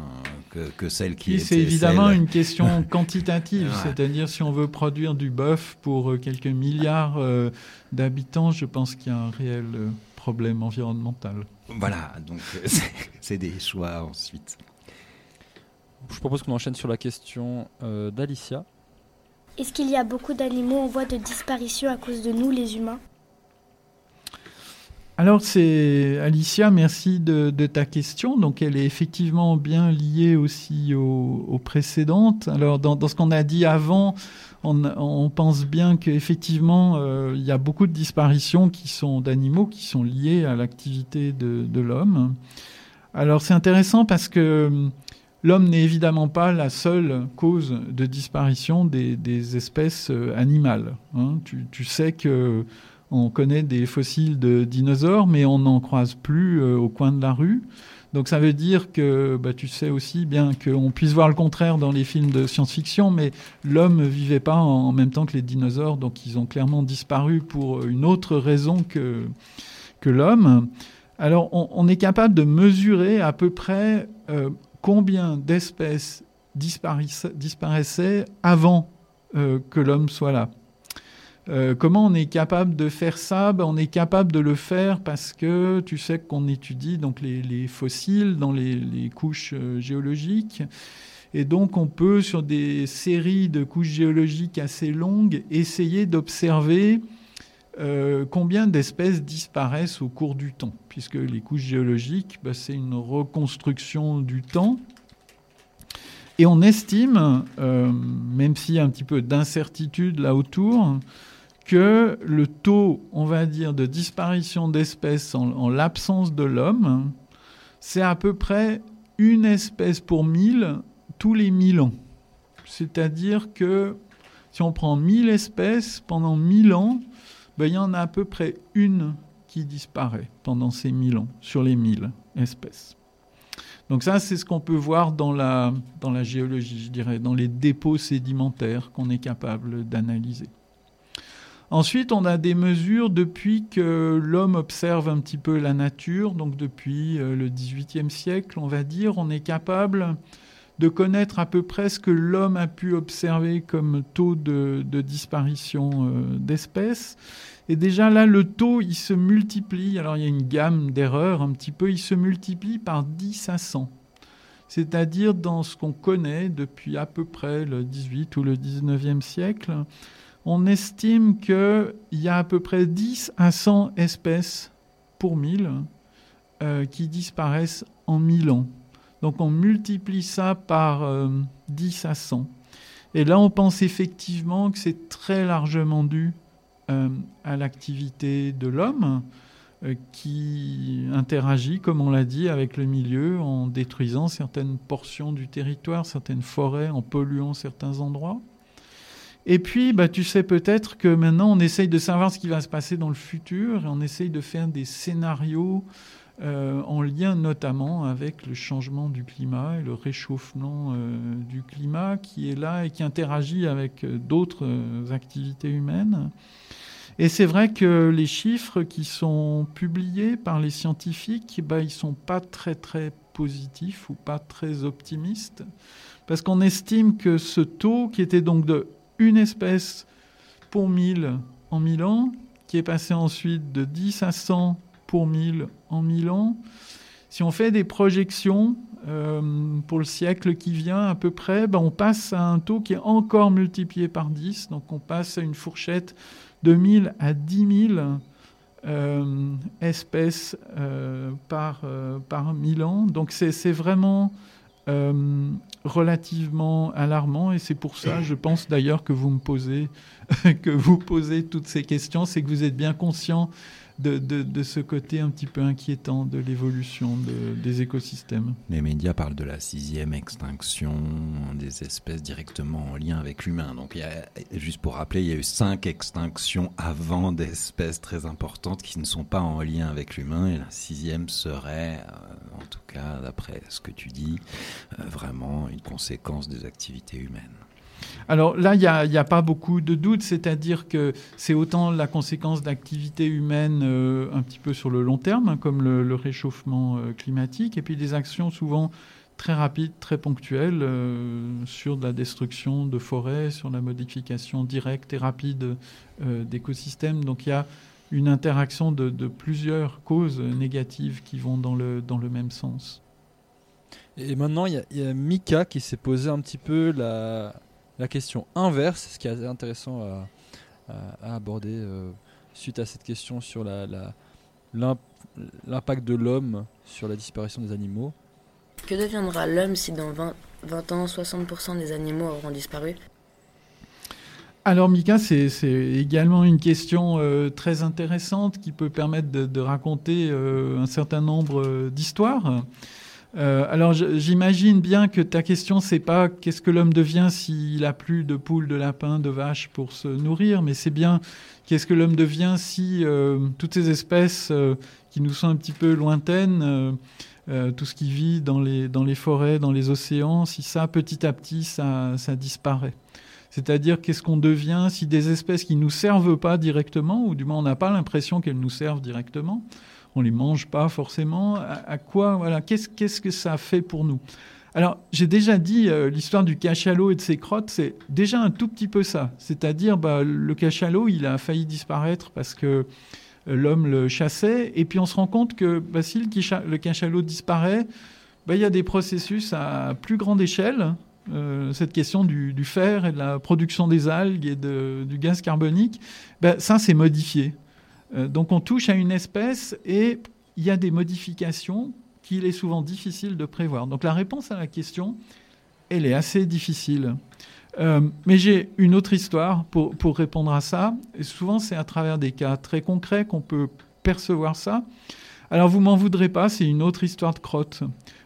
que, que celle qui était c'est évidemment celle- une <laughs> question quantitative, Ouais. c'est-à-dire si on veut produire du bœuf pour euh, quelques milliards euh, d'habitants, je pense qu'il y a un réel euh, problème environnemental. Voilà, donc euh, <laughs> c'est- c'est des choix ensuite. Je propose qu'on enchaîne sur la question euh, d'Alicia. Est-ce qu'il y a beaucoup d'animaux en voie de disparition à cause de nous, les humains? Alors c'est Alicia, merci de, ta question. Donc elle est effectivement bien liée aussi aux, précédentes. Alors dans, ce qu'on a dit avant, on, pense bien qu'effectivement euh, il y a beaucoup de disparitions qui sont d'animaux qui sont liées à l'activité de, l'homme. Alors c'est intéressant parce que l'homme n'est évidemment pas la seule cause de disparition des, espèces euh, animales. hein. Tu, sais que on connaît des fossiles de dinosaures, mais on n'en croise plus euh, au coin de la rue. Donc ça veut dire que bah, tu sais aussi bien qu'on puisse voir le contraire dans les films de science-fiction, mais l'homme vivait pas en, même temps que les dinosaures, donc ils ont clairement disparu pour une autre raison que, que l'homme. Alors on, est capable de mesurer à peu près euh, combien d'espèces disparaissaient, avant euh, que l'homme soit là. Euh, comment on est capable de faire ça? Ben, On est capable de le faire parce que tu sais qu'on étudie donc les, les fossiles dans les, les couches euh, géologiques. Et donc on peut, sur des séries de couches géologiques assez longues, essayer d'observer euh, combien d'espèces disparaissent au cours du temps, puisque les couches géologiques, ben, c'est une reconstruction du temps. Et on estime, euh, même s'il y a un petit peu d'incertitude là autour, que le taux, on va dire, de disparition d'espèces en, en l'absence de l'homme, c'est à peu près une espèce pour mille tous les mille ans. C'est-à-dire que si on prend 1000 espèces pendant 1000 ans, ben, il y en a à peu près une qui disparaît pendant ces 1000 ans, sur les 1000 espèces. Donc ça, c'est ce qu'on peut voir dans la, dans la géologie, je dirais, dans les dépôts sédimentaires qu'on est capable d'analyser. Ensuite, on a des mesures depuis que l'homme observe un petit peu la nature, donc depuis euh, le XVIIIe siècle, on va dire, on est capable de connaître à peu près ce que l'homme a pu observer comme taux de, disparition euh, d'espèces. Et déjà là, le taux, il se multiplie. Alors il y a une gamme d'erreurs un petit peu. Il se multiplie par 10 à 100. C'est-à-dire dans ce qu'on connaît depuis à peu près le 18 ou le 19e siècle, on estime qu'il y a à peu près 10 à 100 espèces pour 1000 euh, qui disparaissent en 1000 ans. Donc on multiplie ça par euh, 10 à 100. Et là, on pense effectivement que c'est très largement dû euh, à l'activité de l'homme euh, qui interagit, comme on l'a dit, avec le milieu en détruisant certaines portions du territoire, certaines forêts, en polluant certains endroits. Et puis, bah, tu sais peut-être que maintenant, on essaye de savoir ce qui va se passer dans le futur et on essaye de faire des scénarios euh, en lien notamment avec le changement du climat et le réchauffement euh, du climat qui est là et qui interagit avec euh, d'autres euh, activités humaines. Et c'est vrai que les chiffres qui sont publiés par les scientifiques, bah, ils ne sont pas très très positifs ou pas très optimistes, parce qu'on estime que ce taux, qui était donc de une espèce pour 1000 en 1000 ans, qui est passé ensuite de 10 à 100 pour 1000 en 1000 ans. Si on fait des projections euh, pour le siècle qui vient à peu près, ben on passe à un taux qui est encore multiplié par 10. Donc on passe à une fourchette de 1000 à 10 000 euh, espèces euh, par, euh, par 1000 ans. Donc c'est vraiment euh, relativement alarmant et c'est pour ça, je pense d'ailleurs que vous me posez, <laughs> que vous posez toutes ces questions, c'est que vous êtes bien conscient de, ce côté un petit peu inquiétant de l'évolution de, des écosystèmes. Les médias parlent de la sixième extinction des espèces directement en lien avec l'humain. Donc, il juste pour rappeler, il y a eu cinq extinctions avant d'espèces très importantes qui ne sont pas en lien avec l'humain. Et la sixième serait, euh, en tout cas, d'après ce que tu dis, euh, vraiment une conséquence des activités humaines. Alors là, il n'y a, pas beaucoup de doutes, c'est-à-dire que c'est autant la conséquence d'activités humaines euh, un petit peu sur le long terme, hein, comme le, réchauffement euh, climatique, et puis des actions souvent très rapides, très ponctuelles euh, sur de la destruction de forêts, sur la modification directe et rapide d'écosystèmes. Donc il y a une interaction de, plusieurs causes négatives qui vont dans le, dans le même sens. Et maintenant, il y, y, a Mika qui s'est posé un petit peu la, la question inverse, ce qui est assez intéressant à, à, à aborder euh, suite à cette question sur l'impact de l'homme sur la disparition des animaux. Que deviendra l'homme si dans 20, 20 ans 60% des animaux auront disparu? Alors Mika, c'est également une question euh, très intéressante qui peut permettre de, de raconter euh, un certain nombre euh, d'histoires. Euh, alors j'imagine bien que ta question c'est pas qu'est-ce que l'homme devient s'il a plus de poules, de lapins, de vaches pour se nourrir, mais c'est bien qu'est-ce que l'homme devient si euh, toutes ces espèces euh, qui nous sont un petit peu lointaines, tout ce qui vit dans les, dans les forêts, dans les océans, si ça petit à petit ça, ça disparaît. C'est-à-dire qu'est-ce qu'on devient si des espèces qui nous servent pas directement, ou du moins on n'a pas l'impression qu'elles nous servent directement, on les mange pas forcément. À, quoi, voilà, qu'est-ce que ça fait pour nous? Alors, j'ai déjà dit euh, l'histoire du cachalot et de ses crottes, c'est déjà un tout petit peu ça. C'est-à-dire, bah, le cachalot, il a failli disparaître parce que euh, l'homme le chassait, et puis on se rend compte que bah, si le, cachalot disparaît, bah, il y a des processus à plus grande échelle. Euh, cette question du, fer et de la production des algues et du gaz carbonique, bah, ça c'est modifié. Euh, donc on touche à une espèce et il y a des modifications qu'il est souvent difficile de prévoir. Donc la réponse à la question, elle est assez difficile. Euh, mais j'ai une autre histoire pour, pour, répondre à ça. Et souvent, c'est à travers des cas très concrets qu'on peut percevoir ça. Alors, vous m'en voudrez pas, c'est une autre histoire de crotte.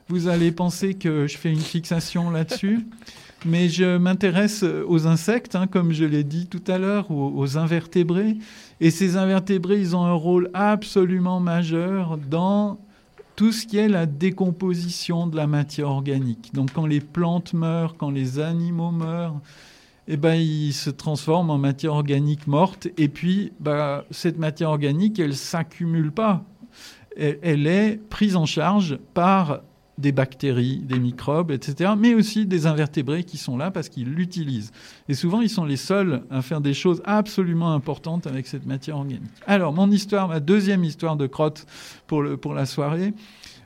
Vous allez penser que je fais une fixation là-dessus, <laughs> mais je m'intéresse aux insectes, hein, comme je l'ai dit tout à l'heure, aux, aux invertébrés. Et ces invertébrés, ils ont un rôle absolument majeur dans tout ce qui est la décomposition de la matière organique. Donc quand les plantes meurent, quand les animaux meurent, eh ben, ils se transforment en matière organique morte. Et puis, bah, cette matière organique, elle s'accumule pas. Elle, est prise en charge par des bactéries, des microbes, etc., mais aussi des invertébrés qui sont là parce qu'ils l'utilisent. Et souvent, ils sont les seuls à faire des choses absolument importantes avec cette matière organique. Alors, mon histoire, ma deuxième histoire de crotte pour, le, pour la soirée,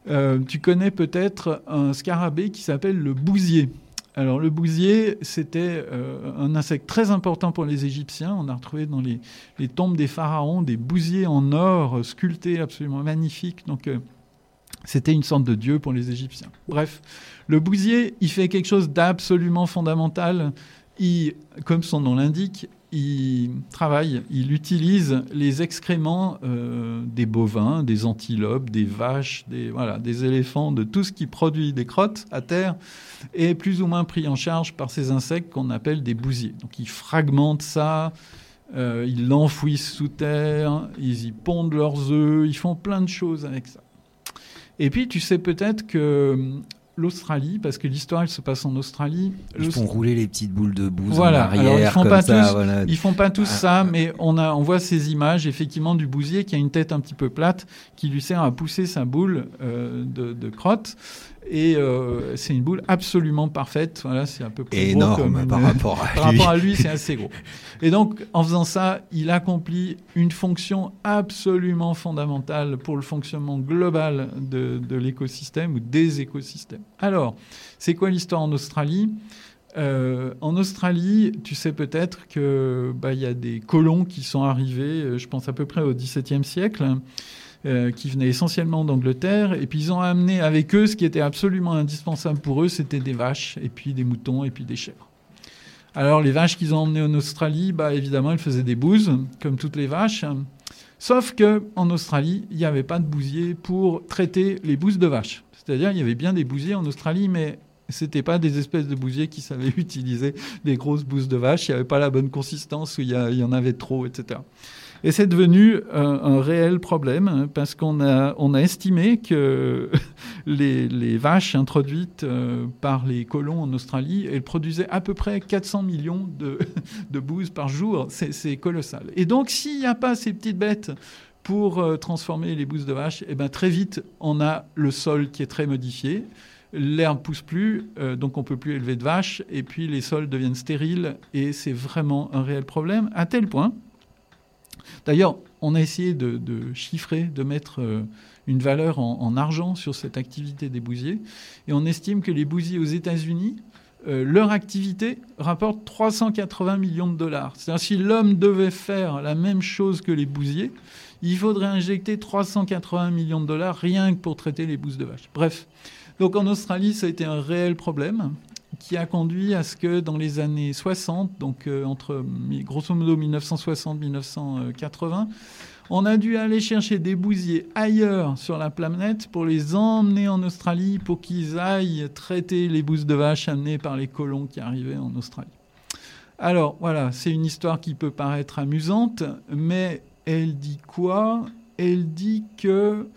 euh, tu connais peut-être un scarabée qui s'appelle le bousier. Alors le bousier, c'était euh, un insecte très important pour les Égyptiens. On a retrouvé dans les, tombes des pharaons des bousiers en or sculptés absolument magnifiques. Donc euh, c'était une sorte de dieu pour les Égyptiens. Bref, le bousier, il fait quelque chose d'absolument fondamental. Il, comme son nom l'indique, il travaille, il utilise les excréments euh, des bovins, des antilopes, des vaches, des, éléphants, de tout ce qui produit des crottes à terre, est plus ou moins pris en charge par ces insectes qu'on appelle des bousiers. Donc ils fragmentent ça, euh, ils l'enfouissent sous terre, ils y pondent leurs œufs, ils font plein de choses avec ça. Et puis, tu sais peut-être que hum, l'Australie, parce que l'histoire elle se passe en Australie. Ils font rouler les petites boules de bouse voilà. en arrière, Alors, ils font comme pas ça, tous, voilà. ils font pas tous Ah. ça, mais on a, on voit ces images effectivement du bousier qui a une tête un petit peu plate, qui lui sert à pousser sa boule euh, de, de crotte. Et euh, c'est une boule absolument parfaite. Voilà, c'est à peu près gros Énorme une- par rapport à par lui. rapport à lui, c'est assez gros. Et donc, en faisant ça, il accomplit une fonction absolument fondamentale pour le fonctionnement global de, de l'écosystème ou des écosystèmes. Alors, c'est quoi l'histoire en Australie? Euh, en Australie, tu sais peut-être que bah, il y a des colons qui sont arrivés, euh, je pense à peu près au XVIIe siècle, euh, qui venaient essentiellement d'Angleterre, et puis ils ont amené avec eux ce qui était absolument indispensable pour eux, c'était des vaches, et puis des moutons, et puis des chèvres. Alors les vaches qu'ils ont emmenées en Australie, bah, évidemment, elles faisaient des bouses, comme toutes les vaches. Sauf que en Australie, il n'y avait pas de bousier pour traiter les bouses de vaches. C'est-à-dire, il y avait bien des bousiers en Australie, mais c'était pas des espèces de bousiers qui savaient <laughs> utiliser des grosses bouses de vaches. Il n'y avait pas la bonne consistance, ou il y en avait trop, etc. Et c'est devenu euh, un réel problème hein, parce qu'on a, estimé que <laughs> les, vaches introduites euh, par les colons en Australie, elles produisaient à peu près 400 millions de, <laughs> de bouses par jour. C'est colossal. Et donc, s'il n'y a pas ces petites bêtes pour euh, transformer les bouses de vache, eh ben, très vite, on a le sol qui est très modifié. L'herbe pousse plus, donc on peut plus élever de vaches, et puis les sols deviennent stériles, et c'est vraiment un réel problème, à tel point D'ailleurs, on a essayé de, chiffrer, de mettre euh, une valeur en, en argent sur cette activité des bousiers. Et on estime que les bousiers aux États-Unis, euh, leur activité rapporte 380 millions de dollars. C'est-à-dire si l'homme devait faire la même chose que les bousiers, il faudrait injecter 380 millions de dollars rien que pour traiter les bouses de vache. Bref. Donc en Australie, ça a été un réel problème qui a conduit à ce que dans les années 60, donc euh, entre grosso modo 1960-1980, on a dû aller chercher des bousiers ailleurs sur la planète pour les emmener en Australie pour qu'ils aillent traiter les bouses de vache amenées par les colons qui arrivaient en Australie. Alors voilà, c'est une histoire qui peut paraître amusante, mais elle dit quoi? Elle dit que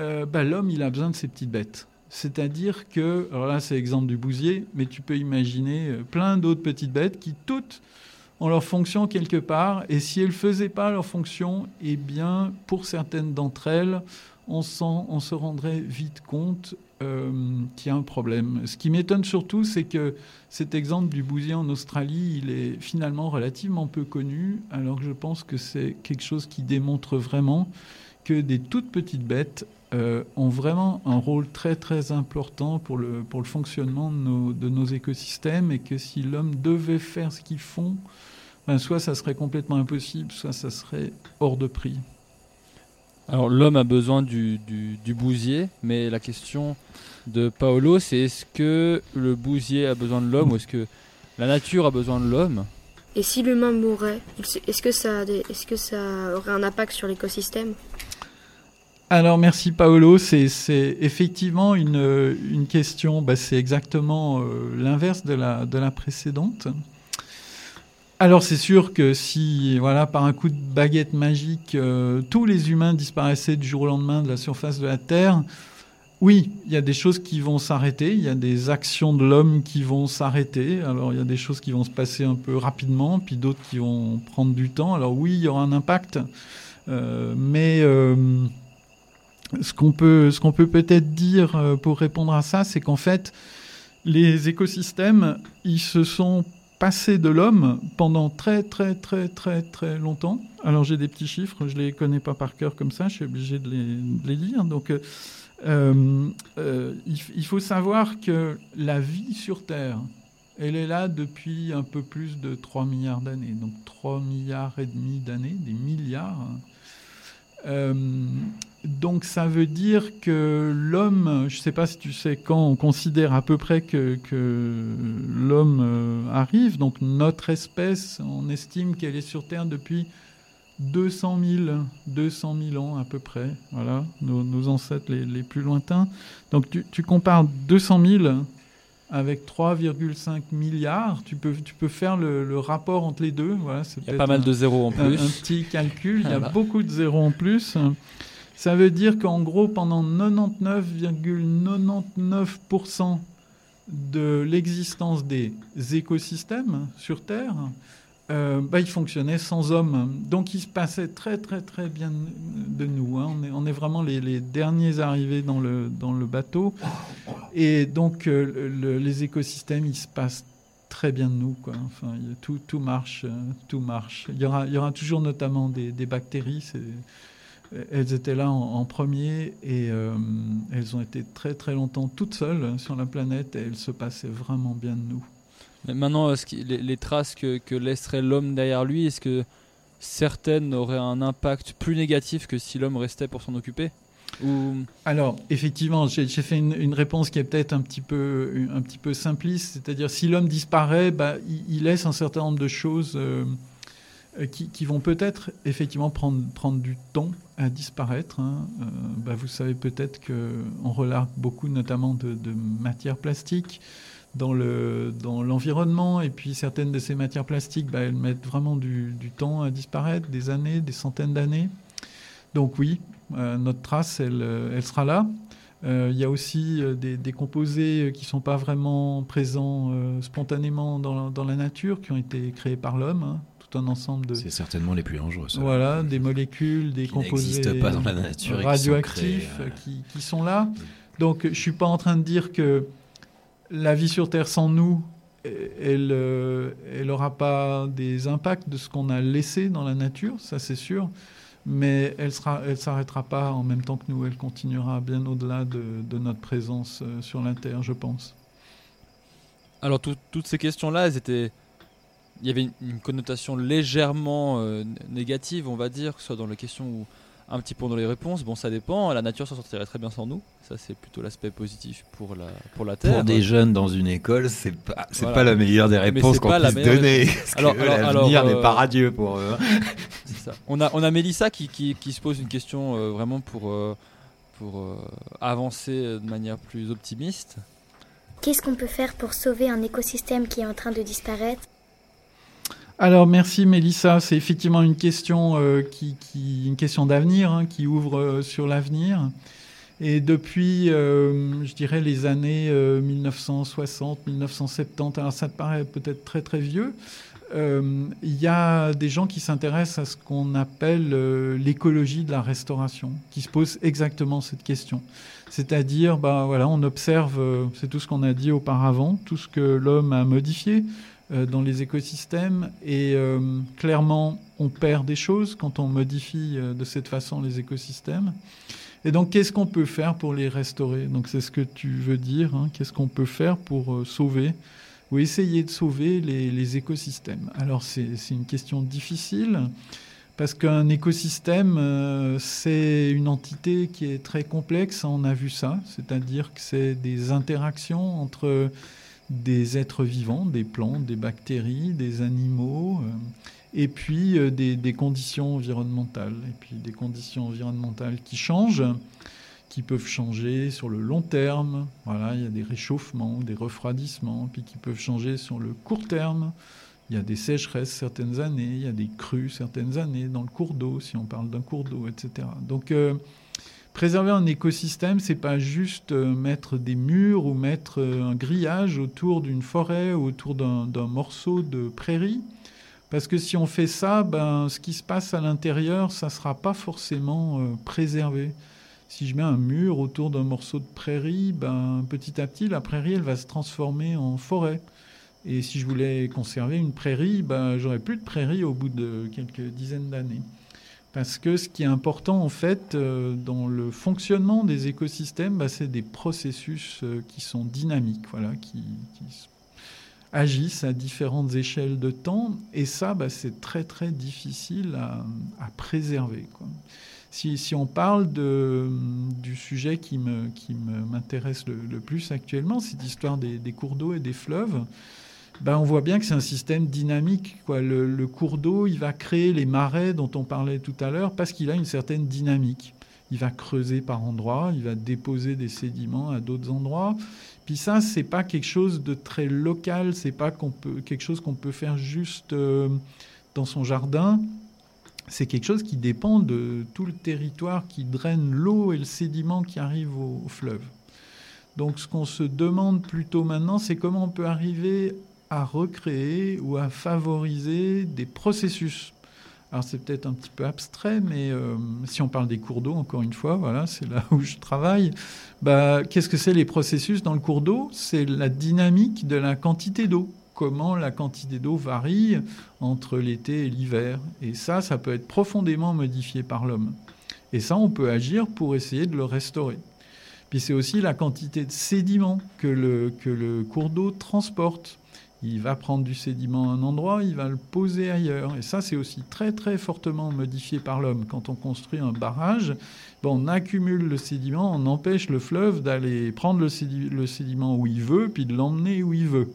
euh, bah, l'homme, il a besoin de ces petites bêtes. C'est-à-dire que, alors là c'est l'exemple du bousier, mais tu peux imaginer euh, plein d'autres petites bêtes qui toutes ont leur fonction quelque part, et si elles ne faisaient pas leur fonction, eh bien pour certaines d'entre elles, on, se rendrait vite compte euh, qu'il y a un problème. Ce qui m'étonne surtout, c'est que cet exemple du bousier en Australie, il est finalement relativement peu connu, alors que je pense que c'est quelque chose qui démontre vraiment que des toutes petites bêtes euh, ont vraiment un rôle très très important pour le, pour le fonctionnement de nos, de nos écosystèmes et que si l'homme devait faire ce qu'ils font, ben, soit ça serait complètement impossible, soit ça serait hors de prix. Alors l'homme a besoin du, du, du bousier, mais la question de Paolo, c'est est-ce que le bousier a besoin de l'homme ou est-ce que la nature a besoin de l'homme? Et si l'humain mourait, est-ce que, ça a des- est-ce que ça aurait un impact sur l'écosystème? Alors merci Paolo, c'est effectivement une, une question, bah, c'est exactement euh, l'inverse de la, de la précédente. Alors c'est sûr que si, voilà, par un coup de baguette magique, euh, tous les humains disparaissaient du jour au lendemain de la surface de la Terre, oui, il y a des choses qui vont s'arrêter, il y a des actions de l'homme qui vont s'arrêter. Alors il y a des choses qui vont se passer un peu rapidement, puis d'autres qui vont prendre du temps. Alors oui, il y aura un impact, euh, mais... ce qu'on peut, ce qu'on peut peut-être dire euh, pour répondre à ça, c'est qu'en fait, les écosystèmes, ils se sont passés de l'homme pendant très très très très très longtemps. Alors j'ai des petits chiffres, je les connais pas par cœur comme ça, je suis obligé de les, lire. Donc euh, euh, il, faut savoir que la vie sur Terre, elle est là depuis un peu plus de 3 milliards d'années. Donc 3 milliards et demi d'années, des milliards. Donc ça veut dire que l'homme, je ne sais pas si tu sais quand on considère à peu près que, que l'homme euh, arrive, donc notre espèce, on estime qu'elle est sur Terre depuis 200 000, 200 000 ans à peu près, voilà, nos, nos ancêtres les, les plus lointains. Donc tu, tu compares 200 000 avec 3,5 milliards, tu peux, tu peux faire le, le rapport entre les deux. Voilà, Il y a pas mal un- de zéros en un- plus. Un, petit calcul, il y a beaucoup de zéros en plus. Ça veut dire qu'en gros, pendant 99,99% de l'existence des écosystèmes sur Terre, euh, bah, ils fonctionnaient sans hommes. Donc ils se passaient très très très bien de nous. hein. On, est, vraiment les, derniers arrivés dans le, dans le bateau. Et donc euh, le- le- les écosystèmes, ils se passent très bien de nous. Enfin, tout, tout marche, euh, tout marche. Il y aura, il y aura toujours notamment des, des bactéries. Elles étaient là en, en premier et euh, elles ont été très très longtemps toutes seules sur la planète et elles se passaient vraiment bien de nous. Mais maintenant, les, les traces que, que laisserait l'homme derrière lui, est-ce que certaines auraient un impact plus négatif que si l'homme restait pour s'en occuper? Ou Alors, effectivement, j'ai fait une, une réponse qui est peut-être un petit peu, un petit peu simpliste, c'est-à-dire si l'homme disparaît, bah, il, il laisse un certain nombre de choses euh, qui, qui vont peut-être effectivement prendre, prendre du temps à disparaître. hein. Euh, bah, vous savez peut-être qu'on relargue beaucoup notamment de, de matières plastiques dans le dans l'environnement et puis certaines de ces matières plastiques bah, elles mettent vraiment du, temps à disparaître des années des centaines d'années donc oui euh, notre trace elle, euh, elle sera là Euh, il y a aussi euh, des, composés qui sont pas vraiment présents euh, spontanément dans dans la nature qui ont été créés par l'homme hein. Tout un ensemble de C'est certainement les plus dangereux. ça. voilà, des molécules, des Qui composés n'existent pas dans la nature et qui sont radioactifs créés, euh. qui, qui sont là. Donc, je suis pas en train de dire que la vie sur Terre sans nous, elle, euh, elle aura pas des impacts de ce qu'on a laissé dans la nature, ça c'est sûr. Mais elle sera, elle s'arrêtera pas en même temps que nous. Elle continuera bien au-delà de, de notre présence euh, sur la Terre, je pense. Alors tout- toutes ces questions-là, elles étaient, il y avait une, une connotation légèrement euh, négative, on va dire, que ce soit dans les questions ou un petit peu dans les réponses. Bon, ça dépend. La nature s'en sortirait très bien sans nous. Ça, c'est plutôt l'aspect positif pour la pour la Terre. Pour des jeunes dans une école, c'est pas, c'est Voilà. pas la meilleure des réponses qu'on pas la puisse meilleure donner. Parce Alors- l'avenir alors, n'est pas euh, radieux pour <laughs> eux. Ça. On a, on a Mélissa qui, qui, qui se pose une question euh, vraiment pour, euh, pour euh, avancer de manière plus optimiste. Qu'est-ce qu'on peut faire pour sauver un écosystème qui est en train de disparaître? Alors merci Mélissa, c'est effectivement une question euh, qui, qui- une question d'avenir hein, qui ouvre euh, sur l'avenir. Et depuis, euh, je dirais les années euh, 1960, 1970, alors ça te paraît peut-être très très vieux, il y a des gens qui s'intéressent à ce qu'on appelle l'écologie de la restauration, qui se posent exactement cette question. C'est-à-dire, bah, voilà, on observe, c'est tout ce qu'on a dit auparavant, tout ce que l'homme a modifié dans les écosystèmes, et euh, clairement, on perd des choses quand on modifie euh, de cette façon les écosystèmes. Et donc, qu'est-ce qu'on peut faire pour les restaurer? Donc, c'est ce que tu veux dire. hein, qu'est-ce qu'on peut faire pour euh, sauver ou essayer de sauver les, les écosystèmes? Alors, c'est c'est une question difficile parce qu'un écosystème, euh, c'est une entité qui est très complexe. On a vu ça, c'est-à-dire que c'est des interactions entre des êtres vivants, des plantes, des bactéries, des animaux. euh, et puis euh, des, conditions environnementales, et puis des conditions environnementales qui changent, qui peuvent changer sur le long terme. Voilà, il y a des réchauffements, des refroidissements, puis qui peuvent changer sur le court terme. Il y a des sécheresses certaines années, il y a des crues certaines années dans le cours d'eau, si on parle d'un cours d'eau, etc. Donc euh, préserver un écosystème, c'est pas juste euh, mettre des murs ou mettre euh, un grillage autour d'une forêt ou autour d'un morceau de prairie. Parce que si on fait ça, ben, ce qui se passe à l'intérieur, ça ne sera pas forcément euh, préservé. Si je mets un mur autour d'un morceau de prairie, ben, petit à petit, la prairie, elle va se transformer en forêt. Et si je voulais conserver une prairie, ben, j'aurais plus de prairie au bout de quelques dizaines d'années. Parce que ce qui est important, en fait, euh, dans le fonctionnement des écosystèmes, ben, c'est des processus euh, qui sont dynamiques, voilà, qui, agissent à différentes échelles de temps. Et ça, ben, c'est très, très difficile à, préserver. Si, on parle du sujet qui m'intéresse le, plus actuellement, cette histoire des, des cours d'eau et des fleuves, ben, on voit bien que c'est un système dynamique. Quoi. Le, cours d'eau, il va créer les marais dont on parlait tout à l'heure parce qu'il a une certaine dynamique. Il va creuser par endroits, il va déposer des sédiments à d'autres endroits. Puis ça, c'est pas quelque chose de très local, c'est pas quelque chose qu'on peut faire juste euh, dans son jardin. C'est quelque chose qui dépend de tout le territoire qui draine l'eau et le sédiment qui arrive au fleuve. Donc ce qu'on se demande plutôt maintenant, c'est comment on peut arriver à recréer ou à favoriser des processus. Alors c'est peut-être un petit peu abstrait, mais euh, si on parle des cours d'eau, encore une fois, voilà, c'est là où je travaille. Bah, Qu'est-ce que c'est les processus dans le cours d'eau? C'est la dynamique de la quantité d'eau. Comment la quantité d'eau varie entre l'été et l'hiver. Et ça, ça peut être profondément modifié par l'homme. Et ça, on peut agir pour essayer de le restaurer. Puis c'est aussi la quantité de sédiments que le, que le cours d'eau transporte. Il va prendre du sédiment à un endroit, il va le poser ailleurs. Et ça, c'est aussi très très fortement modifié par l'homme. Quand on construit un barrage, ben, on accumule le sédiment, on empêche le fleuve d'aller prendre le, sédi- le sédiment où il veut, puis de l'emmener où il veut.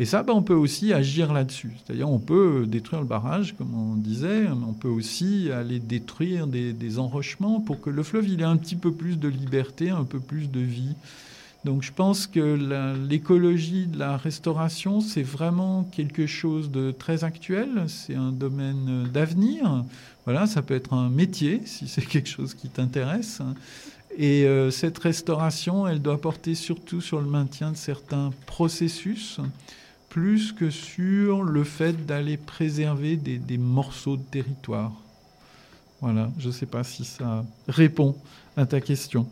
Et ça, ben, on peut aussi agir là-dessus. C'est-à-dire, on peut détruire le barrage, comme on disait, mais on peut aussi aller détruire des, enrochements pour que le fleuve ait un petit peu plus de liberté, un peu plus de vie. Donc je pense que l'écologie de la restauration, c'est vraiment quelque chose de très actuel, c'est un domaine d'avenir. Voilà, ça peut être un métier si c'est quelque chose qui t'intéresse. Et euh, cette restauration, elle doit porter surtout sur le maintien de certains processus, plus que sur le fait d'aller préserver des morceaux de territoire. Voilà, je ne sais pas si ça répond à ta question.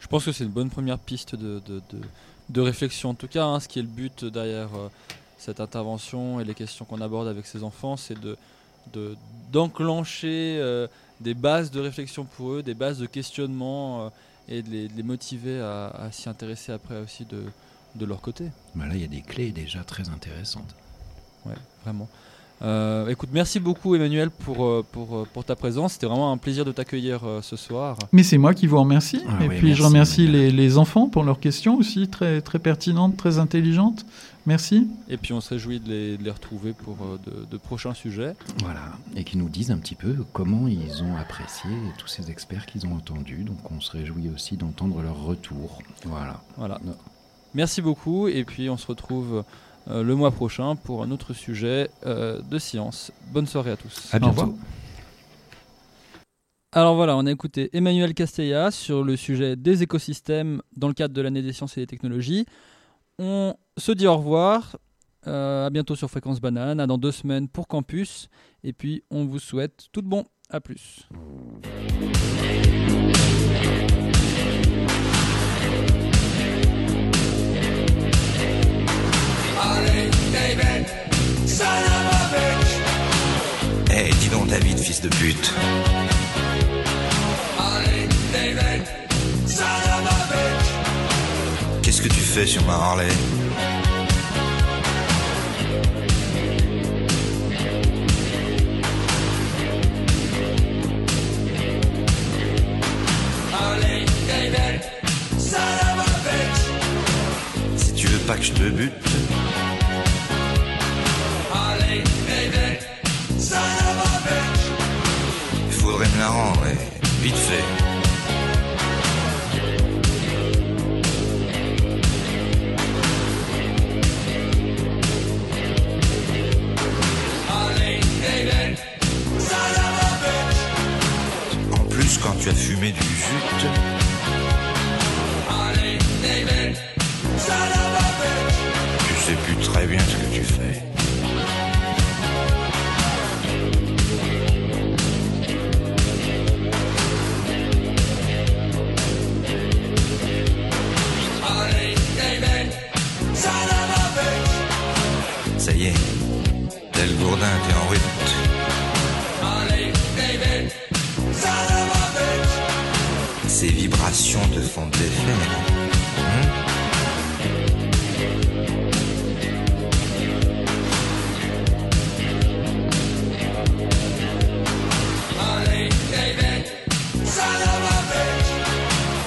Je pense que c'est une bonne première piste de, de, de- de réflexion. En tout cas, hein, ce qui est le but derrière euh, cette intervention et les questions qu'on aborde avec ces enfants, c'est de, de- d'enclencher euh, des bases de réflexion pour eux, des bases de questionnement euh, et de les, de les motiver à, à s'y intéresser après aussi de, de leur côté. Bah là, il y a des clés déjà très intéressantes. Ouais, vraiment. Euh, écoute, merci beaucoup Emmanuel pour, euh, pour, euh, pour ta présence. C'était vraiment un plaisir de t'accueillir euh, ce soir. Mais c'est moi qui vous remercie. Ah et oui, puis je merci, remercie les, les enfants pour leurs questions aussi, très, très pertinentes, très intelligentes. Merci. Et puis on se réjouit de les, de les retrouver pour euh, de, de prochains sujets. Voilà, et qui nous disent un petit peu comment ils ont apprécié tous ces experts qu'ils ont entendus. Donc on se réjouit aussi d'entendre leur retour. Voilà. Voilà. Merci beaucoup et puis on se retrouve euh, le mois prochain pour un autre sujet euh, de science. Bonne soirée à tous. À bientôt. Alors voilà, on a écouté Emmanuel Castella sur le sujet des écosystèmes dans le cadre de l'année des sciences et des technologies. On se dit au revoir. euh, à bientôt sur Fréquence Banane. À dans deux semaines pour Campus. Et puis on vous souhaite tout de bon. À plus. Eh, dis donc David, fils de pute. Qu'est-ce que tu fais sur ma Harley? Si tu veux pas que je te bute, rendre, et vite fait. En plus, quand tu as fumé du jute, tu sais plus très bien ce conditions te sont éphémères.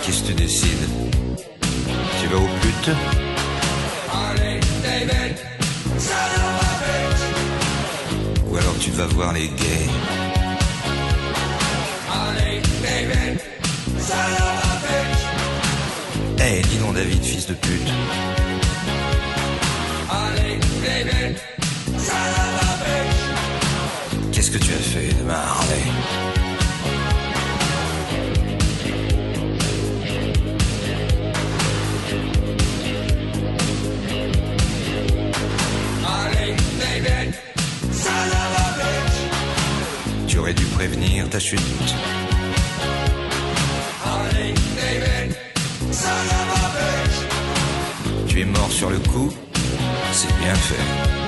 Qu'est-ce que tu décides? Tu vas au pute? Ou alors tu vas voir les gays? Allez, David, eh, dis donc David, fils de pute. Qu'est-ce que tu as fait de ma Harley Tu aurais dû prévenir ta chute. Tu es mort sur le coup, c'est bien fait.